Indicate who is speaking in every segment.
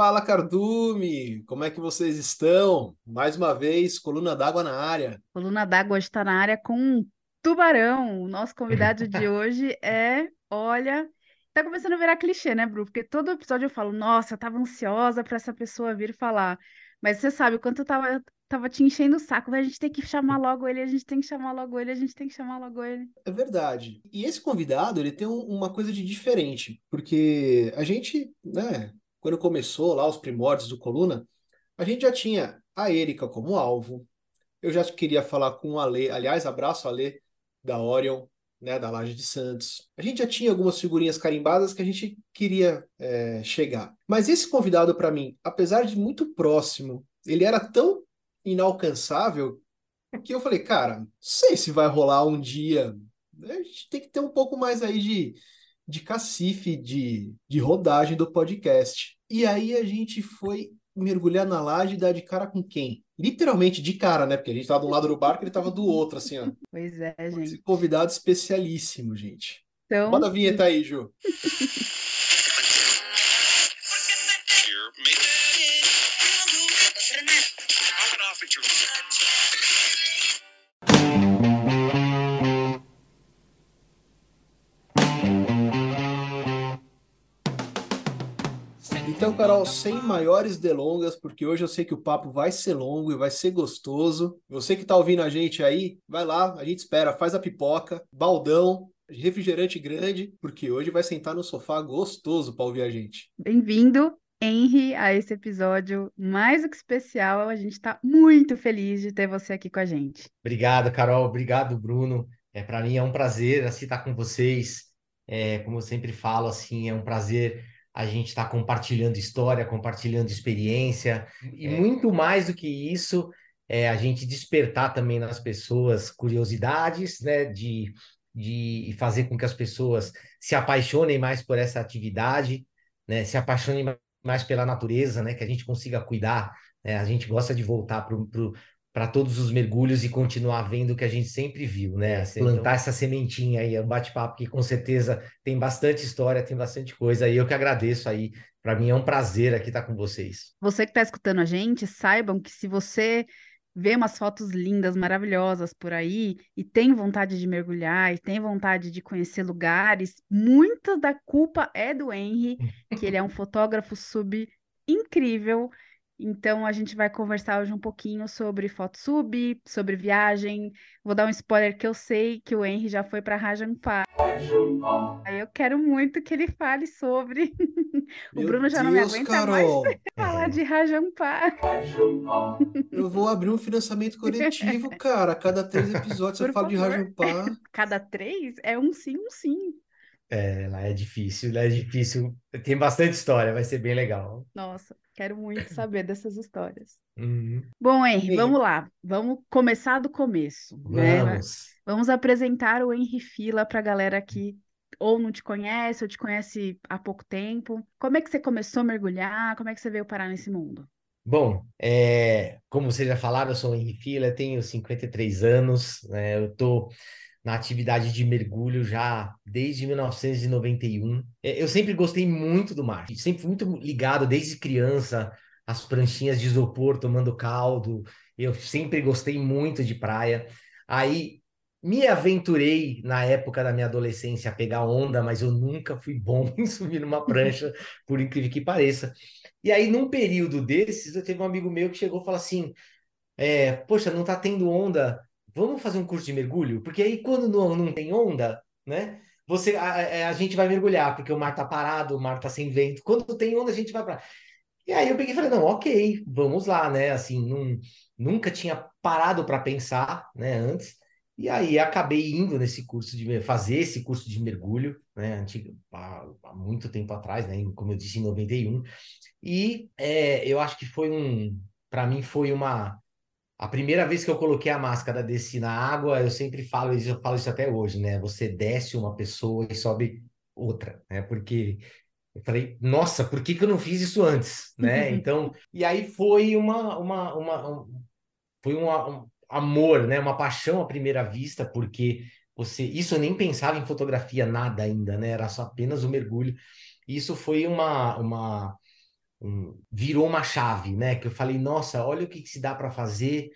Speaker 1: Fala Cardume, como é que vocês estão? Mais uma vez, coluna d'água na área.
Speaker 2: Coluna d'água está na área com um tubarão. O nosso convidado de hoje é, olha, tá começando a virar clichê, né, Bru? Porque todo episódio eu falo, nossa, eu tava ansiosa para essa pessoa vir falar. Mas você sabe, o quanto eu tava, tava te enchendo o saco, a gente tem que chamar logo ele, a gente tem que chamar logo ele, a gente tem que chamar logo ele.
Speaker 1: É verdade. E esse convidado, ele tem um- uma coisa de diferente, porque a gente, né, quando começou lá os primórdios do Coluna, a gente já tinha a Erika como alvo. Eu já queria falar com o Ale, aliás, abraço Ale da Orion, né, da Laje de Santos. A gente já tinha algumas figurinhas carimbadas que a gente queria é, chegar. Mas esse convidado, para mim, apesar de muito próximo, ele era tão inalcançável que eu falei, cara, não sei se vai rolar um dia. A gente tem que ter um pouco mais aí de, de cacife, de, de rodagem do podcast. E aí a gente foi mergulhar na laje e dar de cara com quem? Literalmente de cara, né? Porque a gente tava do lado do barco e ele tava do outro, assim, ó.
Speaker 2: Pois é,
Speaker 1: Esse
Speaker 2: gente.
Speaker 1: convidado especialíssimo, gente.
Speaker 2: Então,
Speaker 1: Roda a vinheta aí, Ju. sem maiores delongas, porque hoje eu sei que o papo vai ser longo e vai ser gostoso. Você que tá ouvindo a gente aí, vai lá, a gente espera, faz a pipoca, baldão, refrigerante grande, porque hoje vai sentar no sofá gostoso para ouvir a gente.
Speaker 2: bem-vindo, Henry, a esse episódio mais do que especial. A gente está muito feliz de ter você aqui com a gente.
Speaker 3: Obrigado, Carol. Obrigado, Bruno. É, para mim é um prazer assim estar com vocês. É, como eu sempre falo, assim, é um prazer a gente estar compartilhando história, compartilhando experiência e muito mais do que isso, é a gente despertar também nas pessoas curiosidades, né, de, de fazer com que as pessoas se apaixonem mais por essa atividade, né, se apaixonem mais pela natureza, né, que a gente consiga cuidar. né? A gente gosta de voltar para para todos os mergulhos e continuar vendo o que a gente sempre viu, né? Plantar essa sementinha aí, é um bate-papo que com certeza tem bastante história, tem bastante coisa, e eu que agradeço aí. Para mim é um prazer aqui estar com vocês.
Speaker 2: Você que está escutando a gente, saibam que se você vê umas fotos lindas, maravilhosas por aí e tem vontade de mergulhar e tem vontade de conhecer lugares, muita da culpa é do Henry, que ele é um fotógrafo sub incrível. Então a gente vai conversar hoje um pouquinho sobre foto sub, sobre viagem. Vou dar um spoiler que eu sei que o Henry já foi para Rajampa. Aí eu quero muito que ele fale sobre. O Bruno já não me
Speaker 1: Deus,
Speaker 2: aguenta mais
Speaker 1: Carol,
Speaker 2: falar
Speaker 3: É.
Speaker 2: de Rajampa.
Speaker 1: eu vou abrir um financiamento coletivo, cara. A cada três episódios eu falo de
Speaker 2: favor.
Speaker 1: Rajampá.
Speaker 2: Cada três é um sim, um sim.
Speaker 3: É, lá é difícil, lá é difícil. Tem bastante história, vai ser bem legal.
Speaker 2: Nossa, quero muito saber dessas histórias.
Speaker 3: Uhum.
Speaker 2: Bom, Henry, vamos lá. Vamos começar do começo, né?
Speaker 3: Vamos.
Speaker 2: Vamos apresentar o Henry Fila para a galera que ou não te conhece ou te conhece há pouco tempo. Como é que você começou a mergulhar? Como é que você veio parar nesse mundo?
Speaker 3: Bom, é, como vocês já falaram, eu sou o Henrique Fila, tenho 53 anos, né, eu estou na atividade de mergulho já desde 1991. É, Eu sempre gostei muito do mar, sempre fui muito ligado desde criança às pranchinhas de isopor tomando caldo. Eu sempre gostei muito de praia. Aí me aventurei na época da minha adolescência a pegar onda, mas eu nunca fui bom em subir numa prancha, por incrível que pareça. E aí, num período desses, eu teve um amigo meu que chegou e falou assim: é, Poxa, não tá tendo onda, vamos fazer um curso de mergulho? Porque aí, quando não, não tem onda, né? Você, a, a- a gente vai mergulhar, porque o mar tá parado, o mar tá sem vento. Quando tem onda, a gente vai pra. E aí eu peguei e falei: Não, ok, vamos lá, né? Assim, não, nunca tinha parado para pensar, né, antes. E aí acabei indo nesse curso de fazer esse curso de mergulho, né, antigo, há, há muito tempo atrás, né, como eu disse, em 91. E é, eu acho que foi um, para mim foi uma a primeira vez que eu coloquei a máscara, desci na água, eu sempre falo isso, eu falo isso até hoje, né? Você desce uma pessoa e sobe outra, né? Porque eu falei, nossa, por que que eu não fiz isso antes, né? Então, e aí foi uma, uma, uma um- foi um, um amor, né? Uma paixão à primeira vista, porque você, isso eu nem pensava em fotografia nada ainda, né? Era só apenas o mergulho. Isso foi uma, uma um- virou uma chave, né? Que eu falei, nossa, olha o que, que se dá para fazer,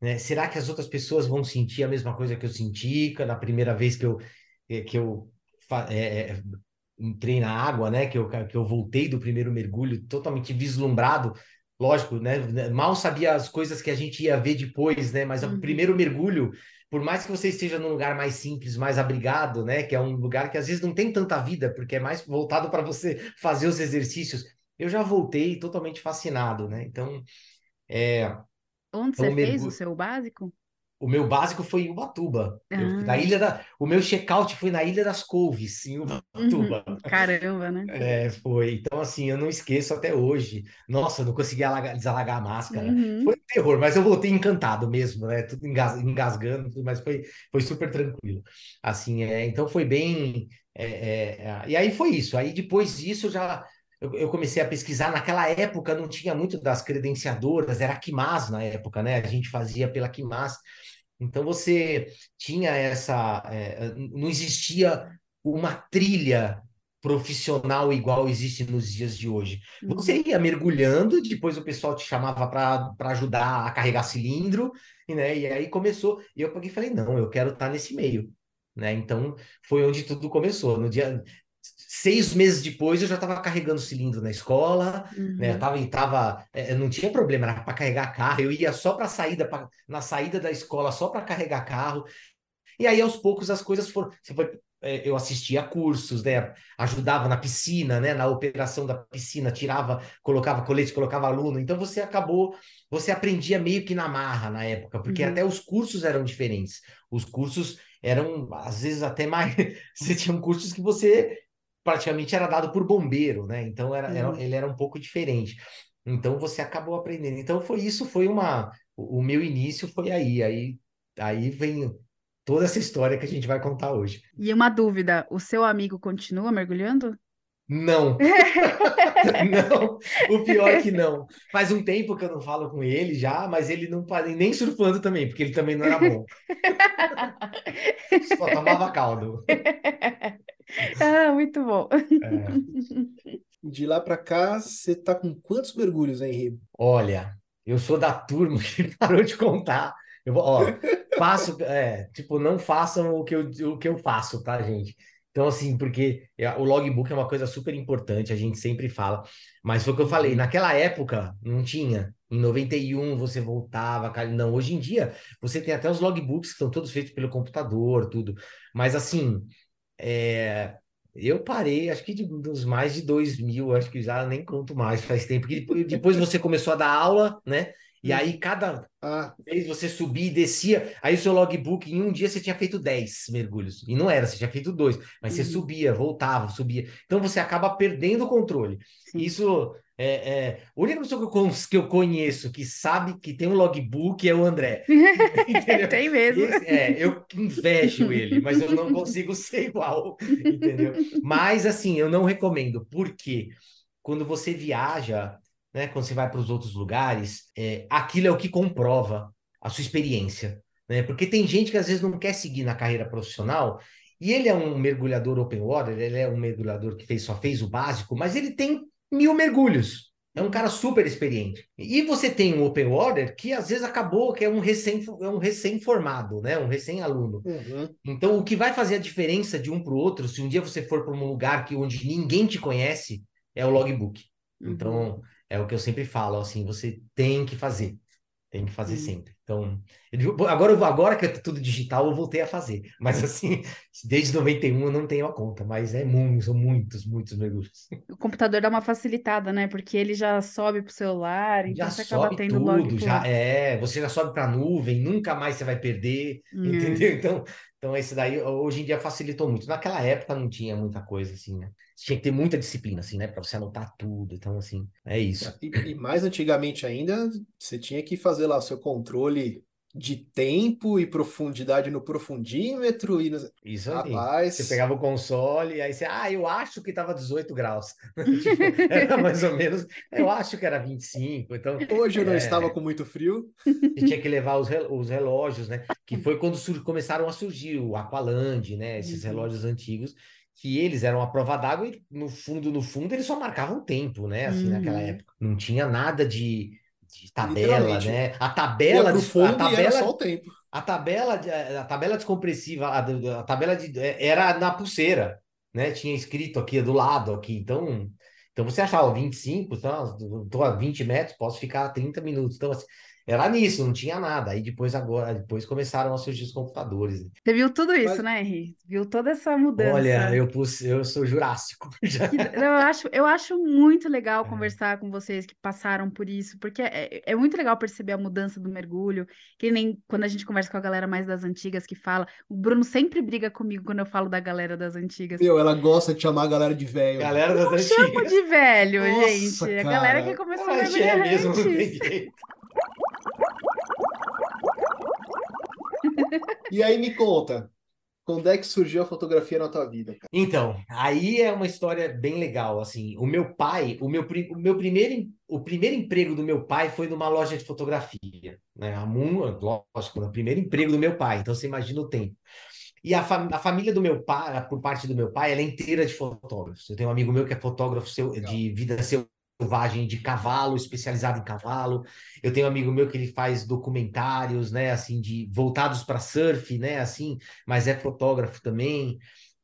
Speaker 3: né? Será que as outras pessoas vão sentir a mesma coisa que eu senti na primeira vez que eu eh, que eu eh, entrei na água, né? Que eu que eu voltei do primeiro mergulho totalmente vislumbrado. Lógico, né? Mal sabia as coisas que a gente ia ver depois, né? Mas o
Speaker 2: Uhum.
Speaker 3: primeiro mergulho, por mais que você esteja num lugar mais simples, mais abrigado, né? Que é um lugar que às vezes não tem tanta vida, porque é mais voltado para você fazer os exercícios. Eu já voltei totalmente fascinado, né? Então, é,
Speaker 2: Onde
Speaker 3: então
Speaker 2: você fez o seu básico?
Speaker 3: o meu básico foi em Ubatuba. Eu, na
Speaker 2: Ah,
Speaker 3: ilha da, o meu check-out foi na Ilha das Couves, em
Speaker 2: uhum.
Speaker 3: Ubatuba.
Speaker 2: Caramba, né?
Speaker 3: É, foi. Então, assim, eu não esqueço até hoje. Nossa, eu não consegui alagar- desalagar a máscara.
Speaker 2: Uhum.
Speaker 3: Foi um terror, mas eu voltei encantado mesmo, né? Tudo engas- engasgando, tudo, mas foi, foi super tranquilo. Assim, é, então foi bem. é, é, é, e aí foi isso. Aí depois disso eu já eu, eu comecei a pesquisar. Naquela época não tinha muito das credenciadoras, era a Quimás na época, né? A gente fazia pela Quimás. Então você tinha essa. é, não existia uma trilha profissional igual existe nos dias de hoje. Você
Speaker 2: Uhum.
Speaker 3: ia mergulhando, depois o pessoal te chamava para ajudar a carregar cilindro, e, né? E aí começou. E eu peguei e falei, não, eu quero estar nesse meio, né? Então foi onde tudo começou. No dia seis meses depois eu já estava carregando cilindro na escola, né?
Speaker 2: Uhum.
Speaker 3: tava, tava, é, não tinha problema, era para carregar carro. Eu ia só para saída, pra, na saída da escola só para carregar carro. E aí, aos poucos, as coisas foram. Você foi, é, eu assistia a cursos, né? Ajudava na piscina, né? Na operação da piscina, tirava, colocava colete, colocava aluno. Então você acabou, você aprendia meio que na marra na época, porque
Speaker 2: Uhum.
Speaker 3: até os cursos eram diferentes. Os cursos eram, às vezes, até mais. Você tinha cursos que você praticamente era dado por bombeiro, né? Então era, era-
Speaker 2: Uhum.
Speaker 3: ele era um pouco diferente. Então você acabou aprendendo. Então foi isso, foi uma. O, o meu início foi aí. Aí, aí vem toda essa história que a gente vai contar hoje.
Speaker 2: E uma dúvida, o seu amigo continua mergulhando?
Speaker 3: Não, não, o pior é que não. Faz um tempo que eu não falo com ele já, mas ele não para nem surfando também, porque ele também não era bom. Só tomava caldo.
Speaker 2: Ah, muito bom.
Speaker 3: É.
Speaker 1: De lá pra cá, você tá com quantos mergulhos, hein, Henri?
Speaker 3: Olha, eu sou da turma que parou de contar. Eu vou, ó, faço, é, tipo, não façam o que eu, o que eu faço, tá, gente? Então, assim, porque é, o logbook é uma coisa super importante, a gente sempre fala. Mas foi o que eu falei, naquela época não tinha. Em 91 você voltava, não. Hoje em dia você tem até os logbooks que são todos feitos pelo computador, tudo. Mas assim, é, eu parei, acho que de, dos mais de dois mil, acho que já nem conto mais, faz tempo. que depois você começou a dar aula, né? E aí cada
Speaker 1: Ah,
Speaker 3: vez você subia e descia, aí o seu logbook, em um dia você tinha feito 10 mergulhos. E não era, você tinha feito dois, mas você
Speaker 2: Uhum.
Speaker 3: subia, voltava, subia. Então você acaba perdendo o controle.
Speaker 2: Sim.
Speaker 3: Isso é, é... A única pessoa que eu, que eu conheço que sabe que tem um logbook é o André.
Speaker 2: Tem mesmo.
Speaker 3: Esse- é, eu invejo ele, mas eu não consigo ser igual, entendeu? Mas assim, eu não recomendo, porque quando você viaja, né, quando você vai para os outros lugares, é, aquilo é o que comprova a sua experiência, né? Porque tem gente que às vezes não quer seguir na carreira profissional e ele é um mergulhador open water, ele é um mergulhador que fez, só fez o básico, mas ele tem mil mergulhos. É um cara super experiente. E você tem um open water que às vezes acabou, que é um recém, é um recém-formado, né? Um recém-aluno.
Speaker 1: uhum.
Speaker 3: Então, o que vai fazer a diferença de um para o outro, se um dia você for para um lugar que onde ninguém te conhece, é o logbook.
Speaker 2: Uhum.
Speaker 3: É o que eu sempre falo, assim, você tem que fazer. Tem que fazer
Speaker 2: Sim.
Speaker 3: sempre. Então, digo, agora, agora que é tudo digital, eu voltei a fazer. Mas, assim, desde 91 eu não tenho a conta, mas é muitos, são muitos, muitos mergulhos.
Speaker 2: O computador dá uma facilitada, né? Porque ele já sobe pro celular,
Speaker 3: Já
Speaker 2: então você acaba
Speaker 3: sobe
Speaker 2: tendo log
Speaker 3: tudo,
Speaker 2: por
Speaker 3: já é, você já sobe para a nuvem, nunca mais você vai perder,
Speaker 2: Hum.
Speaker 3: entendeu? Então, então esse daí hoje em dia facilitou muito. Naquela época não tinha muita coisa assim, né? Você tinha que ter muita disciplina assim, né, para você anotar tudo. Então assim, é isso.
Speaker 1: E, e mais antigamente ainda, você tinha que fazer lá o seu controle de tempo e profundidade no profundímetro e no...
Speaker 3: Isso aí.
Speaker 1: Rapaz,
Speaker 3: Você pegava o console e aí você, ah, eu acho que estava 18 graus. Tipo, era mais ou menos, eu acho que era 25. Então,
Speaker 1: hoje eu não
Speaker 3: É.
Speaker 1: estava com muito frio.
Speaker 3: Você tinha que levar os, rel- os relógios, né? Que foi quando sur- começaram a surgir o Aqualand, né? Esses
Speaker 2: Uhum.
Speaker 3: relógios antigos. que eles eram a prova d'água e no fundo, no fundo, eles só marcavam tempo, né? Assim, naquela
Speaker 2: Uhum.
Speaker 3: época. Não tinha nada de, de tabela, né? A tabela, de- a
Speaker 1: fundo era
Speaker 3: tabela
Speaker 1: só o tempo.
Speaker 3: a tabela, de- a tabela descompressiva, a, a tabela de, era na pulseira, né? Tinha escrito aqui do lado, aqui. Então, então você achava ó, 25, então, estou a 20 metros, posso ficar a 30 minutos. Então, assim, era nisso, não tinha nada. Aí depois agora, depois começaram a surgir os computadores.
Speaker 2: Você viu tudo isso,
Speaker 1: Mas-
Speaker 2: né, Henri? Viu toda essa mudança.
Speaker 3: Olha, eu, pus- eu sou jurássico. já.
Speaker 2: Eu acho, eu acho muito legal
Speaker 3: É.
Speaker 2: conversar com vocês que passaram por isso, porque é, é muito legal perceber a mudança do mergulho, que nem quando a gente conversa com a galera mais das antigas que fala, o Bruno sempre briga comigo quando eu falo da galera das antigas.
Speaker 1: Meu, ela gosta de chamar a galera de velho.
Speaker 3: Galera das
Speaker 2: chamo
Speaker 3: antigas.
Speaker 2: de velho,
Speaker 1: Nossa,
Speaker 2: gente. A galera
Speaker 1: cara.
Speaker 2: que começou a mergulhar
Speaker 3: é mesmo,
Speaker 2: antes.
Speaker 1: E aí me conta, quando é que surgiu a fotografia na tua vida, cara?
Speaker 3: Então, aí é uma história bem legal, assim, o meu pai, o meu, o meu primeiro, o primeiro emprego do meu pai foi numa loja de fotografia, né, a Moon, lógico, o primeiro emprego do meu pai, então você imagina o tempo. E a, fam- a família do meu pai, por parte do meu pai, ela é inteira de fotógrafos. Eu tenho um amigo meu que é fotógrafo seu- de vida selvagem, de cavalo, especializado em cavalo. Eu tenho um amigo meu que ele faz documentários, né, assim, de voltados para surf, né, assim, mas é fotógrafo também.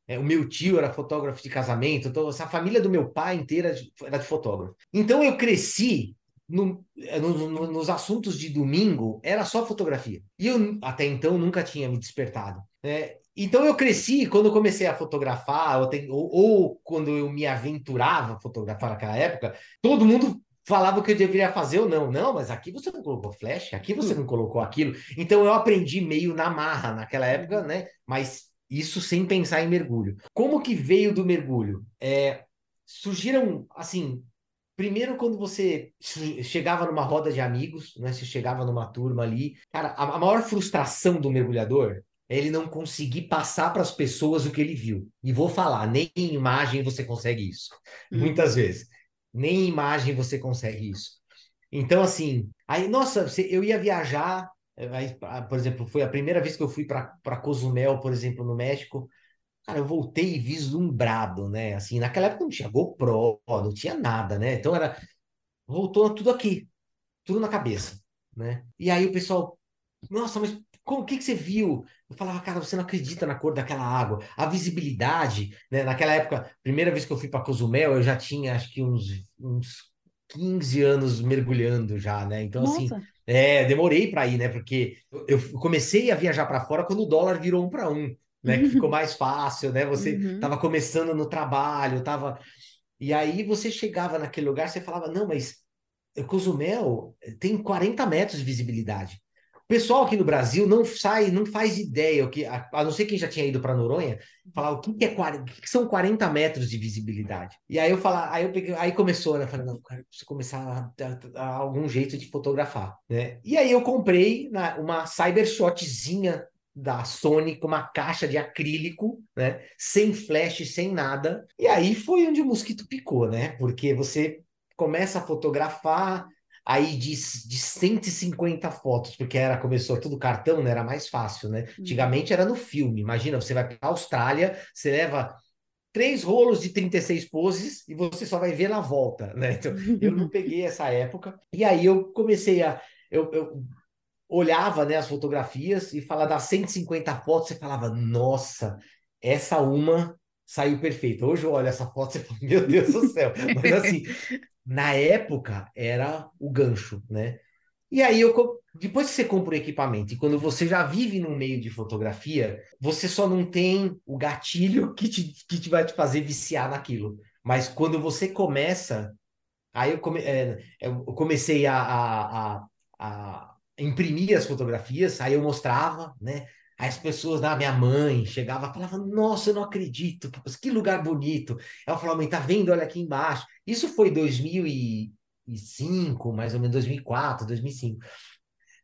Speaker 3: É, o meu tio era fotógrafo de casamento, então essa família do meu pai inteira era de fotógrafo. Então eu cresci no- no- no- nos assuntos de domingo, era só fotografia. E eu até então nunca tinha me despertado. né? Então eu cresci quando eu comecei a fotografar, ou, tem- ou- ou quando eu me aventurava a fotografar naquela época, todo mundo falava o que eu deveria fazer ou não. Não, mas aqui você não colocou flash, aqui você não colocou aquilo. Então eu aprendi meio na marra naquela época, né? Mas isso sem pensar em mergulho. Como que veio do mergulho? É, surgiram, assim, primeiro quando você che- chegava numa roda de amigos, né? Você chegava numa turma ali. Cara, a, maior frustração do mergulhador ele não conseguir passar para as pessoas o que ele viu. E vou falar, nem em imagem você consegue isso.
Speaker 2: Hum.
Speaker 3: Muitas vezes. Nem em imagem você consegue isso. Então, assim, aí, nossa, eu ia viajar, eh, aí, por exemplo, foi a primeira vez que eu fui para Cozumel, por exemplo, no México. Cara, eu voltei vislumbrado, né? Assim, naquela época não tinha GoPro, não tinha nada, né? Então era, voltou tudo aqui, tudo na cabeça, né? E aí o pessoal, nossa, mas como, o que que você viu? Eu falava, cara, você não acredita na cor daquela água, a visibilidade, né? Naquela época, primeira vez que eu fui para Cozumel, eu já tinha acho que uns, uns 15 anos mergulhando já, né? Então, assim,
Speaker 2: Nossa,
Speaker 3: é, demorei para ir, né? Porque eu comecei a viajar para fora quando o dólar virou um para um, né? Que ficou mais fácil, né? Você
Speaker 2: Uhum.
Speaker 3: estava começando no trabalho, tava. E aí você chegava naquele lugar, você falava, não, mas Cozumel tem 40 metros de visibilidade. Pessoal aqui no Brasil não sai, não faz ideia, o que, a, a não ser quem já tinha ido para Noronha, falar o que, que é 40, o que, que são 40 metros de visibilidade. E aí eu falar, aí eu peguei, aí começou, né? Falei, não, cara, preciso começar a- a algum jeito de fotografar, né? E aí eu comprei na- uma Cybershotzinha da Sony com uma caixa de acrílico, né? Sem flash, sem nada. E aí foi onde o mosquito picou, né? Porque você começa a fotografar, aí de, de 150 fotos, porque era, começou tudo cartão, né? Era mais fácil, né? Antigamente era no filme. Imagina, você vai para a Austrália, você leva três rolos de 36 poses e você só vai ver na volta, né? Então, eu não peguei essa época. E aí eu comecei a. Eu, eu olhava né, as fotografias e falava das 150 fotos, você falava, nossa, essa uma saiu perfeita. Hoje eu olho essa foto e falo, meu Deus do céu. Mas assim, na época era o gancho, né? E aí eu depois que você compra o equipamento e quando você já vive num meio de fotografia, você só não tem o gatilho que te, que te vai te fazer viciar naquilo. Mas quando você começa, aí eu, come, é, eu comecei a, a, a, a imprimir as fotografias, aí eu mostrava, né? As pessoas, da minha mãe, chegava falava, nossa, eu não acredito, que, lugar bonito. Ela falava, mãe, tá vendo? Olha aqui embaixo. Isso foi 2005, mais ou menos 2004, 2005.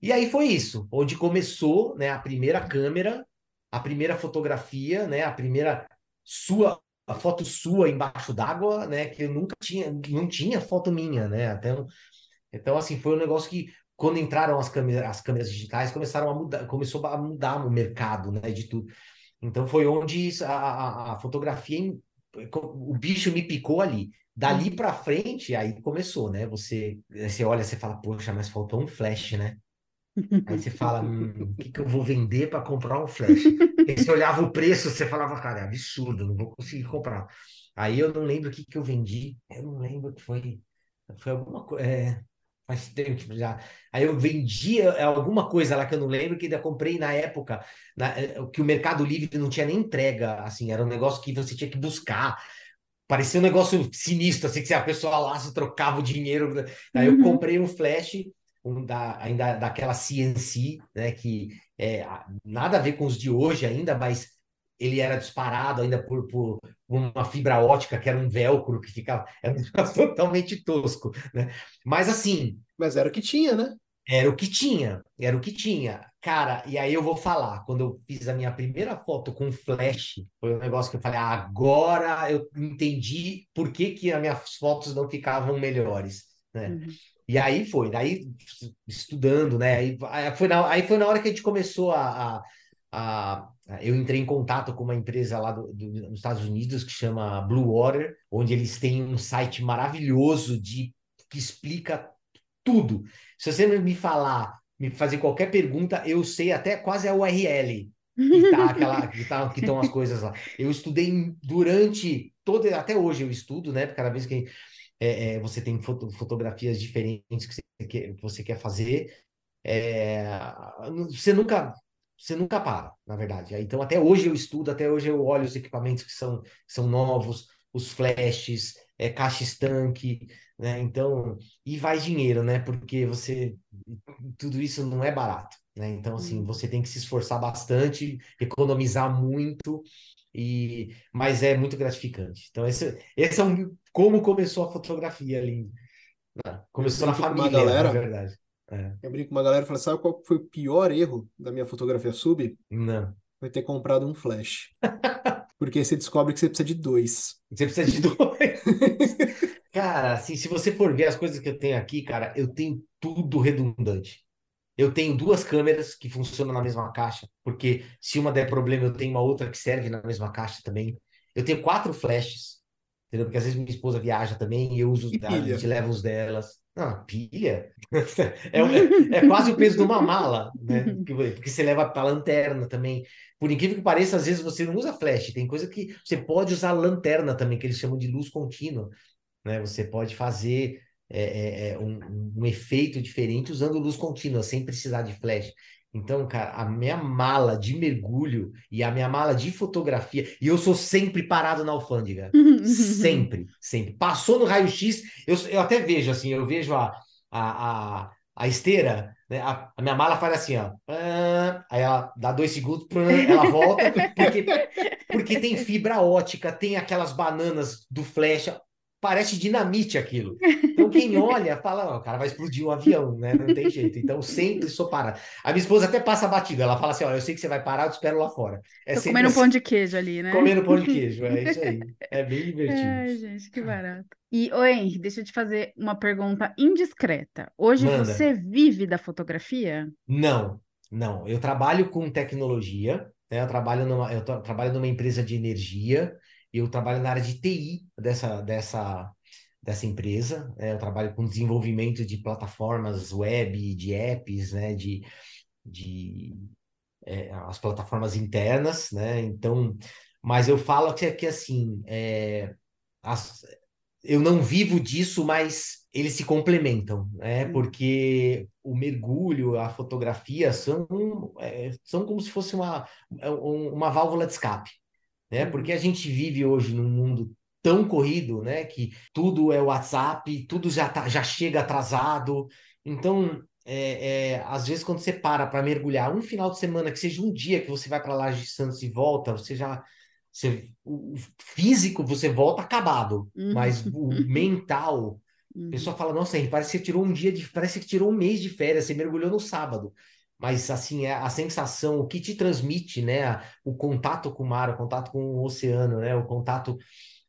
Speaker 3: E aí foi isso, onde começou, né, a primeira câmera, a primeira fotografia, né, a primeira sua, a foto sua embaixo d'água, né, que eu nunca tinha, não tinha foto minha, né, até então assim foi um negócio que quando entraram as câmeras, as câmeras digitais começaram a mudar, começou a mudar o mercado, né, de tudo. Então foi onde a, a, a fotografia, o bicho me picou ali. Dali
Speaker 2: Uhum.
Speaker 3: para frente, aí começou, né? Você, você olha, você fala, poxa, mas faltou um flash, né? Aí você fala, hum, o que que eu vou vender para comprar um flash? Aí você olhava o preço, você falava, cara, é absurdo, não vou conseguir comprar. Aí eu não lembro o que que eu vendi, eu não lembro o que foi, foi alguma coisa, é, faz tempo já. Aí eu vendia é, alguma coisa lá que eu não lembro, que ainda comprei na época, na, é, que o Mercado Livre não tinha nem entrega, assim, era um negócio que você tinha que buscar. Parecia um negócio sinistro, assim, que se a pessoa lá se trocava o dinheiro. né? Aí eu
Speaker 2: Uhum.
Speaker 3: comprei um flash, um da, ainda daquela CNC, né, que é, nada a ver com os de hoje ainda, mas ele era disparado ainda por, por uma fibra ótica, que era um velcro que ficava, era um totalmente tosco, né? Mas assim,
Speaker 1: Mas era o que tinha, né?
Speaker 3: era o que tinha, era o que tinha. Cara, e aí eu vou falar, quando eu fiz a minha primeira foto com flash, foi um negócio que eu falei, ah, agora eu entendi por que que as minhas fotos não ficavam melhores, né?
Speaker 2: Uhum.
Speaker 3: E aí foi, daí estudando, né? Aí, aí foi na, aí foi na hora que a gente começou a, a, a- eu entrei em contato com uma empresa lá do, do- dos Estados Unidos que chama Blue Water, onde eles têm um site maravilhoso de que explica tudo. Se você me falar, me fazer qualquer pergunta, eu sei até quase a URL que tá aquela que tá, que estão as coisas lá. Eu estudei durante todo até hoje eu estudo, né? Cada vez que é, é, você tem foto- fotografias diferentes que você quer, que você quer fazer, é, você nunca você nunca para, na verdade. Então até hoje eu estudo, até hoje eu olho os equipamentos que são, que são novos, os flashes, é, caixa estanque, né? Então, e vai dinheiro, né? Porque você tudo isso não é barato, né? Então, assim,
Speaker 2: Hum.
Speaker 3: você tem que se esforçar bastante, economizar muito, e mas é muito gratificante. Então, esse, esse é um como começou a fotografia ali. né? Começou na família, na
Speaker 1: galera.
Speaker 3: verdade. É,
Speaker 1: Eu brinco com uma galera e falo, sabe qual foi o pior erro da minha fotografia sub?
Speaker 3: não.
Speaker 1: Foi ter comprado um flash. Porque você descobre que você precisa de dois.
Speaker 3: Você precisa de dois. Cara, assim, se você for ver as coisas que eu tenho aqui, cara, eu tenho tudo redundante. Eu tenho duas câmeras que funcionam na mesma caixa, porque se uma der problema, eu tenho uma outra que serve na mesma caixa também. Eu tenho quatro flashes, entendeu? Porque às vezes minha esposa viaja também e eu uso a gente leva os delas. Não, pilha? É, um- é quase o peso de uma mala, né? Porque, você leva para lanterna também. Por incrível que pareça, às vezes você não usa flash, tem coisa que você pode usar lanterna também, que eles chamam de luz contínua né? Você pode fazer é, é, é, um- um efeito diferente usando luz contínua, sem precisar de flash. Então, cara, a minha mala de mergulho e a minha mala de fotografia, e eu sou sempre parado na alfândega. Sempre, sempre. Passou no raio-x, eu, eu até vejo assim, eu vejo a, a, a, a esteira, né? A, a minha mala faz assim, ó. Ah, Aí ela dá dois segundos, ela volta, porque, porque tem fibra ótica, tem aquelas bananas do flash, parece dinamite aquilo. Então quem olha fala, "Ó, o cara vai explodir um avião, né? Não tem jeito. Então sempre sou parado. A minha esposa até passa batida, ela fala assim, ó, eu sei que você vai parar, eu te espero lá fora. É
Speaker 2: Tô comendo um
Speaker 3: assim,
Speaker 2: pão de queijo ali, né?
Speaker 3: comendo pão de queijo, é isso aí. É bem divertido.
Speaker 2: Ai, gente, que barato. E, ô Henry, deixa eu te fazer uma pergunta indiscreta. Hoje
Speaker 3: Manda.
Speaker 2: você vive da fotografia?
Speaker 3: Não, não. Eu trabalho com tecnologia, né? Eu trabalho numa, eu tra- trabalho numa empresa de energia, eu trabalho na área de TI dessa, dessa, dessa empresa, né? Eu trabalho com desenvolvimento de plataformas web, de apps, né? De, de é, as plataformas internas, né? Então, mas eu falo que, que assim, é, as- eu não vivo disso, mas eles se complementam, né?
Speaker 2: Hum.
Speaker 3: Porque o mergulho, a fotografia são, é, são como se fosse uma, um- uma válvula de escape, né?
Speaker 2: Uhum.
Speaker 3: Porque a gente vive hoje num mundo tão corrido, né? Que tudo é WhatsApp, tudo já tá, já chega atrasado. Então, é, é, às vezes quando você para para mergulhar um final de semana, que seja um dia que você vai para Laje de Santos e volta, você já você, o físico você volta acabado,
Speaker 2: Uhum.
Speaker 3: mas o mental, a
Speaker 2: Uhum.
Speaker 3: pessoa fala, nossa, Henrique, parece que você tirou um dia de, parece que tirou um mês de férias, você mergulhou no sábado. Mas assim, é a sensação, o que te transmite, né, o contato com o mar, o contato com o oceano, né, o contato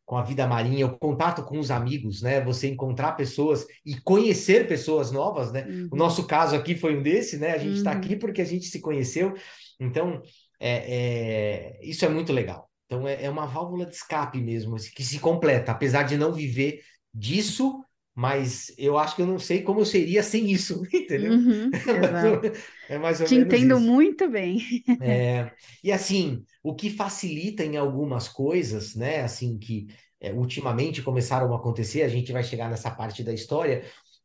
Speaker 3: com a vida marinha, o contato com os amigos, né, você encontrar pessoas e conhecer pessoas novas, né? O
Speaker 2: Uhum.
Speaker 3: nosso caso aqui foi um desse, né? A gente está
Speaker 2: Uhum.
Speaker 3: aqui porque a gente se conheceu. Então, é, é, isso é muito legal. Então é, é uma válvula de escape mesmo, assim, que se completa, apesar de não viver disso, mas eu acho que eu não sei como eu seria sem isso, entendeu?
Speaker 2: Uhum,
Speaker 3: É mais ou,
Speaker 2: exato.
Speaker 3: é mais ou
Speaker 2: Te
Speaker 3: menos
Speaker 2: entendo
Speaker 3: isso.
Speaker 2: muito bem.
Speaker 3: É, e assim, o que facilita em algumas coisas, né? Assim, que é, ultimamente começaram a acontecer, a gente vai chegar nessa parte da história,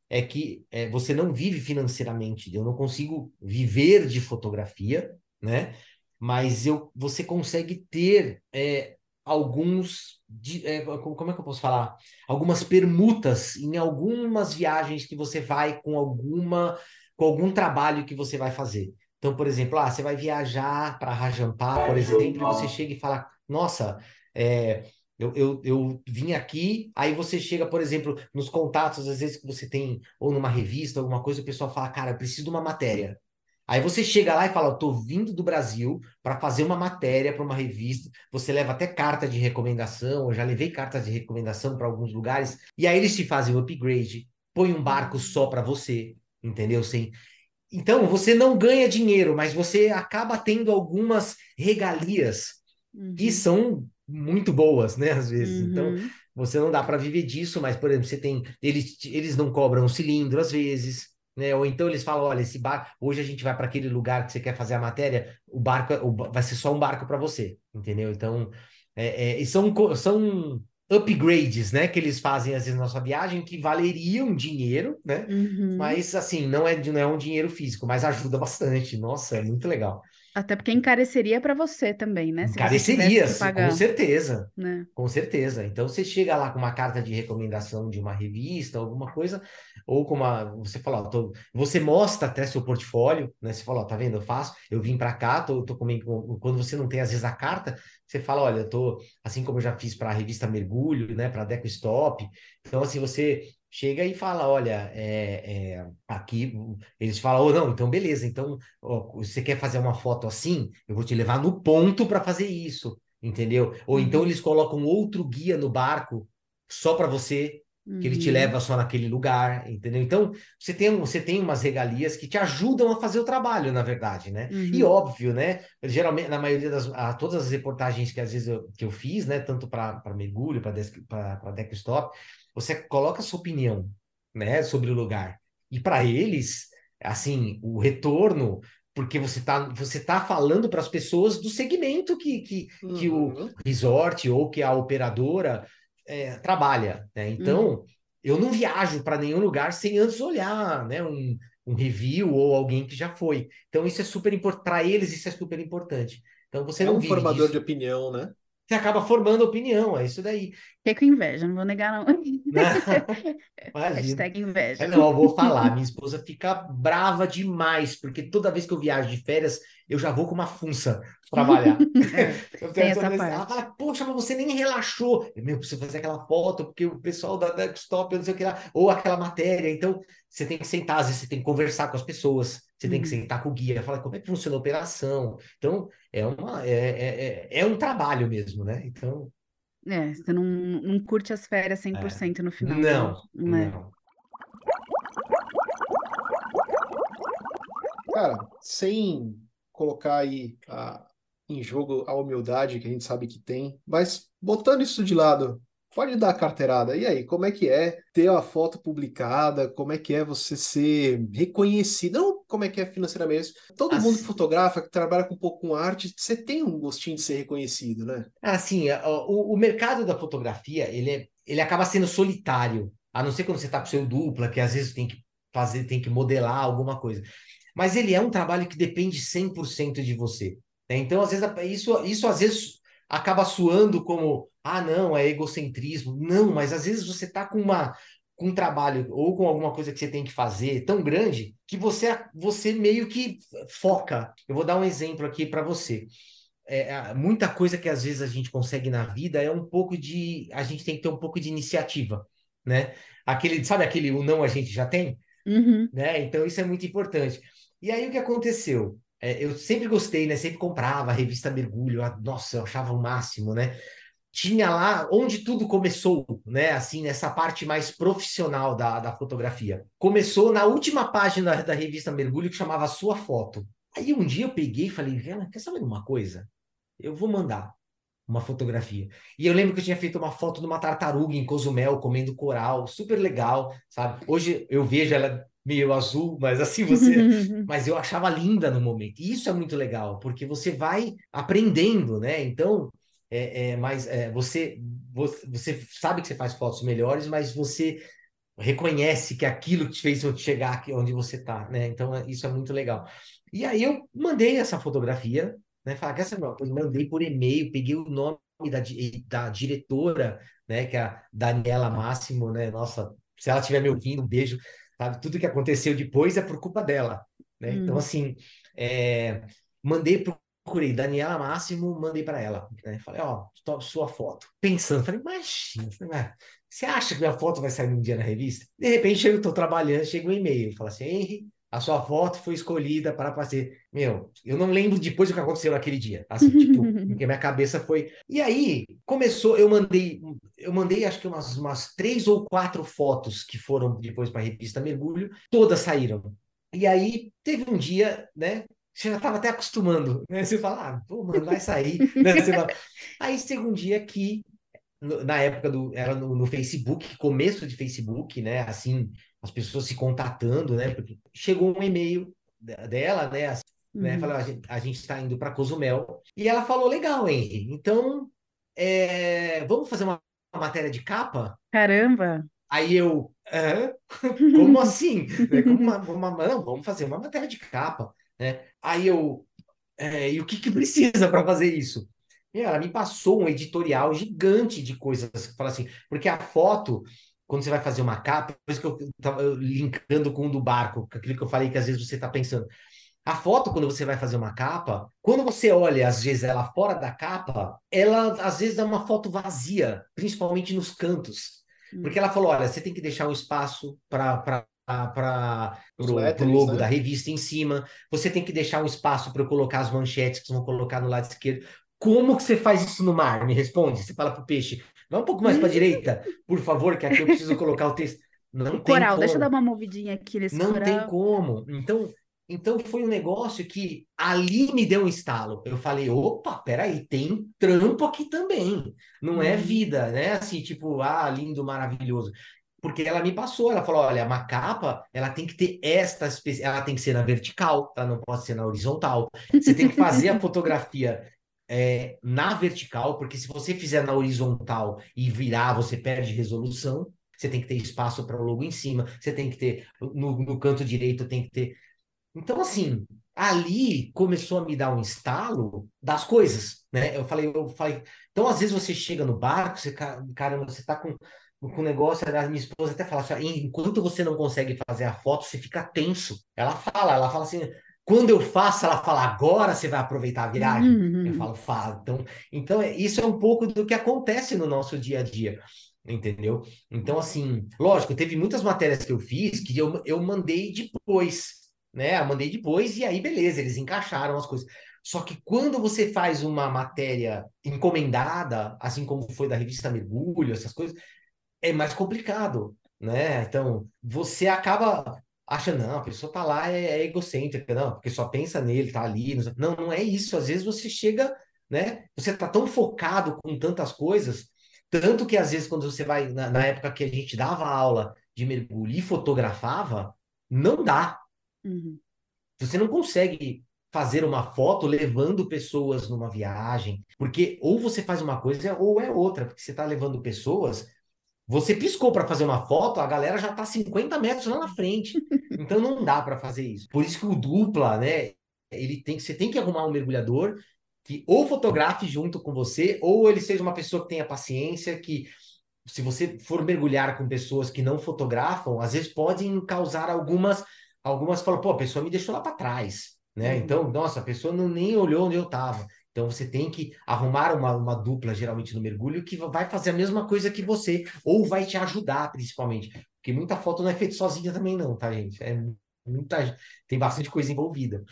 Speaker 3: é que é, você não vive financeiramente. Eu não consigo viver de fotografia, né? Mas eu, você consegue ter é, alguns, é, como é que eu posso falar? Algumas permutas em algumas viagens que você vai com alguma, com algum trabalho que você vai fazer. Então, por exemplo, ah, você vai viajar para Rajampá, por exemplo, e você chega e fala, nossa, é, eu, eu, eu vim aqui, aí você chega, por exemplo, nos contatos, às vezes que você tem, ou numa revista, alguma coisa, o pessoal fala, cara, eu preciso de uma matéria. Aí você chega lá e fala, eu tô vindo do Brasil para fazer uma matéria para uma revista. Você leva até carta de recomendação, eu já levei cartas de recomendação para alguns lugares, e aí eles te fazem o upgrade, põe um barco só para você, entendeu? Sem, então, você não ganha dinheiro, mas você acaba tendo algumas regalias que
Speaker 2: Uhum,
Speaker 3: são muito boas, né? Às vezes. Então,
Speaker 2: uhum,
Speaker 3: você não dá para viver disso, mas, por exemplo, você tem. Eles, eles não cobram um cilindro às vezes. Né? Ou então eles falam: olha, esse barco, hoje a gente vai para aquele lugar que você quer fazer a matéria, o barco é- o vai ser só um barco para você, entendeu? Então, é, é, são, são upgrades, né, que eles fazem às vezes na sua viagem que valeriam dinheiro, né?
Speaker 2: uhum.
Speaker 3: Mas assim, não é, não é um dinheiro físico, mas ajuda bastante. Nossa, é muito legal.
Speaker 2: Até porque encareceria para você também, né? Se
Speaker 3: Encareceria, se- com
Speaker 2: pagar,
Speaker 3: certeza.
Speaker 2: né?
Speaker 3: Com certeza. Então você chega lá com uma carta de recomendação de uma revista, alguma coisa, ou com uma. Você fala, ó, tô- você mostra até seu portfólio, né? Você fala, ó, tá vendo? Eu faço, eu vim para cá, tô, tô comigo. Quando você não tem, às vezes, a carta, você fala, olha, eu tô, assim como eu já fiz para a revista Mergulho, né? Para Deco Stop. Então, assim, você chega e fala, olha, é, é, aqui eles falam, oh, não, então beleza, então ó, você quer fazer uma foto assim, eu vou te levar no ponto para fazer isso entendeu? Ou então
Speaker 2: Uhum,
Speaker 3: eles colocam outro guia no barco só para você, que ele te
Speaker 2: uhum,
Speaker 3: leva só naquele lugar, entendeu? Então, você tem, você tem umas regalias que te ajudam a fazer o trabalho, na verdade, né? E
Speaker 2: uhum,
Speaker 3: óbvio, né? Geralmente, na maioria das, a, todas as reportagens que às vezes eu, que eu fiz, né? Tanto para mergulho, para deck stop, você coloca a sua opinião, né? Sobre o lugar. E para eles, assim, o retorno porque você está você tá falando para as pessoas do segmento que, que, que o
Speaker 1: Uhum.
Speaker 3: resort ou que a operadora é, trabalha, né?
Speaker 2: uhum.
Speaker 3: Então, eu não viajo para nenhum lugar sem antes olhar, né? Um, um review ou alguém que já foi. Então, isso é super importante. Para eles, isso é super importante. Então, você
Speaker 1: É
Speaker 3: não
Speaker 1: um
Speaker 3: vive
Speaker 1: formador de opinião, né?
Speaker 3: Você acaba formando opinião, é isso daí.
Speaker 2: Fiquei com inveja, não vou negar, não.
Speaker 3: Imagina.
Speaker 2: Hashtag
Speaker 3: É,
Speaker 2: inveja.
Speaker 3: não, eu vou falar. Minha esposa fica brava demais, porque toda vez que eu viajo de férias, eu já vou com uma funça trabalhar.
Speaker 2: É,
Speaker 3: Eu
Speaker 2: tem
Speaker 3: tenho
Speaker 2: essa
Speaker 3: vez- Ela
Speaker 2: parte.
Speaker 3: fala, poxa, mas você nem relaxou. Eu, Meu, preciso fazer aquela foto, porque o pessoal da desktop, eu não sei o que lá, ou aquela matéria. Então, você tem que sentar, às vezes você tem que conversar com as pessoas, você tem que
Speaker 2: Uhum.
Speaker 3: sentar com o guia, falar como é que funciona a operação. Então, é uma, é, é, é é um trabalho mesmo, né? Então,
Speaker 2: É, você não, não curte as férias
Speaker 3: é,
Speaker 2: 100% no final, né?
Speaker 3: não,
Speaker 2: Né?
Speaker 3: não.
Speaker 1: Cara, sem colocar aí a- em jogo a humildade que a gente sabe que tem, mas botando isso de lado, pode dar a carteirada. E aí, como é que é ter a foto publicada? Como é que é você ser reconhecido? Não como é que é financeiramente. Todo mundo que
Speaker 3: Assim,
Speaker 1: fotografa, que trabalha com um pouco com arte, você tem um gostinho de ser reconhecido, né?
Speaker 3: assim, o, o mercado da fotografia, ele, é, ele acaba sendo solitário, a não ser quando você está com seu dupla, que às vezes tem que fazer, tem que modelar alguma coisa. Mas ele é um trabalho que depende 100% de você. né? Então, às vezes, isso, isso às vezes acaba soando como, ah, não, é egocentrismo. Não, mas às vezes você está com uma com um trabalho ou com alguma coisa que você tem que fazer tão grande que você você meio que foca. Eu vou dar um exemplo aqui para você é, é, muita coisa que às vezes a gente consegue na vida é um pouco de. A gente tem que ter um pouco de iniciativa, né? Aquele, sabe aquele o não a gente já tem,
Speaker 2: Uhum.
Speaker 3: né? Então isso é muito importante. E aí o que aconteceu? É, eu sempre gostei, né? Sempre comprava a revista Mergulho. Nossa, eu achava o máximo, né? Tinha lá onde tudo começou, né? Assim, nessa parte mais profissional da, da fotografia. Começou na última página da revista Mergulho, que chamava Sua Foto. Aí um dia eu peguei e falei, Vera, quer saber uma coisa? Eu vou mandar uma fotografia. E eu lembro que eu tinha feito uma foto de uma tartaruga em Cozumel comendo coral, super legal, sabe? Hoje eu vejo ela meio azul, mas assim você, mas eu achava linda no momento. E isso é muito legal, porque você vai aprendendo, né? Então, é, é mas é, você, você você sabe que você faz fotos melhores, mas você reconhece que aquilo te fez chegar aqui onde você está, né? Então isso é muito legal. E aí eu mandei essa fotografia né? Falar que essa coisa, mandei por e-mail, peguei o nome da, da diretora, né? Que é a Daniela Máximo, né? Nossa, se ela estiver me ouvindo, um beijo, sabe? Tudo que aconteceu depois é por culpa dela, né? Então, hum. assim, é, mandei procurei Daniela Máximo, mandei para ela, né? Falei, ó, oh, sua foto. Pensando, falei, imagina, você acha que minha foto vai sair um dia na revista? De repente, eu estou trabalhando, chega um e-mail, fala assim, Henry, a sua foto foi escolhida para fazer. Meu, eu não lembro depois o que aconteceu naquele dia. Assim, tipo, porque minha cabeça foi. E aí, começou, eu mandei, eu mandei acho que umas, umas três ou quatro fotos que foram depois para a revista Mergulho, todas saíram. E aí, teve um dia, né? Você já estava até acostumando, né? Você fala, ah, pô, mano, vai sair. né? Fala... Aí, segundo dia que na época do era no, no, Facebook, começo de Facebook, né? Assim, as pessoas se contatando, né? Porque chegou um e-mail dela, né? Assim, né? uhum. né? a gente está indo para Cozumel. E ela falou, legal, Henry. Então, é, vamos fazer uma, matéria de capa?
Speaker 2: Caramba!
Speaker 3: Aí eu, como assim? né? Como uma, uma, não, vamos fazer uma matéria de capa, né? Aí eu, é, e o que, que precisa para fazer isso? Ela me passou um editorial gigante de coisas, fala assim, porque a foto quando você vai fazer uma capa, por isso que eu estava linkando com o do barco, aquilo que eu falei que às vezes você está pensando. A foto, quando você vai fazer uma capa, quando você olha, às vezes, ela fora da capa, ela às vezes dá uma foto vazia, principalmente nos cantos. Hum. Porque ela falou: olha, você tem que deixar um espaço para para o logo né? da revista em cima. Você tem que deixar um espaço para eu colocar as manchetes que vão colocar no lado esquerdo. Como que você faz isso no mar? Me responde. Você fala para o peixe: Vai um pouco mais para a direita, por favor, que aqui eu preciso colocar o texto. Não o tem
Speaker 2: coral,
Speaker 3: como.
Speaker 2: deixa eu dar uma movidinha aqui nesse
Speaker 3: Não
Speaker 2: coral.
Speaker 3: tem como. Então, então foi um negócio que ali me deu um estalo. Eu falei, opa, peraí, tem trampo aqui também. Não é uhum. vida, né? Assim, tipo, ah, lindo, maravilhoso. Porque ela me passou, ela falou, olha, uma capa, ela tem que ter esta, ela tem que ser na vertical, ela não pode ser na horizontal. Você tem que fazer a fotografia é, na vertical, porque se você fizer na horizontal e virar, você perde resolução. Você tem que ter espaço para o logo em cima, você tem que ter no, no canto direito, tem que ter. Então, assim, ali começou a me dar um estalo das coisas, né? Eu falei, eu falei, então às vezes você chega no barco, você, caramba, você tá com com o negócio, a minha esposa até fala assim, enquanto você não consegue fazer a foto, você fica tenso. Ela fala, ela fala assim, quando eu faço, ela fala, agora você vai aproveitar a viagem. Uhum. Eu falo, fala. Então, então, é, isso é um pouco do que acontece no nosso dia a dia, entendeu? Então, assim, lógico, teve muitas matérias que eu fiz que eu, eu mandei depois, né? Eu mandei depois e aí, beleza, eles encaixaram as coisas. Só que quando você faz uma matéria encomendada, assim como foi da revista Mergulho, essas coisas, é mais complicado, né? Então, você acaba acha, não, a pessoa tá lá, é, é egocêntrica, não, porque só pensa nele, tá ali. Não, não é isso. Às vezes você chega, né? Você tá tão focado com tantas coisas, tanto que às vezes quando você vai, na, na época que a gente dava aula de mergulho e fotografava, não dá. Uhum. Você não consegue fazer uma foto levando pessoas numa viagem, porque ou você faz uma coisa ou é outra, porque você está levando pessoas você piscou para fazer uma foto, a galera já está 50 metros lá na frente. Então não dá para fazer isso. Por isso que o dupla, né? Ele tem, você tem que arrumar um mergulhador que ou fotografe junto com você, ou ele seja uma pessoa que tenha paciência, que se você for mergulhar com pessoas que não fotografam, às vezes podem causar algumas algumas falam, pô, a pessoa me deixou lá para trás, né? Uhum. Então, nossa, a pessoa não nem olhou onde eu estava. Então você tem que arrumar uma, uma dupla, geralmente no mergulho, que vai fazer a mesma coisa que você, ou vai te ajudar, principalmente. Porque muita foto não é feita sozinha também, não, tá, gente? É muita, tem bastante coisa envolvida.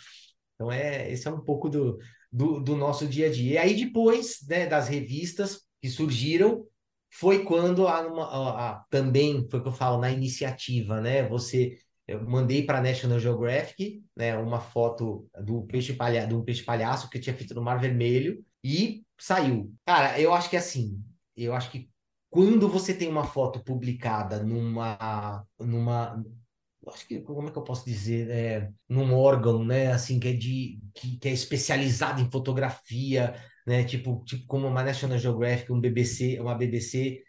Speaker 3: Então, é, esse é um pouco do, do, do nosso dia a dia. E aí, depois né, das revistas que surgiram, foi quando a, a, a, também foi o que eu falo na iniciativa, né? Você eu mandei para a National Geographic, né, uma foto do peixe palha, de um peixe palhaço que tinha feito no Mar Vermelho e saiu. Cara, eu acho que assim, eu acho que quando você tem uma foto publicada numa, numa, acho que como é que eu posso dizer, é, num órgão, né, assim que é de que, que é especializado em fotografia, né, tipo tipo como uma National Geographic, um BBC, uma BBC,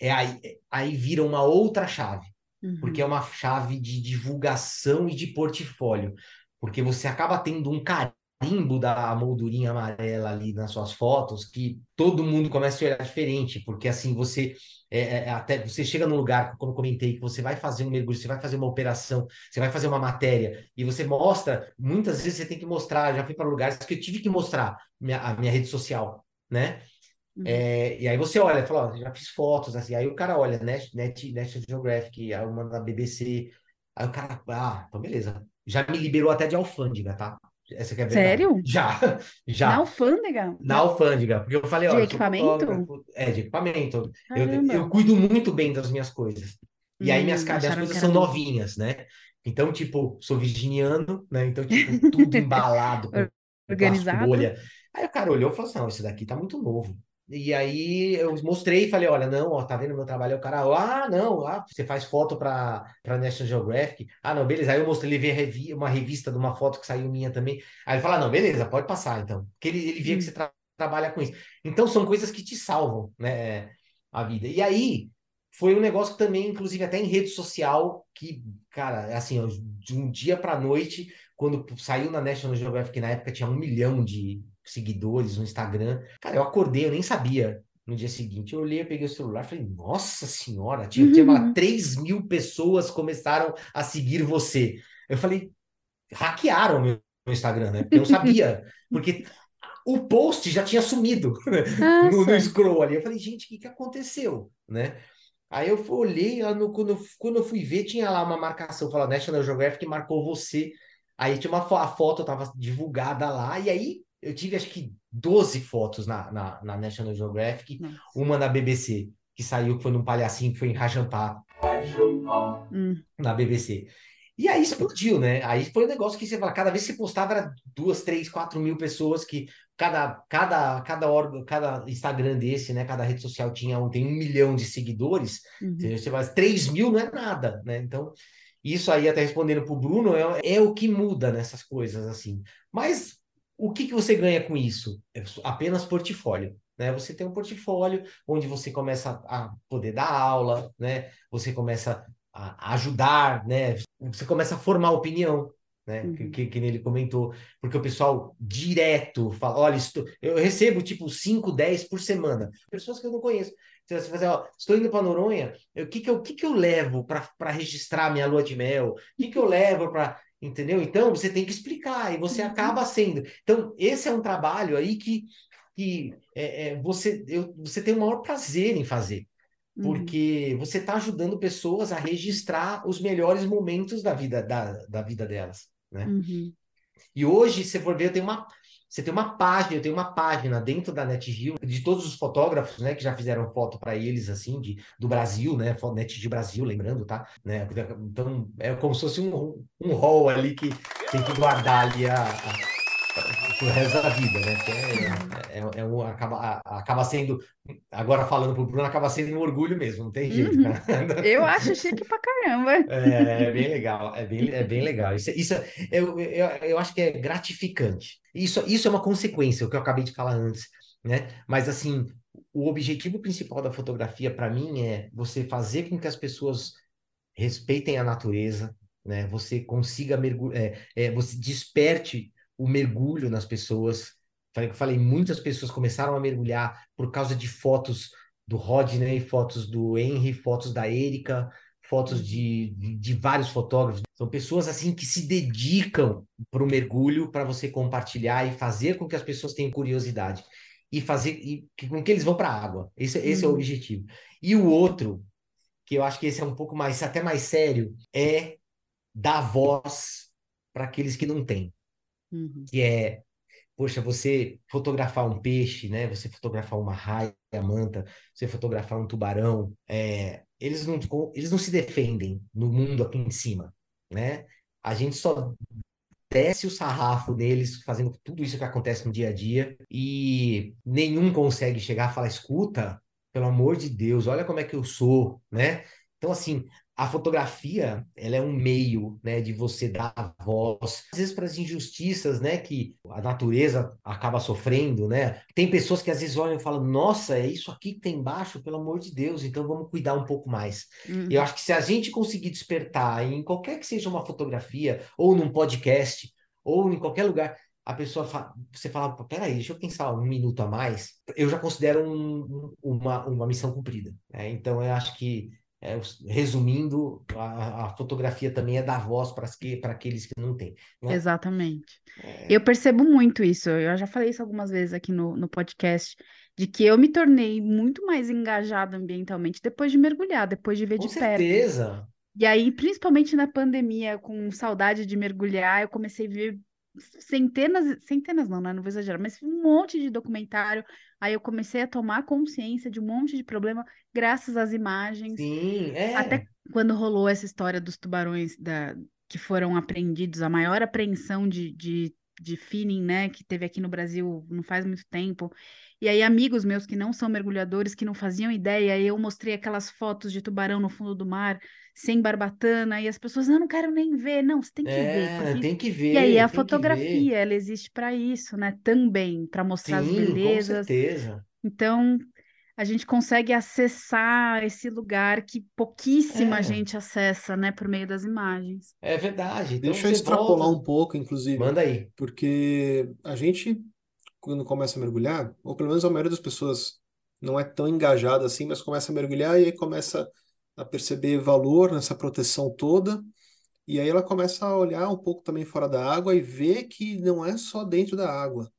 Speaker 3: é aí, aí vira uma outra chave porque é
Speaker 2: Uhum.
Speaker 3: uma chave de divulgação e de portfólio, porque você acaba tendo um carimbo da moldurinha amarela ali nas suas fotos que todo mundo começa a olhar diferente, porque assim você é, é, até você chega num lugar, como eu comentei, que você vai fazer um mergulho, você vai fazer uma operação, você vai fazer uma matéria e você mostra, muitas vezes você tem que mostrar, já fui para lugares que eu tive que mostrar minha, a minha rede social, né?
Speaker 2: Uhum.
Speaker 3: É, e aí você olha, fala, ó, já fiz fotos, assim, aí o cara olha, Net, Net, National Geographic, aí uma da BBC, aí o cara, ah, então beleza. Já me liberou até de alfândega, tá? Essa que é.
Speaker 2: Sério?
Speaker 3: Já,
Speaker 2: Na
Speaker 3: já,
Speaker 2: alfândega?
Speaker 3: na
Speaker 2: Na-
Speaker 3: alfândega, porque eu falei,
Speaker 2: De
Speaker 3: ó, sou
Speaker 2: equipamento?
Speaker 3: é, de equipamento, eu, eu cuido muito bem das minhas coisas. E aí minhas,
Speaker 2: Hum,
Speaker 3: ca- minhas
Speaker 2: acharam
Speaker 3: coisas são novinhas, né? Então, tipo, sou virginiano, né? Então, tipo, tudo embalado
Speaker 2: organizado.
Speaker 3: bolha. Aí o cara olhou e falou assim: não, esse daqui tá muito novo. E aí eu mostrei e falei: olha, não, ó, tá vendo meu trabalho? Aí o cara, ah, não, ah, você faz foto para para National Geographic. Ah, não, beleza. Aí eu mostrei, levei a revi- uma revista de uma foto que saiu minha também. Aí ele falou: ah, não, beleza, pode passar então. Porque ele, ele via que
Speaker 2: Hum.
Speaker 3: você tra- trabalha com isso. Então são coisas que te salvam, né, a vida. E aí foi um negócio que também, inclusive, até em rede social, que, cara, é assim, ó, de um dia para noite, quando saiu na National Geographic, na época tinha um milhão de seguidores no Instagram. Cara, eu acordei, eu nem sabia. No dia seguinte, eu olhei, eu peguei o celular e falei, nossa senhora, tinha, tinha lá 3 mil pessoas começaram a seguir você. Eu falei, hackearam meu, meu Instagram, né? Porque eu sabia. Porque o post já tinha sumido no, no scroll ali. Eu falei, gente, o que que aconteceu, né? Aí eu fui- olhei, lá no- quando, eu- quando eu fui ver, tinha lá uma marcação, falou National Geographic marcou você. Aí tinha uma a foto, estava divulgada lá, e aí eu tive acho que 12 fotos na, na, na National Geographic,
Speaker 2: Nossa.
Speaker 3: uma na BBC, que saiu, que foi num palhacinho que foi em Rajampá,
Speaker 2: Hum.
Speaker 3: na BBC. E aí explodiu, né? Aí foi um negócio que você fala, cada vez que você postava era duas, três, quatro mil pessoas que cada, cada, cada órgão, cada Instagram desse, né? Cada rede social tinha um, tem um milhão de seguidores.
Speaker 2: Uhum.
Speaker 3: Você fala, 3 mil não é nada, né? Então, isso aí, até respondendo para o Bruno, é, é o que muda nessas coisas, assim. Mas o que, que você ganha com isso? É apenas portfólio, né? Você tem um portfólio onde você começa a poder dar aula, né? Você começa a ajudar, né? Você começa a formar opinião, né?
Speaker 2: Uhum.
Speaker 3: Que, que, que ele comentou, porque o pessoal direto fala, olha, estou... eu recebo tipo 5, 10 por semana, pessoas que eu não conheço. Você vai fazer, ó, estou indo para Noronha, o que que eu, que que eu levo para registrar minha lua de mel? O que que eu levo para, entendeu? Então você tem que explicar e você
Speaker 2: Uhum.
Speaker 3: acaba sendo. Então esse é um trabalho aí que que é, é, você eu, você tem o maior prazer em fazer
Speaker 2: Uhum.
Speaker 3: porque você está ajudando pessoas a registrar os melhores momentos da vida, da, da vida delas, né?
Speaker 2: Uhum.
Speaker 3: E hoje, se for ver, eu tenho uma, você tem uma página, eu tenho uma página dentro da NetGeo de todos os fotógrafos, né, que já fizeram foto para eles, assim, de, do Brasil, né, NetGeo Brasil, lembrando, tá? Né? Então, é como se fosse um, um hall ali que tem que guardar ali a, a pro resto da vida, né? Que é, é, é um, acaba, acaba sendo, agora falando pro Bruno, acaba sendo um orgulho mesmo, não tem jeito,
Speaker 2: Uhum.
Speaker 3: cara.
Speaker 2: Eu acho chique pra caramba.
Speaker 3: É, é bem legal, é bem, é bem legal. Isso, isso eu, eu, eu acho que é gratificante. Isso, isso é uma consequência, o que eu acabei de falar antes, né? Mas assim, o objetivo principal da fotografia para mim é você fazer com que as pessoas respeitem a natureza, né? Você consiga mergulhar, é, é, você desperte o mergulho nas pessoas. Falei que eu falei, muitas pessoas começaram a mergulhar por causa de fotos do Rodney, fotos do Henry, fotos da Erika, fotos de, de, de vários fotógrafos. São pessoas assim que se dedicam para o mergulho, para você compartilhar e fazer com que as pessoas tenham curiosidade e fazer e, com que eles vão para a água. Esse, esse é o
Speaker 2: Uhum.
Speaker 3: objetivo. E o outro, que eu acho que esse é um pouco mais, até mais sério, é dar voz para aqueles que não têm,
Speaker 2: Uhum.
Speaker 3: que é, poxa, você fotografar um peixe, né? Você fotografar uma raia, manta, você fotografar um tubarão, é, eles não, eles não se defendem no mundo aqui em cima. né? A gente só desce o sarrafo deles, fazendo tudo isso que acontece no dia a dia, e nenhum consegue chegar e falar: escuta, pelo amor de Deus, olha como é que eu sou, né? Então, assim, a fotografia, ela é um meio, né, de você dar voz, às vezes para as injustiças, né, que a natureza acaba sofrendo, né? Tem pessoas que às vezes olham e falam: "Nossa, é isso aqui que tem embaixo, pelo amor de Deus, então vamos cuidar um pouco mais".
Speaker 2: Uhum.
Speaker 3: Eu acho que se a gente conseguir despertar em qualquer que seja uma fotografia ou num podcast ou em qualquer lugar, a pessoa fa... você fala, peraí, deixa eu pensar um minuto a mais, eu já considero um, uma, uma missão cumprida. Né? Então eu acho que é, resumindo, a, a, fotografia também é dar voz para que, aqueles que não têm. Né?
Speaker 2: Exatamente. É... Eu percebo muito isso. Eu já falei isso algumas vezes aqui no, no podcast, de que eu me tornei muito mais engajada ambientalmente depois de mergulhar, depois de ver
Speaker 3: Com
Speaker 2: de
Speaker 3: certeza.
Speaker 2: perto. E aí, principalmente na pandemia, com saudade de mergulhar, eu comecei a ver centenas, centenas não, né? Não vou exagerar, mas um monte de documentário. Aí eu comecei a tomar consciência de um monte de problema graças às imagens.
Speaker 3: Sim, é.
Speaker 2: Até quando rolou essa história dos tubarões da, que foram apreendidos, a maior apreensão de, de, de finning, né, que teve aqui no Brasil não faz muito tempo. E aí, amigos meus que não são mergulhadores, que não faziam ideia, eu mostrei aquelas fotos de tubarão no fundo do mar, sem barbatana, e as pessoas, não, não quero nem ver. Não, você tem que
Speaker 3: É,
Speaker 2: ver. Porque...
Speaker 3: tem que ver,
Speaker 2: E aí, a fotografia, ela existe para isso, né? Também, para mostrar as
Speaker 3: Sim, com
Speaker 2: belezas.
Speaker 3: certeza.
Speaker 2: Então, a gente consegue acessar esse lugar que pouquíssima
Speaker 3: É,
Speaker 2: gente acessa, né, por meio das imagens.
Speaker 3: é verdade. Então
Speaker 1: Deixa eu extrapolar
Speaker 3: volta,
Speaker 1: um pouco, inclusive,
Speaker 3: manda aí.
Speaker 1: porque a gente, quando começa a mergulhar, ou pelo menos a maioria das pessoas não é tão engajada assim, mas começa a mergulhar e aí começa a perceber valor nessa proteção toda, e aí ela começa a olhar um pouco também fora da água e ver que não é só dentro da água.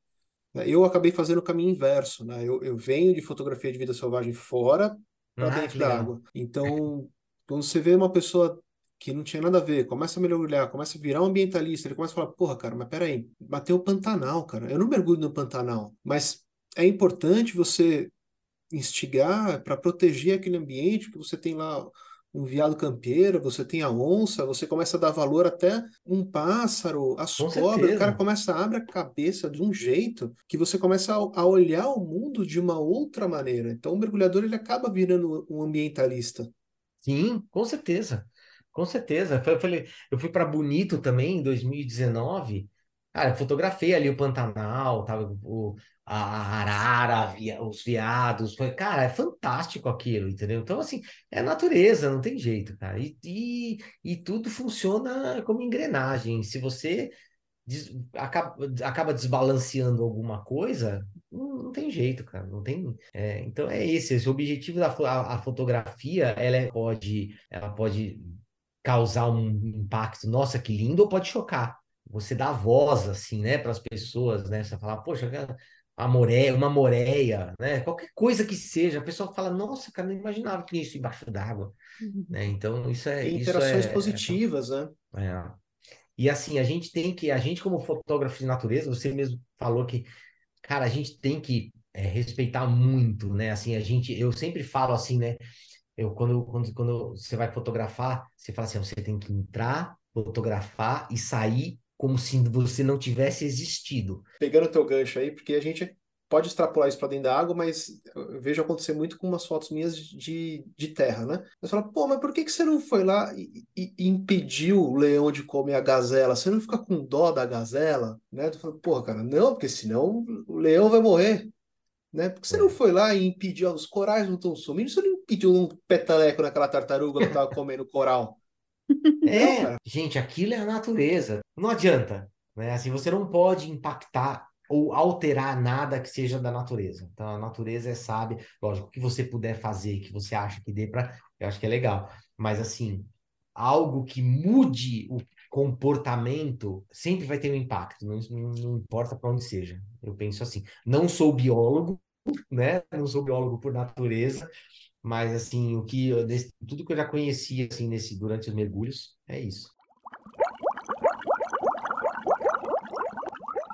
Speaker 1: né? Eu acabei fazendo o caminho inverso, né? Eu, eu venho de fotografia de vida selvagem fora para
Speaker 3: Ah,
Speaker 1: dentro da
Speaker 3: legal.
Speaker 1: água. Então, quando você vê uma pessoa que não tinha nada a ver, começa a mergulhar, começa a virar um ambientalista, ele começa a falar, porra, cara, mas peraí, bateu o Pantanal, cara. Eu não mergulho no Pantanal, mas é importante você instigar para proteger aquele ambiente, porque você tem lá um veado campeiro, você tem a onça, você começa a dar valor até um pássaro, as
Speaker 3: Com
Speaker 1: cobras, o cara
Speaker 3: certeza.
Speaker 1: começa a abrir a cabeça de um jeito que você começa a, olhar o mundo de uma outra maneira. Então o mergulhador ele acaba virando um ambientalista.
Speaker 3: Sim, com certeza. Com certeza. Eu falei, eu fui para Bonito também em 2019. Cara, fotografei ali o Pantanal, tava o, a arara, via- os veados. Foi, cara, é fantástico aquilo, entendeu? Então, assim, é natureza, não tem jeito, cara. E, e, e tudo funciona como engrenagem. Se você des- acaba, acaba desbalanceando alguma coisa, não, não tem jeito, cara. Não tem. é, então é esse, esse objetivo da a, a fotografia, ela é- pode, ela pode causar um impacto, nossa, que lindo, ou pode chocar. Você dá voz, assim, né, para as pessoas, né? Você fala, poxa, cara, a moreia, uma moreia, né? Qualquer coisa que seja, a pessoa fala, nossa, cara, não imaginava que tinha isso embaixo d'água, né? Então, isso é,
Speaker 1: Tem
Speaker 3: isso
Speaker 1: interações
Speaker 3: é,
Speaker 1: positivas, né?
Speaker 3: é, e assim, a gente tem que, a gente como fotógrafo de natureza, você mesmo falou que, cara, a gente tem que é, respeitar muito, né? Assim, a gente, eu sempre falo assim, né? Eu quando, quando, quando você vai fotografar, você fala assim, você tem que entrar, fotografar e sair como se você não tivesse existido.
Speaker 1: Pegando o teu gancho aí, porque a gente pode extrapolar isso para dentro da água, mas eu vejo acontecer muito com umas fotos minhas de, de terra, né? Você fala, pô, mas por que que você não foi lá e, e- e impediu o leão de comer a gazela? Você não fica com dó da gazela, né? Tu fala, porra, cara, não, porque senão o leão vai morrer, né? Porque você não
Speaker 3: É.
Speaker 1: foi lá e impediu, ó, os corais não estão sumindo, você não impediu um peteleco naquela tartaruga que tava comendo coral.
Speaker 3: É, gente, aquilo é a natureza. Não adianta, né? Assim, você não pode impactar ou alterar nada que seja da natureza. Então, a natureza é sábia. Lógico, o que você puder fazer, que você acha que dê para, eu acho que é legal. Mas assim, algo que mude o comportamento sempre vai ter um impacto, não, não- não importa para onde seja. Eu penso assim. Não sou biólogo, né? Não sou biólogo por natureza, mas assim, o que eu- desse- tudo que eu já conheci assim nesse durante os mergulhos é isso.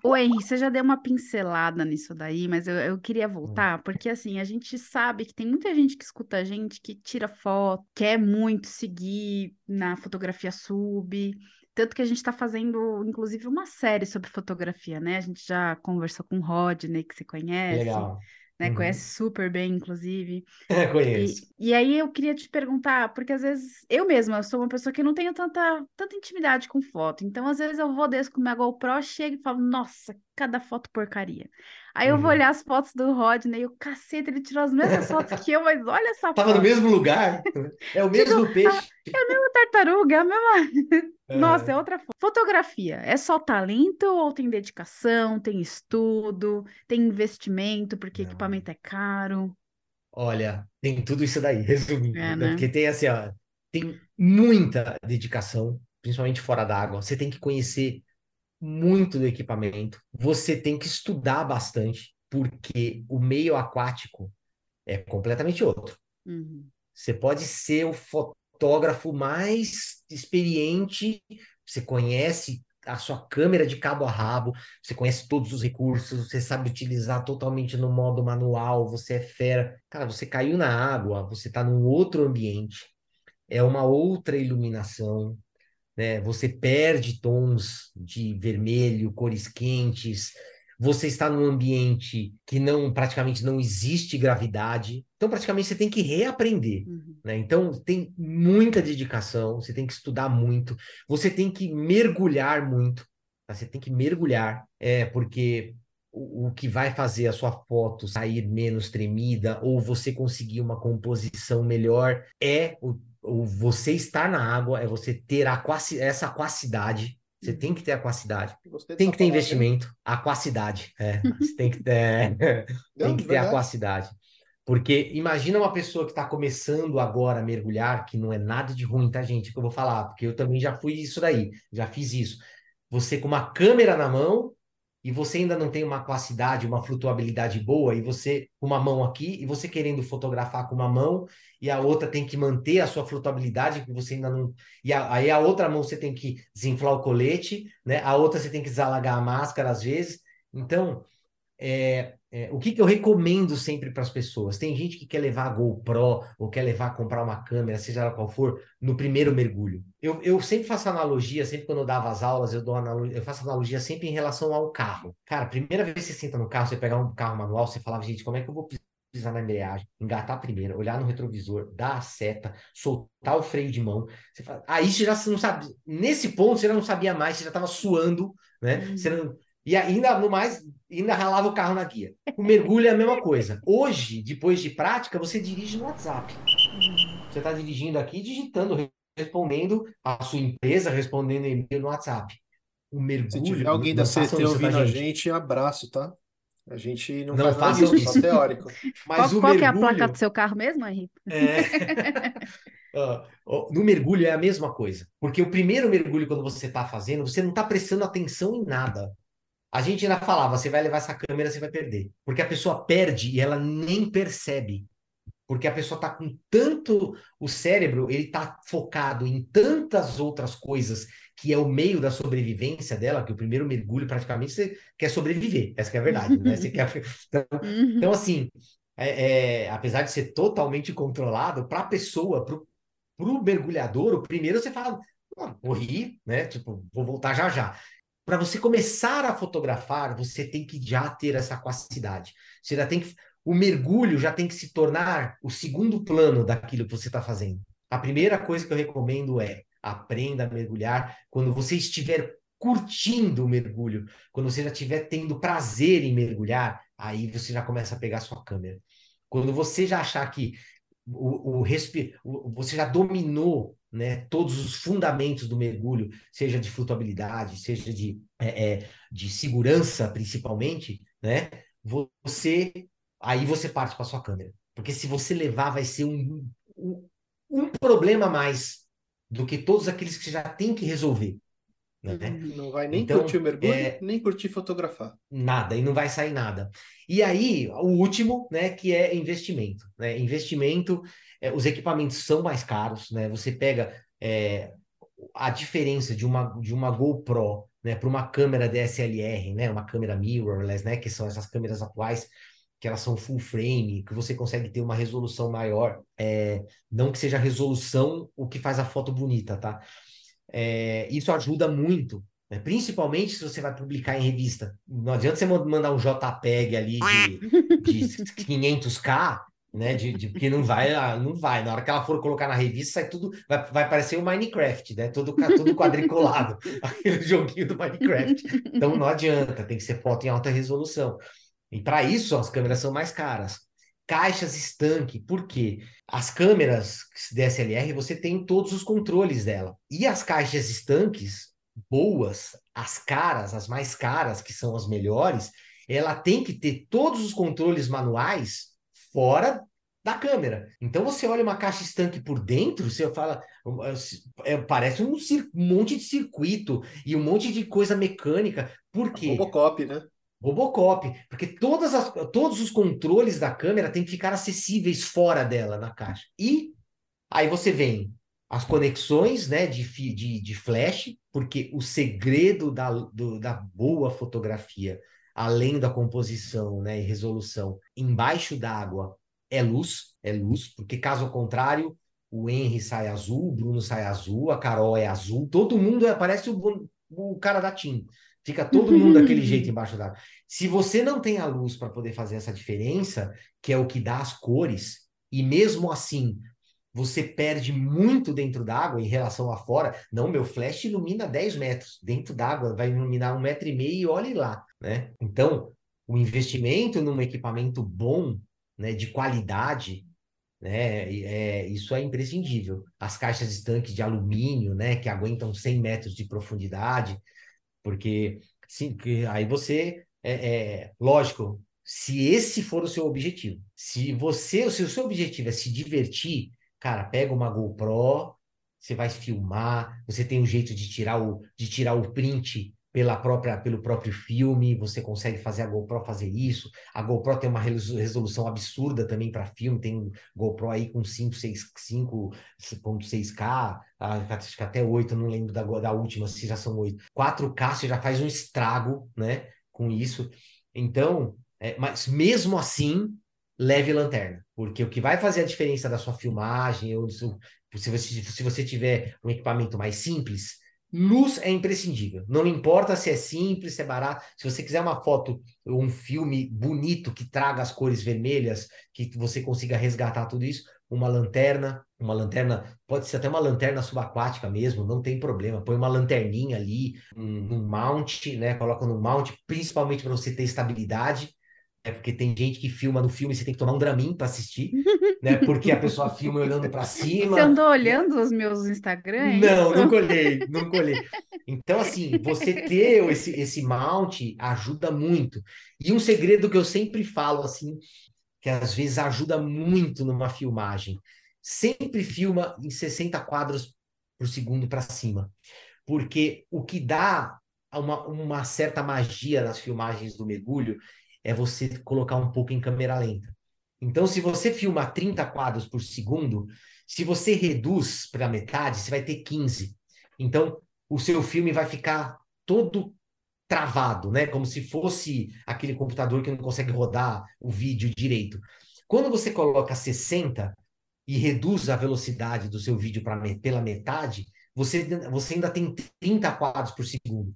Speaker 2: Ô, Henry, você já deu uma pincelada nisso daí, mas eu, eu queria voltar, porque assim, a gente sabe que tem muita gente que escuta a gente que tira foto, quer muito seguir na fotografia sub, tanto que a gente está fazendo, inclusive, uma série sobre fotografia, né? A gente já conversou com o Rodney, que você conhece,
Speaker 3: Legal.
Speaker 2: Né?
Speaker 3: Uhum.
Speaker 2: Conhece super bem, inclusive.
Speaker 3: Conheço.
Speaker 2: E, e aí eu queria te perguntar, porque às vezes eu mesma eu sou uma pessoa que não tenho tanta, tanta intimidade com foto. Então, às vezes eu vou desse com minha GoPro, chego e falo, nossa, cada foto porcaria. Aí eu vou
Speaker 3: Uhum.
Speaker 2: olhar as fotos do Rodney, e o cacete, ele tirou as mesmas fotos que eu, mas olha essa
Speaker 3: Tava no
Speaker 2: foto.
Speaker 3: mesmo lugar. É o mesmo peixe.
Speaker 2: É a mesma tartaruga, é a mesma. Nossa, é outra foto. Fotografia, é só talento ou tem dedicação, tem estudo, tem investimento, porque
Speaker 3: Não.
Speaker 2: equipamento é caro?
Speaker 3: Olha, tem tudo isso daí, resumindo,
Speaker 2: É,
Speaker 3: né?
Speaker 2: né?
Speaker 3: Porque tem assim, ó, tem muita dedicação, principalmente fora d'água. Você tem que conhecer muito do equipamento. Você tem que estudar bastante, porque o meio aquático é completamente outro.
Speaker 2: Uhum.
Speaker 3: Você pode ser o fotógrafo mais experiente, você conhece a sua câmera de cabo a rabo, você conhece todos os recursos, você sabe utilizar totalmente no modo manual, você é fera. Cara, você caiu na água, você está num outro ambiente, é uma outra iluminação, né? Você perde tons de vermelho, cores quentes. Você está num ambiente que não praticamente não existe gravidade. Então, praticamente você tem que reaprender,
Speaker 2: Uhum.
Speaker 3: né? Então, tem muita dedicação, você tem que estudar muito, você tem que mergulhar muito, tá? Você tem que mergulhar, é, porque o, o que vai fazer a sua foto sair menos tremida ou você conseguir uma composição melhor é o, o você estar na água, é você ter aquaci, essa aquacidade. Você tem que ter aquacidade.
Speaker 1: Gostei
Speaker 3: Tem que ter investimento, aquacidade. É, você tem que ter, tem que ter aquacidade. Porque imagina uma pessoa que está começando agora a mergulhar, que não é nada de ruim, tá, gente? Que eu vou falar, porque eu também já fui isso daí, já fiz isso. Você com uma câmera na mão e você ainda não tem uma aquacidade, uma flutuabilidade boa, e você com uma mão aqui, e você querendo fotografar com uma mão, e a outra tem que manter a sua flutuabilidade, que você ainda não. E a- aí a outra mão você tem que desinflar o colete, né? A outra você tem que desalagar a máscara às vezes. Então, é, é, o que, que eu recomendo sempre para as pessoas? Tem gente que quer levar a GoPro ou quer levar, comprar uma câmera, seja ela qual for, no primeiro mergulho. Eu, eu sempre faço analogia, sempre quando eu dava as aulas, eu dou analogia, eu faço analogia sempre em relação ao carro. Cara, a primeira vez que você senta no carro, você pegar um carro manual, você falava, gente, como é que eu vou pisar na embreagem, engatar primeiro, olhar no retrovisor, dar a seta, soltar o freio de mão. Você fala, aí você já não sabe, nesse ponto você já não sabia mais, você já estava suando, né?
Speaker 2: Uhum.
Speaker 3: Você não, e ainda no mais, ainda ralava o carro na guia. O mergulho é a mesma coisa. Hoje, depois de prática, você dirige no WhatsApp. Você está dirigindo aqui, digitando, respondendo a sua empresa, respondendo e-mail no WhatsApp. O
Speaker 1: Se
Speaker 3: mergulho,
Speaker 1: tiver alguém da CT
Speaker 3: isso,
Speaker 1: ouvindo a
Speaker 3: gente?
Speaker 1: abraço, tá? A gente não,
Speaker 3: Não
Speaker 1: faz disso, só
Speaker 3: isso.
Speaker 1: teórico.
Speaker 3: Mas
Speaker 2: Qual,
Speaker 3: o
Speaker 2: qual que é a
Speaker 3: mergulho,
Speaker 2: placa do seu carro mesmo, Henrique?
Speaker 3: É. Ó, No mergulho é a mesma coisa. Porque o primeiro mergulho, quando você está fazendo, você não está prestando atenção em nada. A gente ainda falava, você vai levar essa câmera, você vai perder. Porque a pessoa perde e ela nem percebe. Porque a pessoa está com tanto. O cérebro, ele está focado em tantas outras coisas que é o meio da sobrevivência dela, que o primeiro mergulho, praticamente, você quer sobreviver. Essa que é a verdade, né? Você quer... Então,
Speaker 2: Uhum.
Speaker 3: então, assim, é, é, apesar de ser totalmente controlado, para a pessoa, para o mergulhador, o primeiro você fala, "Ah, morri, né? Tipo, vou voltar já já. Para você começar a fotografar, você tem que já ter essa capacidade. Você já tem que. O mergulho já tem que se tornar o segundo plano daquilo que você está fazendo. A primeira coisa que eu recomendo é aprenda a mergulhar quando você estiver curtindo o mergulho, quando você já estiver tendo prazer em mergulhar, aí você já começa a pegar sua câmera. Quando você já achar que o, o, o você já dominou né, todos os fundamentos do mergulho, seja de flutuabilidade, seja de, é, é, de segurança, principalmente, né? Você aí você parte para sua câmera. Porque se você levar, vai ser um, um, um problema a mais do que todos aqueles que você já tem que resolver. Né?
Speaker 1: Não vai nem
Speaker 3: Então,
Speaker 1: curtir o mergulho,
Speaker 3: é-
Speaker 1: nem curtir fotografar.
Speaker 3: Nada, e não vai sair nada. E aí, o último, né, que é investimento. Né? Investimento, é, os equipamentos são mais caros, né? Você pega é, a diferença de uma, de uma GoPro né, para uma câmera DSLR, né, uma câmera mirrorless, né, que são essas câmeras atuais que elas são full frame, que você consegue ter uma resolução maior, é, não que seja a resolução o que faz a foto bonita, tá? É, isso ajuda muito, né? principalmente se você vai publicar em revista. Não adianta você mandar um JPEG ali de, de 500k, né? De, de, porque não vai, não vai. Na hora que ela for colocar na revista, sai tudo, vai, vai parecer o Minecraft, né? Tudo, tudo quadriculado, aquele joguinho do Minecraft. Então não adianta, tem que ser foto em alta resolução. E para isso as câmeras são mais caras. Caixas estanque, por quê? As câmeras DSLR, você tem todos os controles dela. E as caixas estanques, boas, as caras, as mais caras, que são as melhores, ela tem que ter todos os controles manuais fora da câmera. Então você olha uma caixa estanque por dentro, você fala, é, parece um, um, monte de circuito e um monte de coisa mecânica. Por quê?
Speaker 1: Robocop, né?
Speaker 3: Robocop, porque todas as, todos os controles da câmera têm que ficar acessíveis fora dela na caixa. E aí você vem as conexões né, de, de, de flash, porque o segredo da, do, da boa fotografia, além da composição né, e resolução, embaixo d'água é luz, é luz, porque caso contrário, o Henry sai azul, o Bruno sai azul, a Carol é azul, todo mundo é, parece o, o cara da TIM. Fica todo mundo daquele jeito embaixo d'água. Se você não tem a luz para poder fazer essa diferença, que é o que dá as cores, e mesmo assim você perde muito dentro d'água em relação a fora. Não, meu flash ilumina 10 metros. Dentro d'água vai iluminar um metro e meio e olhe lá, né? Então, o investimento num equipamento bom, né, de qualidade, né, é, isso é imprescindível. As caixas estanques de alumínio, né, que aguentam 100 metros de profundidade, porque sim, aí você é, é, lógico, se esse for o seu objetivo, se você, se o seu objetivo é se divertir, cara, pega uma GoPro, você vai filmar, você tem um jeito de tirar o, de tirar o print pela própria, pelo próprio filme, você consegue fazer a GoPro fazer isso. A GoPro tem uma resolução absurda também para filme, tem GoPro aí com 5.6K, acho que até 8, não lembro da, da última, se já são 8. 4K você já faz um estrago, né, com isso. Então, é, mas mesmo assim, leve lanterna, porque o que vai fazer a diferença da sua filmagem, ou se, você, se você tiver um equipamento mais simples, Luz é imprescindível. Não importa se é simples, se é barato. Se você quiser uma foto, um filme bonito que traga as cores vermelhas, que você consiga resgatar tudo isso, uma lanterna, uma lanterna, pode ser até uma lanterna subaquática mesmo, não tem problema. Põe uma lanterninha ali, um, um mount, né? Coloca no mount, principalmente para você ter estabilidade. É porque tem gente que filma no filme, você tem que tomar um Dramin para assistir, né? Porque a pessoa filma olhando para cima.
Speaker 2: Você andou olhando os meus Instagrams? É
Speaker 3: não, não olhei, não olhei. Então, assim, você ter esse, esse mount ajuda muito. E um segredo que eu sempre falo, assim, que às vezes ajuda muito numa filmagem, sempre filma em 60 quadros por segundo para cima. Porque o que dá uma, uma certa magia nas filmagens do mergulho é você colocar um pouco em câmera lenta. Então, se você filma 30 quadros por segundo, se você reduz para metade, você vai ter 15. Então, o seu filme vai ficar todo travado, né? Como se fosse aquele computador que não consegue rodar o vídeo direito. Quando você coloca 60 e reduz a velocidade do seu vídeo pra, pela metade, você, você ainda tem 30 quadros por segundo,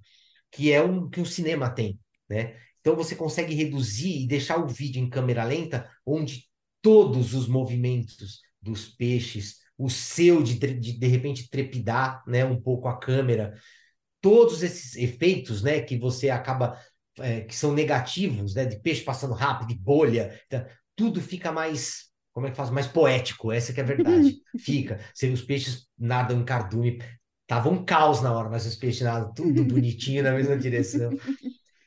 Speaker 3: que é um que o cinema tem, né? Então você consegue reduzir e deixar o vídeo em câmera lenta, onde todos os movimentos dos peixes, o seu de, de, de repente trepidar né, um pouco a câmera, todos esses efeitos né, que você acaba, é, que são negativos, né, de peixe passando rápido, de bolha, então, tudo fica mais, como é que faz? Mais poético, essa que é a verdade. fica. Você, os peixes nadam em cardume, tava um caos na hora, mas os peixes nadam tudo bonitinho na mesma direção.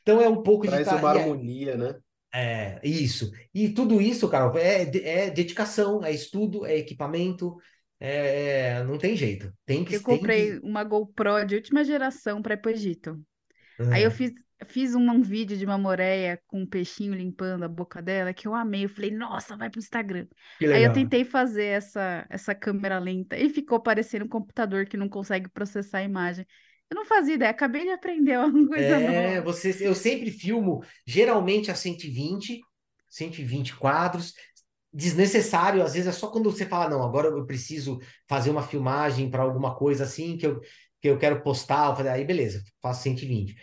Speaker 3: Então é um pouco
Speaker 1: Traz
Speaker 3: de.
Speaker 1: uma harmonia, né?
Speaker 3: É, isso. E tudo isso, Carol, é, é dedicação, é estudo, é equipamento, é, não tem jeito. Tem que
Speaker 2: Eu comprei
Speaker 3: que...
Speaker 2: uma GoPro de última geração para ir para o Egito. Aí eu fiz, fiz um, um, vídeo de uma moreia com um peixinho limpando a boca dela que eu amei. Eu falei, nossa, vai pro Instagram. Aí eu tentei fazer essa, essa câmera lenta e ficou parecendo um computador que não consegue processar a imagem. Eu não fazia ideia, acabei de aprender uma coisa
Speaker 3: É,
Speaker 2: nova.
Speaker 3: você, eu sempre filmo, geralmente a 120, 120 quadros. Desnecessário, às vezes é só quando você fala, não, agora eu preciso fazer uma filmagem para alguma coisa assim que eu, que eu quero postar, eu falei, aí beleza, faço 120.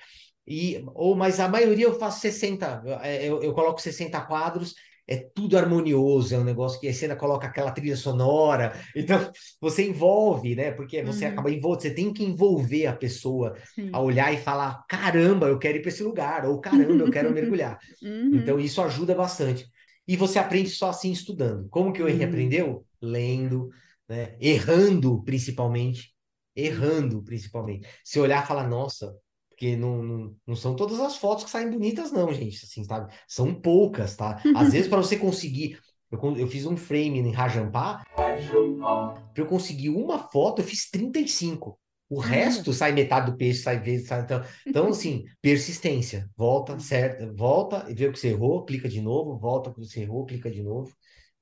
Speaker 3: E, ou, mas a maioria eu faço 60, eu, é, eu, eu coloco 60 quadros, é tudo harmonioso, é um negócio que você ainda coloca aquela trilha sonora, então você envolve, né? Porque você
Speaker 2: Uhum.
Speaker 3: acaba envolvendo, você tem que envolver a pessoa
Speaker 2: Sim.
Speaker 3: a olhar e falar: caramba, eu quero ir para esse lugar, ou caramba, eu quero mergulhar.
Speaker 2: Uhum.
Speaker 3: Então, isso ajuda bastante. E você aprende só assim estudando. Como que o Henry
Speaker 2: Hum.
Speaker 3: aprendeu? Lendo, né? Errando, principalmente. Errando, principalmente. Se olhar e falar, nossa, porque não, não, não são todas as fotos que saem bonitas, não, gente. Assim, sabe? São poucas, tá? Às vezes, para você conseguir. Eu, eu fiz um frame em Rajampá. Para eu conseguir uma foto, eu fiz 35. O resto sai metade do peixe, sai vezes, sai, então, então, assim, persistência. Volta, certo, volta, vê o que você errou, clica de novo, volta o que você errou, clica de novo.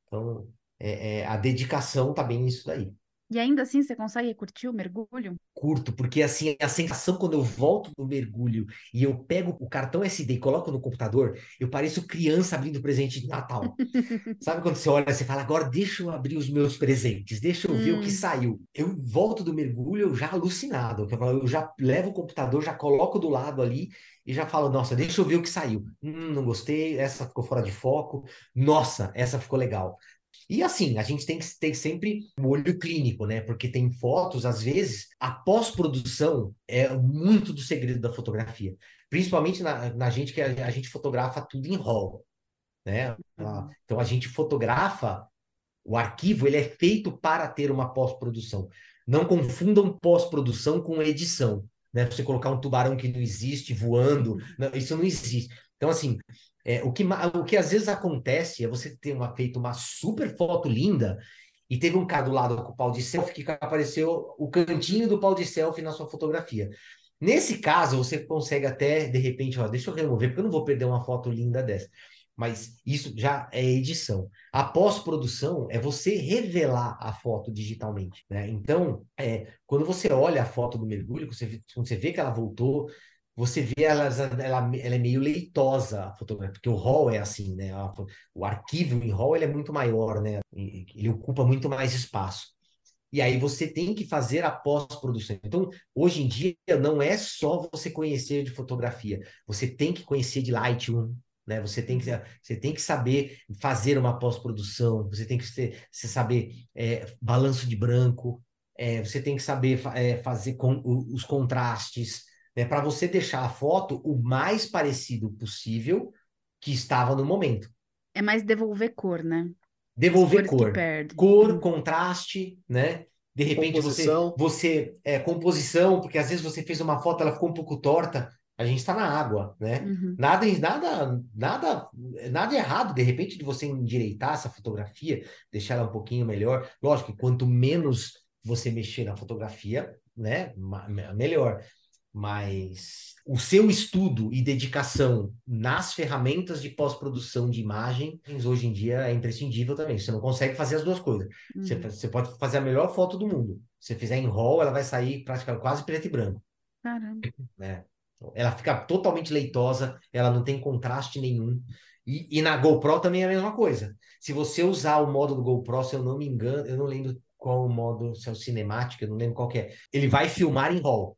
Speaker 3: Então, é, é, a dedicação tá bem nisso daí.
Speaker 2: E ainda assim você consegue curtir o mergulho?
Speaker 3: Curto, porque assim, a sensação quando eu volto do mergulho e eu pego o cartão SD e coloco no computador, eu pareço criança abrindo presente de Natal. Sabe quando você olha e você fala, agora deixa eu abrir os meus presentes, deixa eu ver o que
Speaker 2: Hum.
Speaker 3: saiu. Eu volto do mergulho eu já alucinado, eu já levo o computador, já coloco do lado ali e já falo, nossa, deixa eu ver o que saiu. Hum, não gostei, essa ficou fora de foco. Nossa, essa ficou legal. E assim, a gente tem que ter sempre o olho clínico, né? Porque tem fotos, às vezes, a pós-produção é muito do segredo da fotografia. Principalmente na, na gente que a, a gente fotografa tudo em RAW, né? Ah, Então a gente fotografa, o arquivo ele é feito para ter uma pós-produção. Não confundam pós-produção com edição, né? Você colocar um tubarão que não existe voando, não, isso não existe. Então assim, é, o que o que às vezes acontece é você ter uma feito uma super foto linda e teve um cara do lado com o pau de selfie que apareceu o cantinho do pau de selfie na sua fotografia. Nesse caso, você consegue até, de repente, ó, deixa eu remover, porque eu não vou perder uma foto linda dessa. Mas isso já é edição. A pós-produção é você revelar a foto digitalmente, né? Então, é, quando você olha a foto do mergulho, você, quando você vê que ela voltou, você vê ela, ela, ela é meio leitosa, a fotografia, porque o RAW é assim, né? O arquivo em RAW ele é muito maior, né? Ele ocupa muito mais espaço. E aí você tem que fazer a pós-produção. Então, hoje em dia, não é só você conhecer de fotografia, você tem que conhecer de Lightroom, né? Você tem que, você tem que saber fazer uma pós-produção, você tem que ser, saber é, balanço de branco, é, você tem que saber é, fazer com, os contrastes, né? Para você deixar a foto o mais parecido possível que estava no momento.
Speaker 2: É mais devolver cor, né?
Speaker 3: Devolver cor cor, contraste, né? De repente você,
Speaker 1: Composição.
Speaker 3: você é composição, porque às vezes você fez uma foto, ela ficou um pouco torta, a gente está na água, né?
Speaker 2: Uhum.
Speaker 3: Nada, nada, nada, nada errado, de repente, de você endireitar essa fotografia, deixar ela um pouquinho melhor. Lógico que quanto menos você mexer na fotografia, né, melhor. Mas o seu estudo e dedicação nas ferramentas de pós-produção de imagens, hoje em dia é imprescindível também. Você não consegue fazer as duas coisas. Você,
Speaker 2: Uhum.
Speaker 3: você pode fazer a melhor foto do mundo. Se você fizer em RAW, ela vai sair praticamente quase preto e branco
Speaker 2: Caramba.
Speaker 3: né? Ela fica totalmente leitosa, ela não tem contraste nenhum. E, e na GoPro também é a mesma coisa. Se você usar o modo do GoPro, se eu não me engano, eu não lembro qual o modo, se é o cinemático, eu não lembro qual que é. Ele vai filmar em RAW.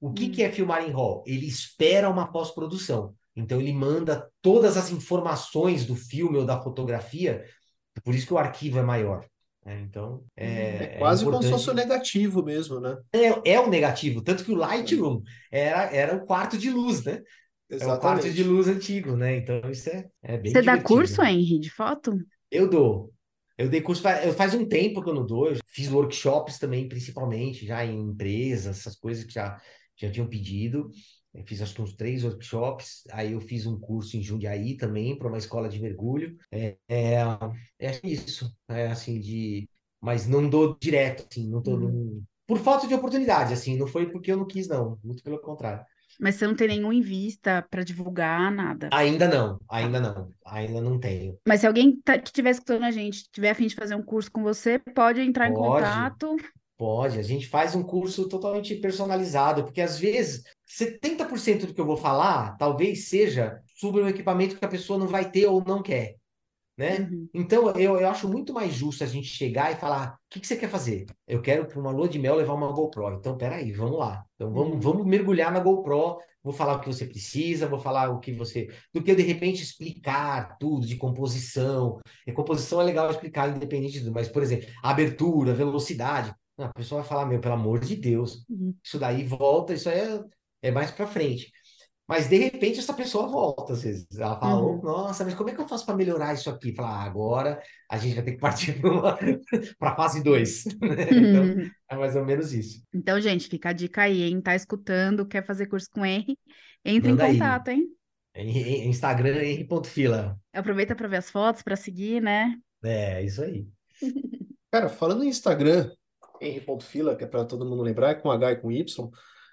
Speaker 3: O que,
Speaker 2: Hum.
Speaker 3: que é filmar em RAW? Ele espera uma pós-produção. Então ele manda todas as informações do filme ou da fotografia, por isso que o arquivo é maior. né? Então é,
Speaker 1: É quase como se fosse o negativo mesmo, né?
Speaker 3: é, é o negativo, tanto que o Lightroom era, era o quarto de luz, né? É o quarto de
Speaker 1: Exatamente.
Speaker 3: luz antigo, né? Então isso é, é bem
Speaker 2: Você dá
Speaker 3: divertido.
Speaker 2: curso, Henry, de foto?
Speaker 3: Eu dou. Eu dei curso faz, eu- faz um tempo que eu não dou. Eu fiz workshops também, principalmente, já em empresas, essas coisas que já, já tinham pedido. Eu fiz acho que uns três workshops. Aí eu fiz um curso em Jundiaí também, para uma escola de mergulho. É, é, é isso. É assim, de. Mas não dou direto, assim, não tô.
Speaker 2: Uhum.
Speaker 3: Por falta de oportunidade, assim, não foi porque eu não quis, não. Muito pelo contrário.
Speaker 2: Mas você não tem nenhum em vista para divulgar nada.
Speaker 3: Ainda não, ainda não, ainda não tenho.
Speaker 2: Mas se alguém tá- que estiver escutando a gente, tiver a fim de fazer um curso com você, pode entrar em
Speaker 3: Pode.
Speaker 2: contato.
Speaker 3: Pode, a gente faz um curso totalmente personalizado, porque às vezes 70% do que eu vou falar talvez seja sobre um equipamento que a pessoa não vai ter ou não quer, né?
Speaker 2: Uhum.
Speaker 3: Então eu, eu acho muito mais justo a gente chegar e falar: o que, que você quer fazer? Eu quero para uma lua de mel levar uma GoPro. Então, peraí, vamos lá. Então vamos,
Speaker 2: Uhum.
Speaker 3: vamos mergulhar na GoPro. Vou falar o que você precisa, vou falar o que você. Do que eu, de repente, explicar tudo de composição. E composição é legal explicar, independente de tudo, mas, por exemplo, abertura, velocidade. A pessoa vai falar, meu, pelo amor de Deus,
Speaker 2: Uhum.
Speaker 3: isso daí volta, isso aí é, é mais para frente. Mas de repente essa pessoa volta, às vezes. Ela fala,
Speaker 2: Uhum.
Speaker 3: "Oh, nossa, mas como é que eu faço para melhorar isso aqui? Fala, ah, agora a gente vai ter que partir para a fase 2. Então, é mais ou menos isso.
Speaker 2: Então, gente, fica a dica aí, hein? Tá escutando, quer fazer curso com Henry? Entre em
Speaker 3: Manda aí.
Speaker 2: contato, hein?
Speaker 3: Em- em- Instagram, henry.fila.
Speaker 2: Aproveita para ver as fotos, para seguir, né?
Speaker 3: É, isso aí.
Speaker 1: Cara, falando em Instagram, henry.fila, que é para todo mundo lembrar, é com H e com Y,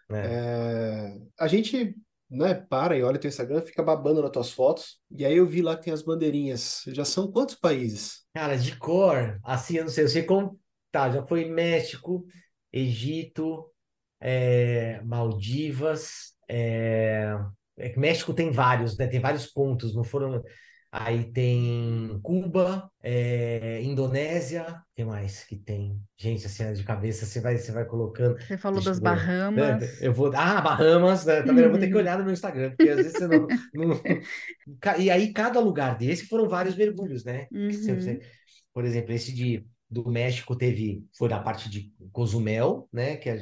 Speaker 3: É.
Speaker 1: é, a gente, né, para e olha teu Instagram, fica babando nas tuas fotos, e aí eu vi lá que tem as bandeirinhas. Já são quantos países?
Speaker 3: Cara, de cor, assim, eu não sei, eu sei como. Tá, já foi México, Egito, é, Maldivas. é, é México tem vários, né? Tem vários pontos, não foram. Aí tem Cuba, é, Indonésia, o que mais que tem? Gente, assim, de cabeça, você vai, você vai colocando.
Speaker 2: Você falou
Speaker 3: Deixa
Speaker 2: das
Speaker 3: eu.
Speaker 2: Bahamas.
Speaker 3: Eu vou. Ah, Bahamas, né? Tá vendo? Eu vou ter que olhar no meu Instagram, porque às vezes você não, não- E aí, cada lugar desse foram vários mergulhos, né?
Speaker 2: Uhum.
Speaker 3: você- Por exemplo, esse de, do México teve, foi da parte de Cozumel, né? Que é-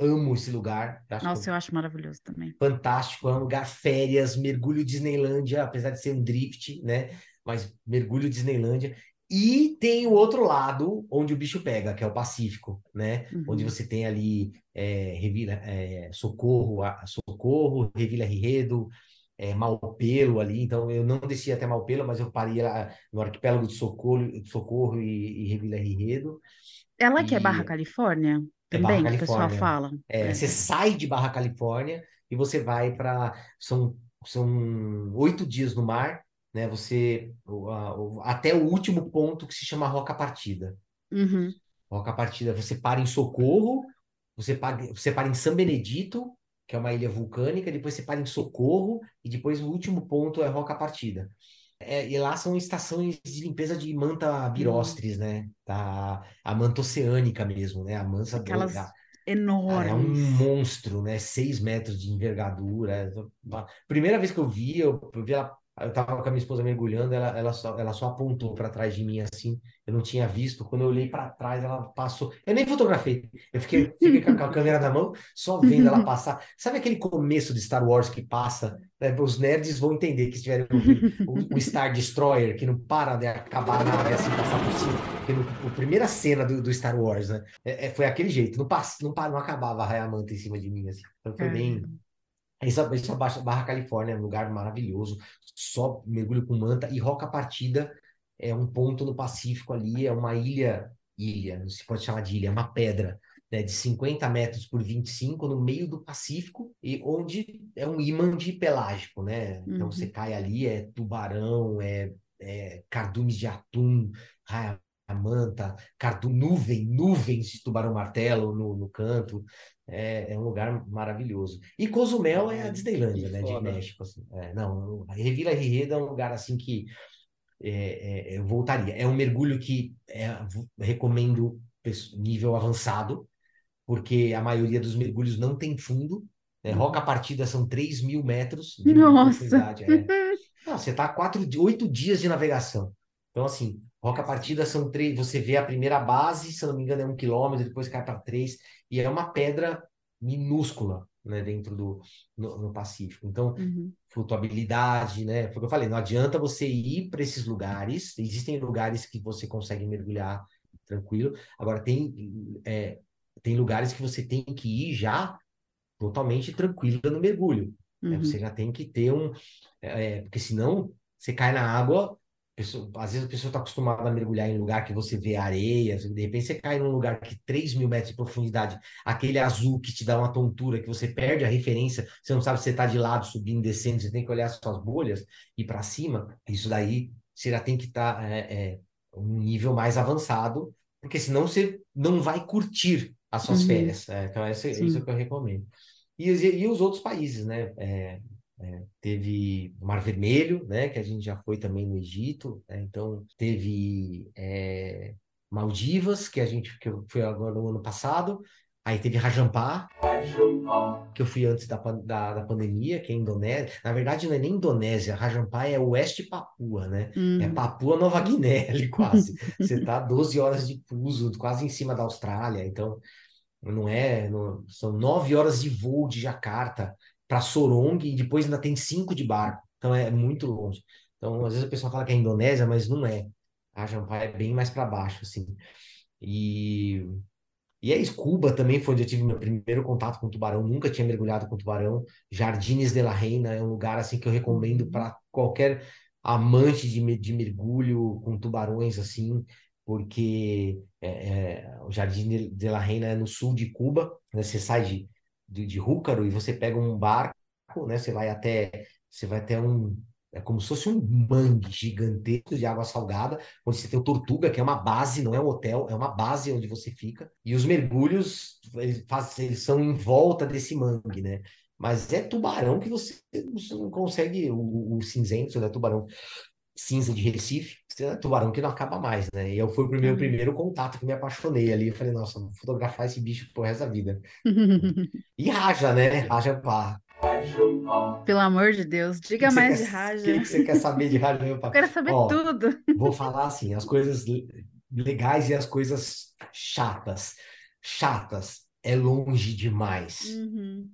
Speaker 3: amo esse lugar. acho
Speaker 2: Nossa, eu acho maravilhoso também.
Speaker 3: fantástico, é um lugar férias, mergulho Disneylândia, apesar de ser um drift, né? Mas mergulho Disneylândia. E tem o outro lado onde o bicho pega, que é o Pacífico, né? Onde
Speaker 2: Uhum.
Speaker 3: você tem ali é, Revila, é, Socorro, Socorro, Revila Riredo, é, Malpelo ali. Então eu não desci até Malpelo, mas eu parei lá no arquipélago de Socorro, Socorro e, e Revila Riredo.
Speaker 2: Ela que é Barra
Speaker 3: E-
Speaker 2: Califórnia
Speaker 3: É Barra
Speaker 2: também, que o pessoal fala.
Speaker 3: É, você sai de Barra Califórnia e você vai para são são oito dias no mar, né? Você até o último ponto que se chama Roca Partida.
Speaker 2: Uhum.
Speaker 3: Roca Partida, você para em Socorro, você para, você para em São Benedito, que é uma ilha vulcânica, depois você para em Socorro e depois o último ponto é Roca Partida. É, e lá são estações de limpeza de manta birostris, né? Tá, a manta oceânica mesmo, né? A mansa
Speaker 2: Aquelas
Speaker 3: a- Cara, é um monstro, né? Seis metros de envergadura. Primeira vez que eu vi, eu, eu vi ela, eu tava com a minha esposa mergulhando, ela, ela, só, ela só apontou para trás de mim assim. Eu não tinha visto. Quando eu olhei para trás, ela passou. Eu nem fotografei. Eu fiquei, fiquei com a, câmera na mão, só vendo ela passar. Sabe aquele começo de Star Wars que passa? né? Os nerds vão entender que estiverem. O, o Star Destroyer, que não para de acabar a nave assim, passar por cima. Porque no, a primeira cena do, do Star Wars, né? É, é, foi aquele jeito, não, pass, não, não acabava a raia manta em cima de mim, assim. Então foi bem. Essa, essa Barra, Califórnia é um lugar maravilhoso, só mergulho com manta. E Roca Partida é um ponto no Pacífico ali, é uma ilha, ilha, não se pode chamar de ilha, é uma pedra, né, de 50 metros por 25 no meio do Pacífico, e onde é um imã de pelágico, né? Então
Speaker 2: Uhum.
Speaker 3: você cai ali, é tubarão, é, é cardumes de atum, raia manta, cardu, nuvem, nuvens de tubarão-martelo no, no canto. É, é um lugar maravilhoso. E Cozumel é a Disneylândia,
Speaker 1: que
Speaker 3: né, de. México. Assim. É, não, Revila Rieda é um lugar assim que é, é, eu voltaria. É um mergulho que é, recomendo nível avançado, porque a maioria dos mergulhos não tem fundo. Né? Roca Partida são 3 mil metros de
Speaker 2: Nossa.
Speaker 3: É. Não, você está quatro, oito dias de navegação. Então, assim, Roca Partida são três. Você vê a primeira base, se não me engano, é um quilômetro, depois cai para três, e é uma pedra minúscula, né, dentro do no, no Pacífico. Então,
Speaker 2: Uhum.
Speaker 3: flutuabilidade, né? Foi o que eu falei, não adianta você ir para esses lugares. Existem lugares que você consegue mergulhar tranquilo. Agora, tem, é, tem lugares que você tem que ir já totalmente tranquila no mergulho. né?
Speaker 2: Uhum.
Speaker 3: Você já tem que ter um. é, porque senão você cai na água. Pessoa- às vezes a pessoa está acostumada a mergulhar em lugar que você vê areia, de repente você cai num lugar que 3 mil metros de profundidade, aquele azul que te dá uma tontura, que você perde a referência, você não sabe se você está de lado, subindo, descendo, você tem que olhar as suas bolhas e para cima. Isso daí você já tem que estar é, é, um nível mais avançado porque senão você não vai curtir as suas
Speaker 2: Uhum.
Speaker 3: férias. É, então, isso é o que eu recomendo. E, os- e os outros países, né? É, é, teve Mar Vermelho, né? Que a gente já foi também no Egito. né? Então, teve é, Maldivas, que a gente que eu fui agora no ano passado. Aí teve Rajampá, que eu fui antes da, da, da pandemia, que é Indonésia. Na verdade, não é nem Indonésia, Rajampá é Oeste Papua, né? É
Speaker 2: Uhum.
Speaker 3: Papua Nova Guiné ali quase. Você tá 12 horas de fuso, quase em cima da Austrália. Então, não é. não- são 9 horas de voo de Jacarta para Sorong e depois ainda tem 5 de barco. Então é muito longe. Então, às vezes a pessoa fala que é Indonésia, mas não é. A Jampa é bem mais para baixo, assim. E, e é isso. Cuba também foi onde eu tive meu primeiro contato com tubarão. Nunca tinha mergulhado com tubarão. Jardines de la Reina é um lugar assim que eu recomendo para qualquer amante de, de mergulho com tubarões assim, porque é, é, o Jardim de, de la Reina é no sul de Cuba. né? Você sai de, de, de e você pega um barco, né? Você vai até você vai até um é como se fosse um mangue gigantesco de água salgada, onde você tem o Tortuga, que é uma base, não é um hotel, é uma base onde você fica. E os mergulhos, eles, eles são em volta desse mangue, né? Mas é tubarão que você, você não consegue, o, o cinzento, né? Tubarão cinza de Recife, tubarão que não acaba mais, né? E eu foi o meu
Speaker 2: Ah.
Speaker 3: primeiro contato que me apaixonei ali. Eu falei, nossa, vou fotografar esse bicho pro resto da vida. E raja, né? Raja pá.
Speaker 2: Pelo amor de Deus, diga mais
Speaker 3: quer-
Speaker 2: de Raja.
Speaker 3: O que que você quer saber de raja, meu pá?
Speaker 2: Eu quero saber
Speaker 3: Ó,
Speaker 2: tudo.
Speaker 3: vou falar assim, as coisas le- legais e as coisas chatas. Chatas é longe demais.
Speaker 2: Uhum.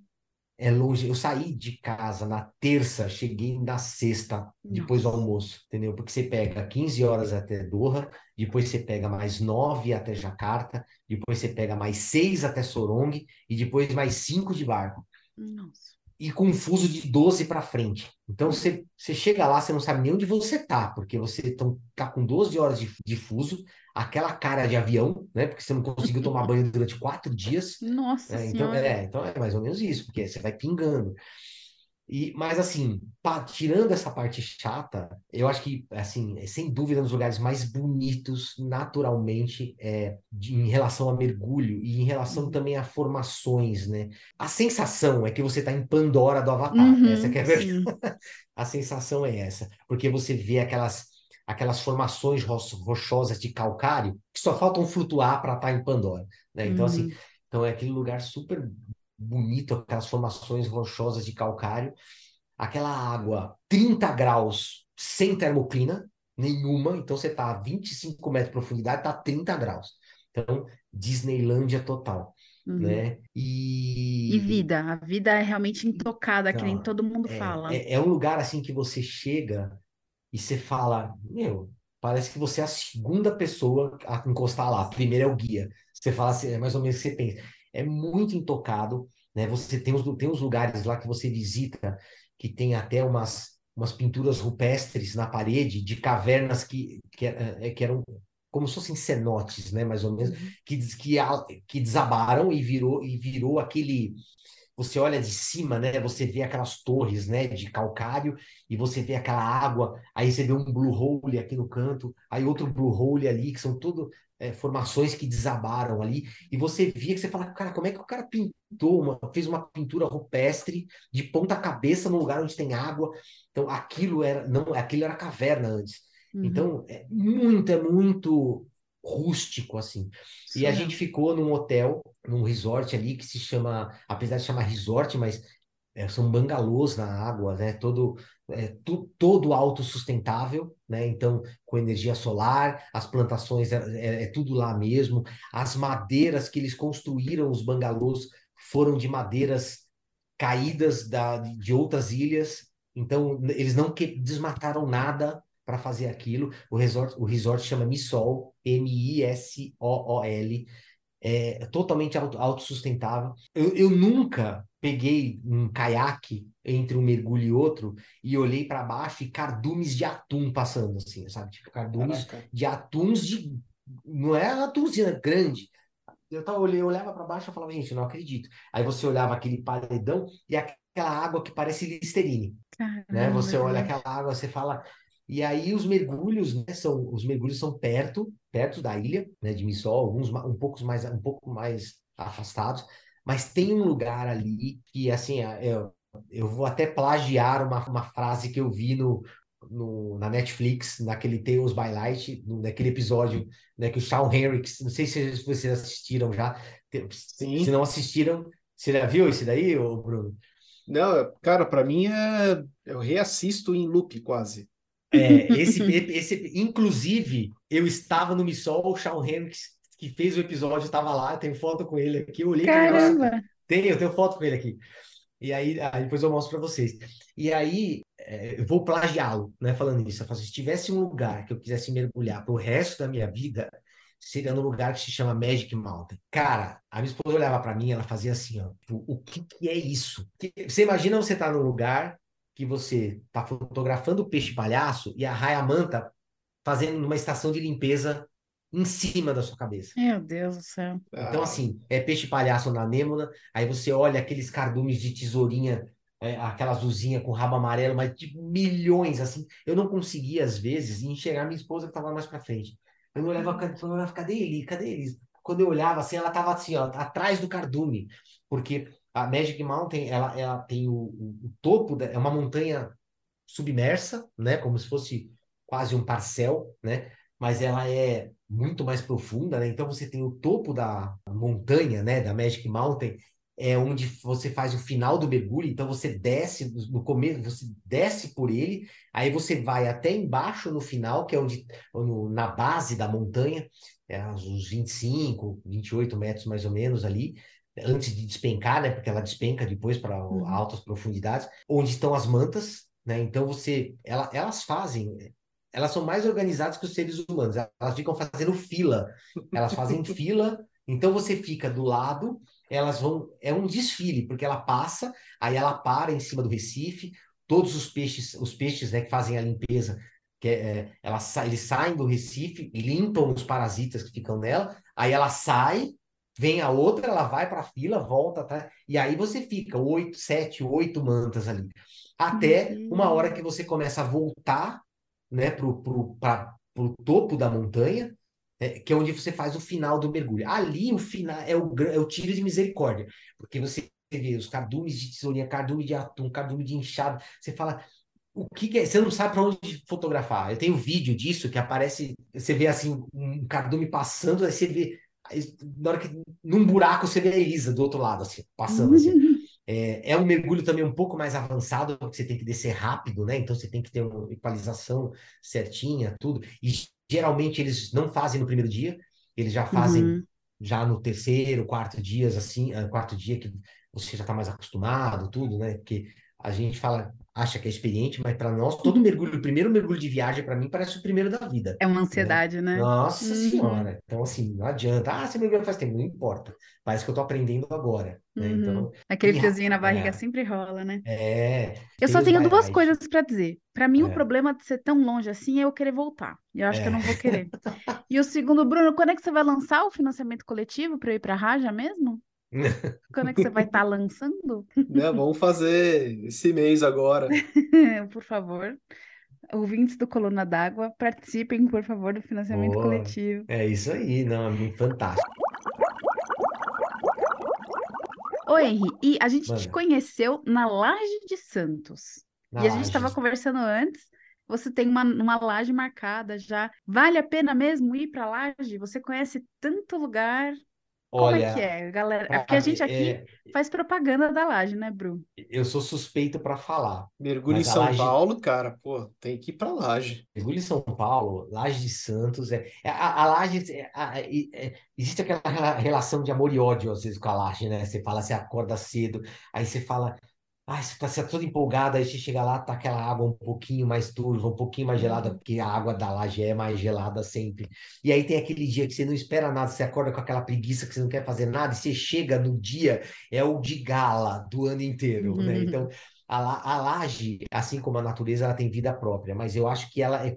Speaker 3: É longe. Eu saí de casa na terça, cheguei na sexta, depois do almoço, entendeu? Porque você pega 15 horas até Doha, depois você pega mais 9 até Jacarta, depois você pega mais 6 até Sorong e depois mais 5 de barco.
Speaker 2: Nossa.
Speaker 3: E com um fuso de 12 para frente. Então você, você chega lá, você não sabe nem onde você tá, porque você tão, tá com 12 horas de, de fuso, aquela cara de avião, né? Porque você não conseguiu tomar banho durante quatro dias.
Speaker 2: Nossa
Speaker 3: É, então, é, então é mais ou menos isso, porque você vai pingando. E, mas assim, pá, tirando essa parte chata, eu acho que, assim, sem dúvida, um dos lugares mais bonitos, naturalmente, é, de- em relação a mergulho e em relação
Speaker 2: Uhum.
Speaker 3: também a formações, né? A sensação é que você está em Pandora do Avatar,
Speaker 2: Uhum,
Speaker 3: essa que é a verdade. A sensação é essa, porque você vê aquelas, aquelas formações ro- rochosas de calcário que só faltam flutuar para estar em Pandora, né? Então, assim,
Speaker 2: Uhum.
Speaker 3: então é aquele lugar super bonito, aquelas formações rochosas de calcário, aquela água 30 graus sem termoclina nenhuma, então você tá a 25 metros de profundidade, tá a 30 graus. Então, Disneylândia total,
Speaker 2: Uhum.
Speaker 3: né?
Speaker 2: E
Speaker 3: E
Speaker 2: vida, a vida é realmente intocada, que nem
Speaker 3: Não,
Speaker 2: todo mundo
Speaker 3: é,
Speaker 2: fala.
Speaker 3: é, é um lugar assim que você chega e você fala, meu, parece que você é a segunda pessoa a encostar lá. A primeira é o guia. Você fala assim, é mais ou menos o que você pensa. É muito intocado, né? Você tem os, tem os lugares lá que você visita que tem até umas, umas pinturas rupestres na parede de cavernas que, que, é- que eram como se fossem cenotes, né? Mais ou menos,
Speaker 2: Uhum.
Speaker 3: que, que, que desabaram e virou, e virou aquele você olha de cima, né? Você vê aquelas torres, né? De calcário e você vê aquela água. Aí você vê um blue hole aqui no canto, aí outro blue hole ali, que são tudo é, formações que desabaram ali. E você via que você fala, cara, como é que o cara pintou uma, fez uma pintura rupestre de ponta cabeça no lugar onde tem água? Então aquilo era, não, aquilo era caverna antes.
Speaker 2: Uhum.
Speaker 3: Então é muito, é muito rústico assim. E a gente ficou num hotel, num resort ali que se chama, apesar de chamar resort, mas é, são bangalôs na água, né? Todo, é, tu- todo autossustentável, né? Então, com energia solar, as plantações é, é- é tudo lá mesmo. As madeiras que eles construíram, os bangalôs, foram de madeiras caídas da, de outras ilhas. Então, eles não que, desmataram nada para fazer aquilo. O resort, o resort chama Missol, M-I-S-O-O-L, é totalmente auto- autossustentável. Eu, eu nunca peguei um caiaque entre um mergulho e outro e olhei para baixo e cardumes de atum passando assim, sabe? Tipo, cardumes
Speaker 1: Caraca.
Speaker 3: de atuns de. Não é atumzinha grande. Eu, tava, olhei, eu olhava para baixo e falava, gente, não acredito. Aí você olhava aquele paredão e aquela água que parece Listerine né?
Speaker 2: Caramba,
Speaker 3: Você olha
Speaker 2: verdade.
Speaker 3: aquela água, você fala, E aí os mergulhos, né, são os mergulhos são perto, perto da ilha, né, de Missol, alguns um pouco mais um pouco mais afastados, mas tem um lugar ali que assim, é- eu, eu vou até plagiar uma, uma frase que eu vi no, no, na Netflix, naquele Tales by Light, naquele episódio, né, que o Shawn Henricks, não sei se vocês assistiram já,
Speaker 1: Sim.
Speaker 3: se não assistiram, você já viu esse daí, Bruno?
Speaker 1: Não, cara, pra mim é. Eu reassisto em loop quase.
Speaker 3: É, esse, esse, inclusive, eu estava no Missol, o Shawn Henricks, que fez o episódio, estava lá, eu tenho foto com ele aqui, eu olhei
Speaker 2: Caramba!
Speaker 3: Tenho, eu tenho foto com ele aqui. E aí, aí depois eu mostro para vocês. E aí, é, eu vou plagiá-lo, né? Falando isso. Eu falo, assim, se tivesse um lugar que eu quisesse mergulhar pro resto da minha vida, seria no lugar que se chama Magic Mountain. Cara, a minha esposa olhava para mim, ela fazia assim, ó, o que que é isso? Que- Você imagina você tá num lugar que você tá fotografando o peixe palhaço e a raia manta fazendo uma estação de limpeza em cima da sua cabeça.
Speaker 2: Meu Deus do céu.
Speaker 3: Então,
Speaker 1: Ah,
Speaker 3: assim, é peixe palhaço na anêmona, aí você olha aqueles cardumes de tesourinha, é, aquela azulzinha com rabo amarelo, mas de milhões, assim. Eu não conseguia, às vezes, enxergar minha esposa que estava mais pra frente. Eu não olhava, cadê, eu olhava, cadê ele? Cadê ele? Quando eu olhava, assim, ela estava assim, ó, atrás do cardume, porque a Magic Mountain, ela, ela tem o, o, topo, da, é uma montanha submersa, né, como se fosse quase um parcel, né, mas ela é muito mais profunda, né? Então você tem o topo da montanha, né, da Magic Mountain, é onde você faz o final do mergulho, então você desce no começo, você desce por ele, aí você vai até embaixo no final, que é onde no- na base da montanha, é, uns 25, 28 metros mais ou menos ali, antes de despencar, né, porque ela despenca depois para
Speaker 2: Uhum.
Speaker 3: altas profundidades, onde estão as mantas, né? Então você, ela, elas fazem elas são mais organizadas que os seres humanos. Elas ficam fazendo fila. Elas fazem fila. Então você fica do lado, elas vão. É um desfile, porque ela passa, aí ela para em cima do Recife. Todos os peixes, os peixes né, que fazem a limpeza, que é, é, ela sa- eles saem do Recife e limpam os parasitas que ficam nela. Aí ela sai, vem a outra, ela vai para a fila, volta, tá? E aí você fica oito, sete, oito mantas ali. Até
Speaker 2: Meu
Speaker 3: uma hora que você começa a voltar né, pro, pro, pra, pro topo da montanha, é, que é onde você faz o final do mergulho. Ali o final é o, é o tiro de misericórdia, porque você vê os cardumes de tesourinha, cardume de atum, cardume de inchado, você fala, o que, que é? Você não sabe para onde fotografar. Eu tenho vídeo disso que aparece, você vê assim, um cardume passando, aí você vê, na hora que, num buraco você vê a Elisa do outro lado, assim, passando assim. É, é um mergulho também um pouco mais avançado, porque você tem que descer rápido, né? Então você tem que ter uma equalização certinha, tudo. E geralmente eles não fazem no primeiro dia, eles já fazem
Speaker 2: Uhum.
Speaker 3: já no terceiro, quarto dias, assim, ah, quarto dia que você já está mais acostumado, tudo, né? Porque a gente fala, acha que é experiente, mas para nós, todo mergulho, o primeiro mergulho de viagem, para mim, parece o primeiro da vida.
Speaker 2: É uma ansiedade, né?
Speaker 3: Nossa
Speaker 2: Uhum.
Speaker 3: Senhora! Então, assim, não adianta. Ah, você mergulhou faz tempo, não importa. Parece que eu tô aprendendo agora, né?
Speaker 2: Uhum.
Speaker 3: Então,
Speaker 2: Aquele friozinho na barriga
Speaker 3: é.
Speaker 2: sempre rola, né?
Speaker 3: é.
Speaker 2: Eu só tenho duas coisas para dizer. Para mim, o
Speaker 3: É.
Speaker 2: problema de ser tão longe assim é eu querer voltar. E eu acho que eu
Speaker 3: É.
Speaker 2: não vou querer. E o segundo, Bruno, quando é que você vai lançar o financiamento coletivo para eu ir para a Raja mesmo? Quando é que você vai estar lançando?
Speaker 1: né, vamos fazer esse mês agora.
Speaker 2: Por favor. Ouvintes do Coluna d'Água, participem, por favor, do financiamento
Speaker 3: Boa.
Speaker 2: coletivo.
Speaker 3: É isso aí, não, é fantástico.
Speaker 2: Ô, Henri, e a gente te
Speaker 3: Manda.
Speaker 2: conheceu na Laje de Santos.
Speaker 3: Na
Speaker 2: E a gente estava conversando antes. Você tem uma, uma laje marcada já. Vale a pena mesmo ir para a laje? Você conhece tanto lugar. Como é que
Speaker 3: Olha,
Speaker 2: é, galera? É
Speaker 3: pra
Speaker 2: porque a gente aqui
Speaker 3: é,
Speaker 2: faz propaganda da laje, né, Bru?
Speaker 3: eu sou suspeito para falar,
Speaker 1: Mergulho em São
Speaker 3: laje,
Speaker 1: Paulo, cara, pô, tem que ir pra Laje.
Speaker 3: mergulho em São Paulo, Laje de Santos, é, é- a, a Laje, é- a- é- é- existe aquela rela- relação de amor e ódio às vezes com a Laje, né? Você fala, você acorda cedo, aí você fala, ah, você tá, você tá todo empolgado, aí você chega lá, tá aquela água um pouquinho mais turva, um pouquinho mais gelada,
Speaker 2: Uhum.
Speaker 3: porque a água da Laje é mais gelada sempre. E aí tem aquele dia que você não espera nada, você acorda com aquela preguiça que você não quer fazer nada, e você chega no dia, é o de gala do ano inteiro, né? Então, a, la- a laje, assim como a natureza, ela tem vida própria, mas eu acho que ela é,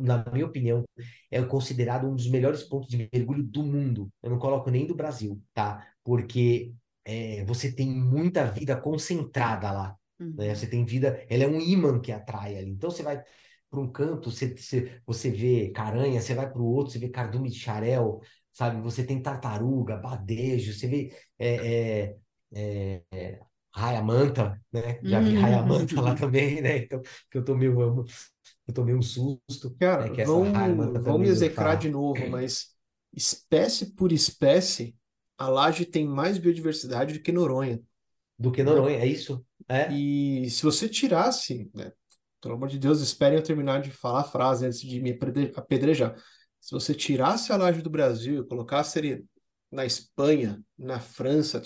Speaker 3: na minha opinião, é considerado um dos melhores pontos de mergulho do mundo. Eu não coloco nem do Brasil, tá? Porque é, você tem muita vida concentrada lá, né?
Speaker 2: Uhum.
Speaker 3: Você tem vida, ela é um imã que atrai ali. Então você vai, para um canto, você, você, você vê caranha, você vai para o outro, você vê cardume de xarel, sabe? Você tem tartaruga, badejo, você vê é, é, é, é, raia-manta, né? Já vi raia-manta lá também, né? Então, que eu tomei um, eu tomei um susto,
Speaker 1: Cara,
Speaker 3: né? Que
Speaker 1: vão, vão me execrar de novo, mas espécie por espécie, a laje tem mais biodiversidade do que Noronha.
Speaker 3: Do que? Noronha, é isso? É?
Speaker 1: E se você tirasse, né, pelo amor de Deus, esperem eu terminar de falar a frase antes de me apedre- apedrejar. Se você tirasse a laje do Brasil e colocasse ele na Espanha, na França,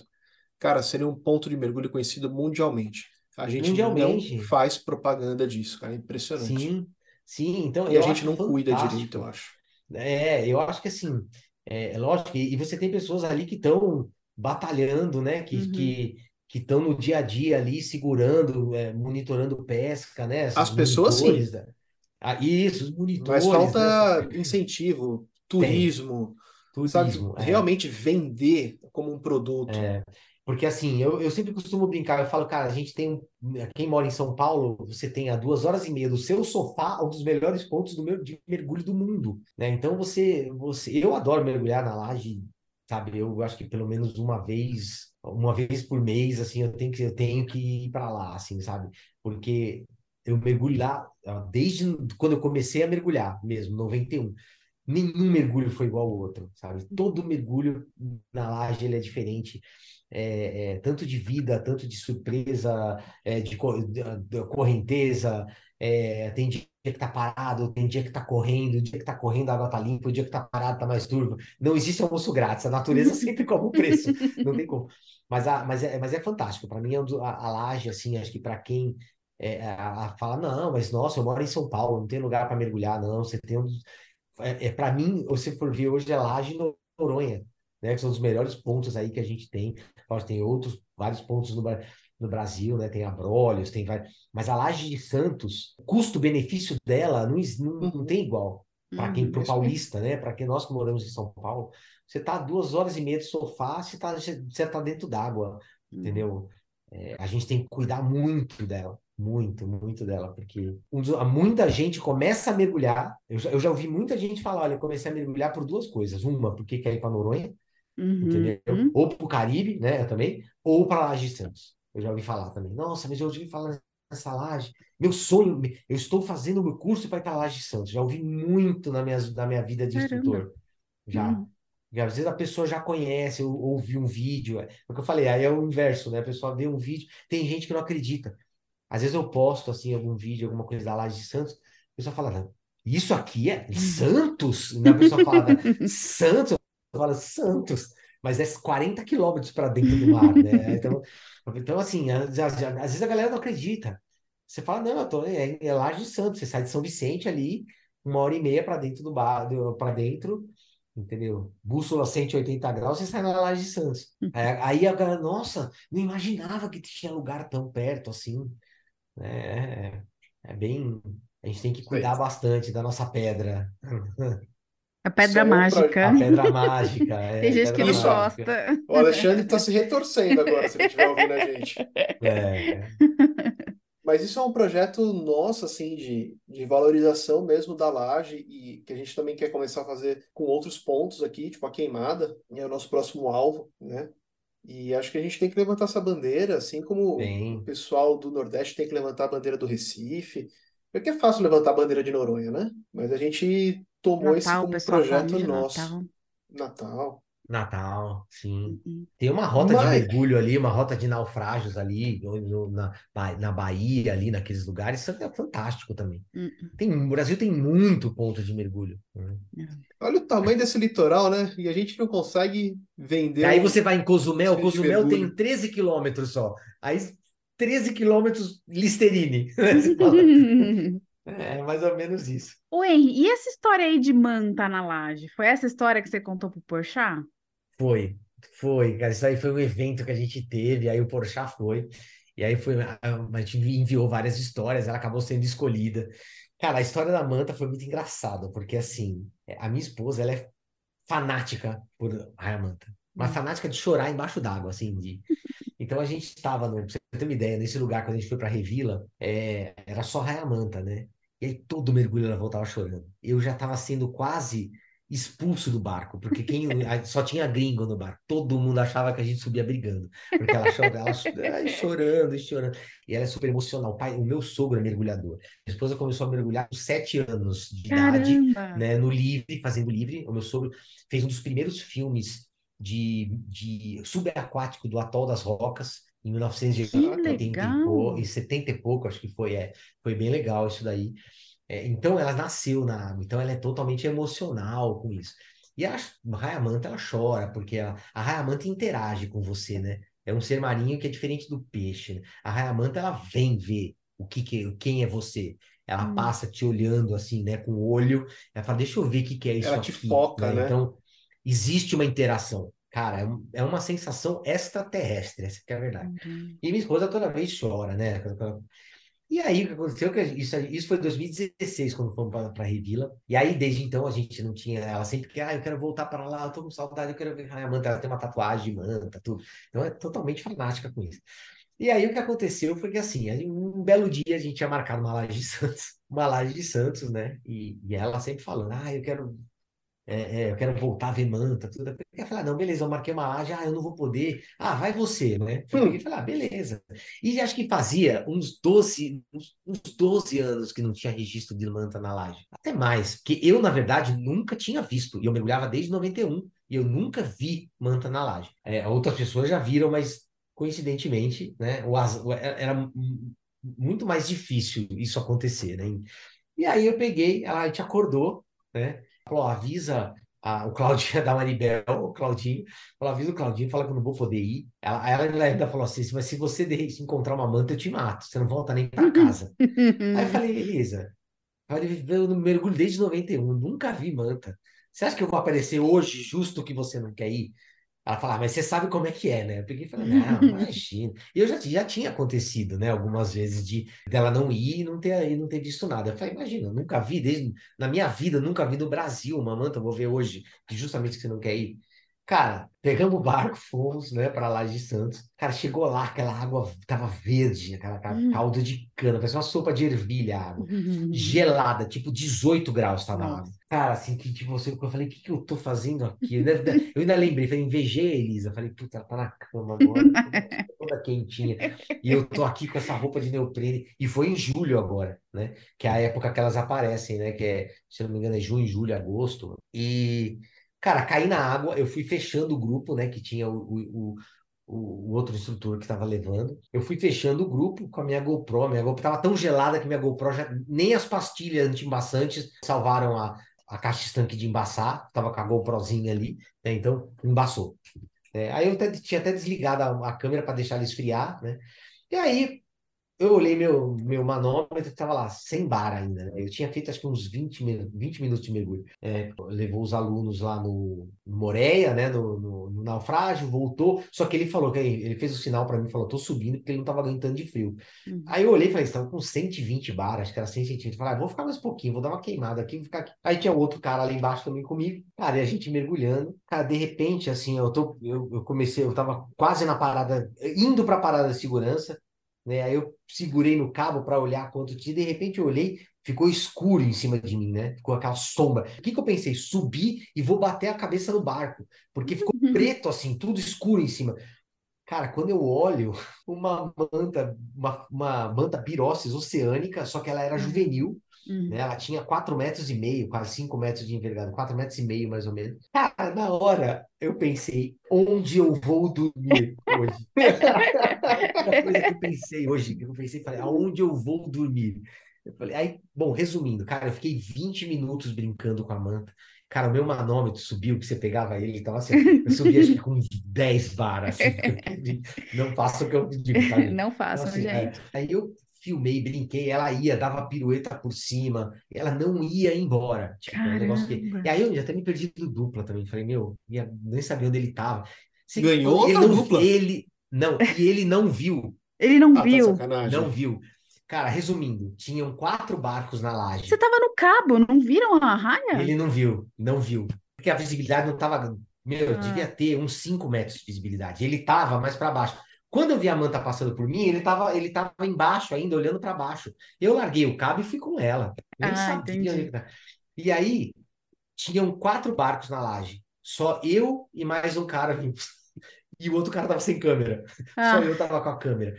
Speaker 1: cara, seria um ponto de mergulho conhecido mundialmente. A gente não
Speaker 3: Mundialmente.
Speaker 1: faz propaganda disso, cara, é impressionante.
Speaker 3: Sim, sim. Então,
Speaker 1: E a gente não cuida direito,
Speaker 3: fantástico.
Speaker 1: eu acho.
Speaker 3: É, eu acho que assim, é, é lógico, e, e você tem pessoas ali que estão batalhando, né? Que
Speaker 2: Uhum.
Speaker 3: que que estão no dia a dia ali segurando, é, monitorando pesca, né?
Speaker 1: As
Speaker 3: Esses
Speaker 1: pessoas, sim.
Speaker 3: da... Ah, isso, os
Speaker 1: Mas
Speaker 3: monitores, né?
Speaker 1: falta incentivo, turismo, sabe?
Speaker 3: Turismo, é.
Speaker 1: Realmente vender como um produto.
Speaker 3: É, porque assim, eu, eu sempre costumo brincar, eu falo, cara, a gente tem. Quem mora em São Paulo, você tem a duas horas e meia do seu sofá, um dos melhores pontos do meu, de mergulho do mundo, né? Então você, você, eu adoro mergulhar na laje, sabe? Eu acho que pelo menos uma vez, uma vez por mês, assim, eu tenho que, eu tenho que ir para lá, assim, sabe? Porque eu mergulho lá ó, desde quando eu comecei a mergulhar mesmo, 91 nenhum mergulho foi igual ao outro, sabe? Todo mergulho na laje ele é diferente, é, é, tanto de vida, tanto de surpresa, é, de, de- correnteza, é, tem dia que tá parado, tem dia que tá correndo, o dia que tá correndo a água tá limpa, o dia que tá parado tá mais turvo. Não existe almoço grátis, a natureza sempre cobra um preço, não tem como. Mas, a, mas, é, mas é fantástico, para mim é a, a laje, assim, acho que para quem é, a, a- fala, não, mas nossa, eu moro em São Paulo, não tem lugar para mergulhar, não, você tem um é, para mim, você for ver hoje é Laje e Noronha, né? Que são os melhores pontos aí que a gente tem. Lógico, tem outros, vários pontos no, no Brasil, né? Tem Abrolhos, tem vários. Mas a Laje de Santos, o custo-benefício dela não, não, não
Speaker 1: Uhum.
Speaker 3: tem igual. Para quem,
Speaker 2: Uhum.
Speaker 1: Isso mesmo.
Speaker 3: paulista, né? Para quem nós que moramos em São Paulo, você tá duas horas e meia de sofá, você tá, você tá dentro d'água, entendeu? É, a gente tem que cuidar muito dela, muito, muito dela, porque muita gente começa a mergulhar. Eu já, eu já ouvi muita gente falar: olha, eu comecei a mergulhar por duas coisas. Uma, porque quer ir para Noronha,
Speaker 2: Uhum.
Speaker 3: entendeu? Ou para o Caribe, né? Também, ou para Laje de Santos. Eu já ouvi falar também. Nossa, mas eu ouvi falar nessa laje. Meu sonho, eu estou fazendo o meu curso para ir para Laje de Santos. Já ouvi muito na minha, na minha vida de
Speaker 2: Caramba.
Speaker 3: instrutor. Já.
Speaker 2: Uhum.
Speaker 3: E às vezes a pessoa já conhece, ou ouviu um vídeo. É o que eu falei, aí é o inverso, né? A pessoa vê um vídeo, tem gente que não acredita. Às vezes eu posto assim algum vídeo, alguma coisa da Laje de Santos, a pessoa fala, isso aqui é em Santos? E a pessoa fala, Santos? Eu falo, Santos, mas é 40 quilômetros para dentro do mar, né? Então, então assim, às, às- vezes a galera não acredita. Você fala, não, eu tô, é, é Laje de Santos, você sai de São Vicente ali, uma hora e meia para dentro do bar, para dentro, entendeu? Bússola 180 graus, você sai na Laje de Santos. Aí, aí a galera, nossa, não imaginava que tinha lugar tão perto assim. É, é bem. A gente tem que cuidar bastante da nossa pedra.
Speaker 2: A pedra
Speaker 1: é um
Speaker 2: mágica.
Speaker 3: A pedra mágica. É,
Speaker 2: Tem gente que
Speaker 3: pedra
Speaker 2: não
Speaker 3: mágica.
Speaker 2: gosta.
Speaker 1: O Alexandre está se retorcendo agora, se ele estiver ouvindo a gente.
Speaker 3: É,
Speaker 1: Mas isso é um projeto nosso, assim, de, de valorização mesmo da laje e que a gente também quer começar a fazer com outros pontos aqui, tipo a queimada, é o nosso próximo alvo, né? E acho que a gente tem que levantar essa bandeira, assim como o pessoal do Nordeste tem que levantar a bandeira do Recife. Porque é fácil levantar a bandeira de Noronha, né? Mas a gente tomou esse
Speaker 2: Natal,
Speaker 1: como um
Speaker 2: pessoal
Speaker 1: projeto
Speaker 2: de
Speaker 1: nosso.
Speaker 2: Natal.
Speaker 1: Natal.
Speaker 3: Natal, sim.
Speaker 2: Uhum.
Speaker 3: Tem uma rota de
Speaker 1: Mas-
Speaker 3: mergulho ali, uma rota de naufrágios ali, no- na, na Bahia, ali naqueles lugares, isso é fantástico também.
Speaker 2: Uhum.
Speaker 3: Tem, o Brasil tem muito ponto de mergulho. né?
Speaker 1: Olha o tamanho desse litoral, né? E a gente não consegue vender.
Speaker 3: E aí você vai em Cozumel,
Speaker 1: de
Speaker 3: Cozumel tem
Speaker 1: mergulho.
Speaker 3: 13 quilômetros só. Aí 13 quilômetros Listerine. Fala, É mais ou menos isso.
Speaker 2: Ô, Henry, e essa história aí de manta na laje? Foi essa história que você contou pro Porchat?
Speaker 3: Foi, foi, cara. Isso aí foi um evento que a gente teve, aí o Porchat foi, e aí foi, a a gente enviou várias histórias, ela acabou sendo escolhida. Cara, a história da manta foi muito engraçada, porque assim, a minha esposa, ela é fanática por Raia Manta, mas
Speaker 2: Hum.
Speaker 3: fanática de chorar embaixo d'água, assim, de... Então a gente estava, pra você ter uma ideia, nesse lugar, quando a gente foi para Revila, é, era só Raia Manta, né? E aí todo mergulho ela voltava chorando. Eu já estava sendo quase expulso do barco, porque quem só tinha gringo no barco. Todo mundo achava que a gente subia brigando, porque ela chorava, ela chorando chorando. E ela é super emocional. O pai, o meu sogro é mergulhador. Minha esposa começou a mergulhar com sete anos de idade,
Speaker 2: Caramba!
Speaker 3: né, no livre, fazendo livre. O meu sogro fez um dos primeiros filmes de, de subaquático do Atol das Rocas. Em
Speaker 2: Que
Speaker 3: 1980 e pou-
Speaker 2: legal!
Speaker 3: e 70 e pouco, acho que foi, é, foi bem legal isso daí. É, então ela nasceu na água, então ela é totalmente emocional com isso. E a raia-manta ela chora, porque a, a raia-manta interage com você, né? É um ser marinho que é diferente do peixe, né? A raia-manta ela vem ver o que, que quem é você. Ela
Speaker 2: Hum.
Speaker 3: passa te olhando assim, né, com o olho, ela fala, deixa eu ver o que, que é isso
Speaker 1: Ela te
Speaker 3: aqui,
Speaker 1: foca, né?
Speaker 3: Então existe uma interação. Cara, é, é uma sensação extraterrestre, essa que é a verdade.
Speaker 2: Caramba.
Speaker 3: E minha esposa toda vez chora, né? E aí, o que aconteceu? Que isso, isso foi em 2016, quando fomos para Revila. E aí, desde então, a gente não tinha. Ela sempre quer, ah, eu quero voltar para lá, eu tô com saudade, eu quero ver a manta. Ela tem uma tatuagem de manta, tudo. Então, é totalmente fanática com isso. E aí, o que aconteceu foi que, assim, um belo dia a gente tinha marcado uma laje de Santos, uma laje de Santos, né? E, e ela sempre falando, ah, eu quero é, é, eu quero voltar a ver manta, tudo. Eu falei, não, beleza, eu marquei uma laje, ah, eu não vou poder. Ah, vai você, né? Eu e falei, ah, beleza. E acho que fazia uns 12, uns, uns 12 anos que não tinha registro de manta na laje. Até mais, porque eu, na verdade, nunca tinha visto. E eu mergulhava desde 91 e eu nunca vi manta na laje. É, outras pessoas já viram, mas coincidentemente, né, o, o- era m- muito mais difícil isso acontecer, né? E aí eu peguei, ela te acordou, né? Falou, avisa a- o Claudinho da Maribel, o Claudinho, falou, avisa o Claudinho, fala que eu não vou poder ir. Ela, ela ainda falou assim, mas se você encontrar uma manta, eu te mato, você não volta nem para casa. Aí eu falei, Elisa, eu mergulho desde 91, nunca vi manta. Você acha que eu vou aparecer hoje, justo que você não quer ir? Ela falou, ah, mas você sabe como é que é, né? Eu peguei e falei, não, imagina. E eu já, já tinha acontecido, né, algumas vezes de dela não ir e não ter, e não ter visto nada. Eu falei, imagina, nunca vi, desde, na minha vida, nunca vi no Brasil uma manta, vou ver hoje, que justamente você não quer ir. Cara, pegamos o barco, fomos, né, para lá de Santos. Cara, chegou lá, aquela água tava verde, aquela, aquela caldo de cana, parecia uma sopa de ervilha a água gelada, tipo 18 graus tava a água. Cara, assim, que tipo, você, eu falei, o que que eu tô fazendo aqui? Eu ainda, eu ainda lembrei, falei, invejei a Elisa, falei, puta, ela tá na cama agora, toda quentinha, e eu tô aqui com essa roupa de neoprene, e foi em julho agora, né, que é a época que elas aparecem, né, que é, se não me engano, é junho, julho, agosto, e, cara, caí na água, eu fui fechando o grupo, né, que tinha o, o, o o, outro instrutor que estava levando. Eu fui fechando o grupo com a minha GoPro. Minha GoPro estava tão gelada que minha GoPro já nem as pastilhas anti-embaçantes salvaram a, a caixa estanque de embaçar. Tava com a GoProzinha ali, né? Então embaçou. É, aí eu até, tinha até desligado a, a câmera para deixar ela esfriar, né? E aí eu olhei meu, meu manômetro, estava lá, sem bar ainda. né? Eu tinha feito acho que uns 20, minu- 20 minutos de mergulho. É, levou os alunos lá no, no Moreia, né, no, no, no naufrágio, voltou. Só que ele falou que ele fez o sinal para mim, falou: tô subindo porque ele não estava aguentando de frio.
Speaker 2: Uhum.
Speaker 3: Aí eu olhei e falei: estava com 120 bar, acho que era 100 centímetros. Falei: ah, vou ficar mais um pouquinho, vou dar uma queimada aqui, vou ficar aqui. Aí tinha outro cara lá embaixo também comigo, cara, e a gente mergulhando. Cara, de repente, assim, eu, tô, eu, eu comecei, eu tava quase na parada, indo para a parada de segurança né? Aí eu segurei no cabo para olhar quanto tinha, de repente eu olhei, ficou escuro em cima de mim, né? Ficou aquela sombra. O que que eu pensei? Subir e vou bater a cabeça no barco, porque ficou preto assim, tudo escuro em cima. Cara, quando eu olho, uma manta, uma, uma manta pirócis oceânica, só que ela era juvenil,
Speaker 2: Uhum.
Speaker 3: né? Ela tinha 4 metros e meio, quase 5 metros de envergadura, 4 metros e meio mais ou menos. Cara, na hora eu pensei, onde eu vou dormir hoje? A coisa que eu pensei hoje, que eu pensei, falei, aonde eu vou dormir? Eu falei, aí, bom, resumindo, cara, eu fiquei 20 minutos brincando com a manta. Cara, o meu manômetro subiu, que você pegava ele, tava assim, eu subi acho que com uns 10 bar, assim, não faço o que eu digo?
Speaker 2: Não
Speaker 3: Então,
Speaker 2: façam,
Speaker 3: assim, é,
Speaker 2: gente.
Speaker 3: aí eu filmei, brinquei, ela ia, dava pirueta por cima, ela não ia embora. Tipo, um negócio que... E aí eu já até me perdi do dupla também. Falei, meu, ia- nem sabia onde ele tava.
Speaker 1: Ganhou
Speaker 3: ele não,
Speaker 1: dupla?
Speaker 3: Ele, não, e ele não viu,
Speaker 2: Ele não
Speaker 1: Ah, tá
Speaker 2: viu.
Speaker 1: sacanagem.
Speaker 3: não viu. Cara, resumindo, tinham quatro barcos na laje.
Speaker 2: Você tava no cabo, não viram a raia?
Speaker 3: Ele não viu, não viu. Porque a visibilidade não tava. Meu,
Speaker 2: Ah.
Speaker 3: devia ter uns 5 metros de visibilidade. Ele tava mais para baixo. Quando eu vi a manta passando por mim, ele tava, ele tava embaixo ainda, olhando para baixo. Eu larguei o cabo e fui com ela. Nem
Speaker 2: Ah,
Speaker 3: sabia
Speaker 2: entendi.
Speaker 3: onde tá. E aí, tinham quatro barcos na laje. Só eu e mais um cara vimos. E o outro cara tava sem câmera. Só
Speaker 2: Ah,
Speaker 3: eu tava com a câmera.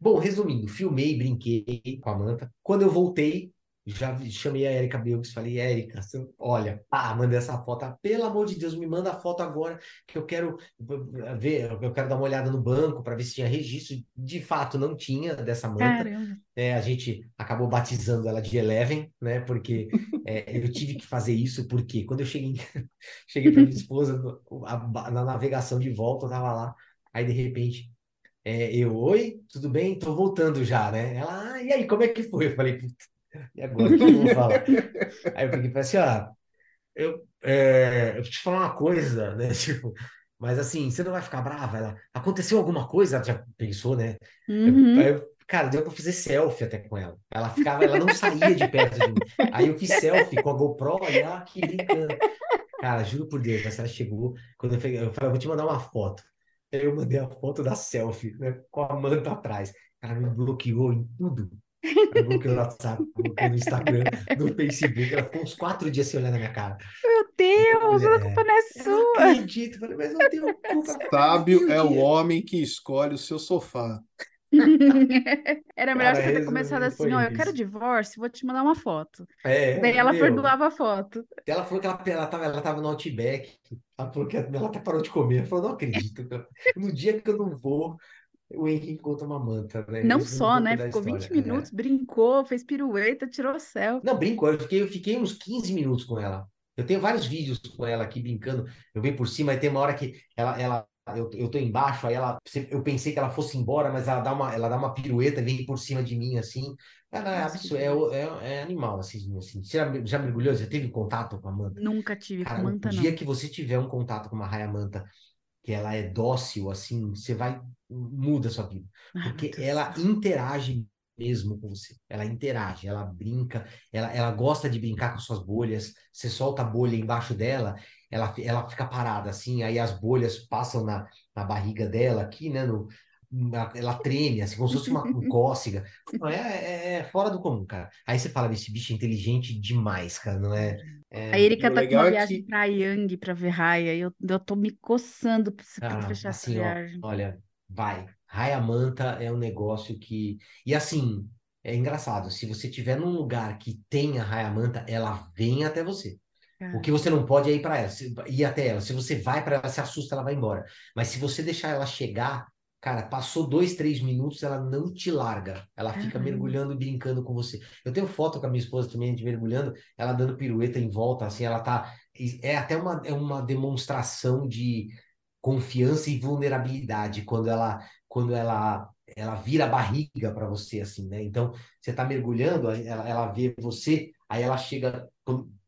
Speaker 3: Bom, resumindo, filmei, brinquei com a manta. Quando eu voltei, já chamei a Erika Bilks, falei, Erika, olha, pá, mandei essa foto. Ah, Pelo amor de Deus, me manda a foto agora, que eu quero eh, ver, eu quero dar uma olhada no banco para ver se tinha registro. De fato, não tinha dessa manta. É, a gente acabou batizando ela de Eleven, né? Porque é, eu tive que fazer isso, porque quando eu cheguei, cheguei para minha esposa no- a- na navegação de volta, eu tava lá, aí de repente, é, eu, oi, tudo bem? Tô voltando já, né? Ela, ah, e aí, como é que foi? Eu falei, e agora, o que eu vou falar? Aí eu falei assim, ó, eu, é, eu te falar uma coisa, né? Tipo, mas assim, você não vai ficar brava? Ela, aconteceu alguma coisa? Ela já pensou, né? Eu-
Speaker 2: Uhum.
Speaker 3: aí eu- cara, deu pra fazer selfie até com ela. Ela ficava, ela não saía de perto de mim. Aí eu fiz selfie com a GoPro e ela aqui brincando. Cara, juro por Deus, essa ela chegou, quando eu falei, eu falei, eu vou te mandar uma foto. Aí eu mandei a foto da selfie, né, com a manta atrás. Ela me bloqueou em tudo. Ela bloqueou no WhatsApp, bloqueou no Instagram, no Facebook. Ela ficou uns quatro dias sem olhar na minha cara.
Speaker 2: Meu Deus, a
Speaker 3: Mulher,
Speaker 2: culpa não é
Speaker 3: Eu não
Speaker 2: sua.
Speaker 3: acredito. Eu Falei, mas eu não tenho culpa.
Speaker 1: Sábio é o homem que escolhe o seu sofá.
Speaker 2: Era melhor
Speaker 3: Cara,
Speaker 2: você ter começado assim, ó, eu quero divórcio, vou te mandar uma foto.
Speaker 3: É,
Speaker 2: Daí ela
Speaker 3: meu.
Speaker 2: perdoava a foto.
Speaker 3: Ela falou que ela, ela, tava, ela tava no Outback. Ela falou que ela até parou de comer. Ela falou, não acredito. No dia que eu não vou, o Henrique encontra uma manta, né?
Speaker 2: Não só, né? Ficou 20
Speaker 3: história. É.
Speaker 2: minutos, brincou, fez pirueta, tirou selfie.
Speaker 3: Não, brincou. Eu fiquei, eu fiquei uns 15 minutos com ela. Eu tenho vários vídeos com ela aqui brincando. Eu venho por cima, aí tem uma hora que ela, ela eu, eu tô embaixo, aí ela, eu pensei que ela fosse embora, mas ela dá uma, ela dá uma pirueta, vem por cima de mim, assim. Ela é absurdo, é, é, é animal, assim, assim. Você já, já mergulhou? Você teve contato com a manta?
Speaker 2: Nunca tive com
Speaker 3: Cara,
Speaker 2: manta,
Speaker 3: o
Speaker 2: não.
Speaker 3: dia que você tiver um contato com uma raia-manta, que ela é dócil, assim, você vai, muda a sua vida.
Speaker 2: Meu
Speaker 3: Porque ela interage mesmo com você. Ela interage, ela brinca, ela, ela gosta de brincar com suas bolhas. Você solta a bolha embaixo dela, ela, ela fica parada assim, aí as bolhas passam na, na barriga dela aqui, né? No, na- ela treme, assim, como se fosse uma um cócega. Não, É, é, é fora do comum, cara. Aí você fala, esse bicho é inteligente demais, cara, não é? é
Speaker 2: A Erika tá com uma
Speaker 1: é
Speaker 2: viagem
Speaker 1: que-
Speaker 2: pra Yang, pra ver raia, e eu, eu tô me coçando pra pra
Speaker 3: Cara,
Speaker 2: fechar essa
Speaker 3: assim, ó,
Speaker 2: viagem.
Speaker 3: olha, vai. Raia Manta é um negócio que. E assim, é engraçado, se você tiver num lugar que tenha Raia Manta, ela vem até você. O
Speaker 2: Cara.
Speaker 3: que você não pode é ir para ela, ir até ela. Se você vai para ela, se assusta, ela vai embora. Mas se você deixar ela chegar, cara, passou dois, três minutos, ela não te larga. Ela fica mergulhando e brincando com você. Eu tenho foto com a minha esposa também, de mergulhando, ela dando pirueta em volta, assim, ela tá. É até uma, é uma demonstração de confiança e vulnerabilidade quando ela quando ela ela vira a barriga para você assim, né? Então, você tá mergulhando, ela, ela vê você, aí ela chega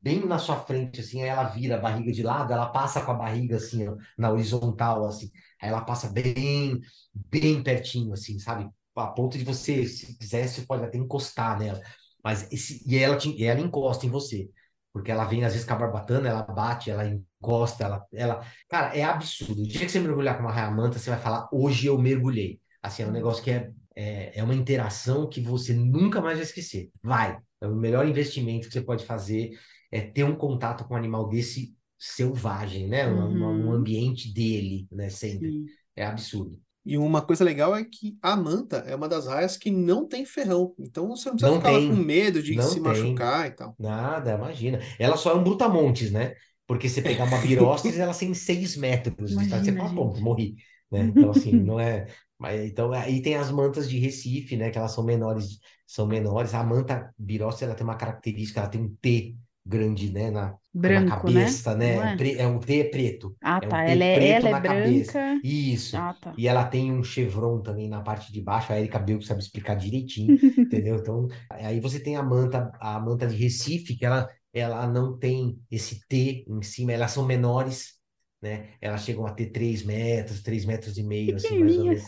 Speaker 3: bem na sua frente assim, aí ela vira a barriga de lado, ela passa com a barriga assim, ó, na horizontal assim. Aí ela passa bem bem pertinho assim, sabe? A ponto de você, se quiser, você pode até encostar nela. Mas esse, e ela te, e ela encosta em você. Porque ela vem às vezes com a barbatana, ela bate, ela encosta, ela, ela Cara, é absurdo. O dia que você mergulhar com uma raia-manta, você vai falar, hoje eu mergulhei. Assim, é um negócio que é, é, é uma interação que você nunca mais vai esquecer. Vai. É o melhor investimento que você pode fazer é ter um contato com um animal desse selvagem, né? Um, um- um
Speaker 2: Uhum.
Speaker 3: ambiente dele, né? Sempre.
Speaker 2: Sim.
Speaker 3: É absurdo.
Speaker 1: E uma coisa legal é que a manta é uma das raias que não tem ferrão. Então você não precisa
Speaker 3: Não
Speaker 1: ficar lá
Speaker 3: tem.
Speaker 1: com medo de
Speaker 3: Não
Speaker 1: se
Speaker 3: tem.
Speaker 1: machucar e tal.
Speaker 3: Nada, imagina. Ela só é um brutamontes, né? Porque você pegar uma biróceres, ela tem seis metros de distância. Você
Speaker 2: Imagina,
Speaker 3: fala,
Speaker 2: gente.
Speaker 3: morri. Né? Então, assim, não é. Mas, então, aí tem as mantas de Recife, né? Que elas são menores, são menores. A manta birócera, ela tem uma característica, ela tem um T grande, né? Na, na
Speaker 2: Branco, né?
Speaker 3: cabeça, né?
Speaker 2: Não é?
Speaker 3: Pre- É um T preto.
Speaker 2: Ah,
Speaker 3: É um
Speaker 2: tá.
Speaker 3: T
Speaker 2: Ela é,
Speaker 3: preto
Speaker 2: ela é
Speaker 3: na cabeça.
Speaker 2: branca.
Speaker 3: Isso.
Speaker 2: Ah, tá.
Speaker 3: E ela tem um chevron também na parte de baixo. A Erika Belk sabe explicar direitinho, entendeu? Então, aí você tem a manta, a manta de Recife, que ela, ela não tem esse T em cima, elas são menores, né? Elas chegam a ter 3 metros, 3 metros e meio, assim, mais ou menos.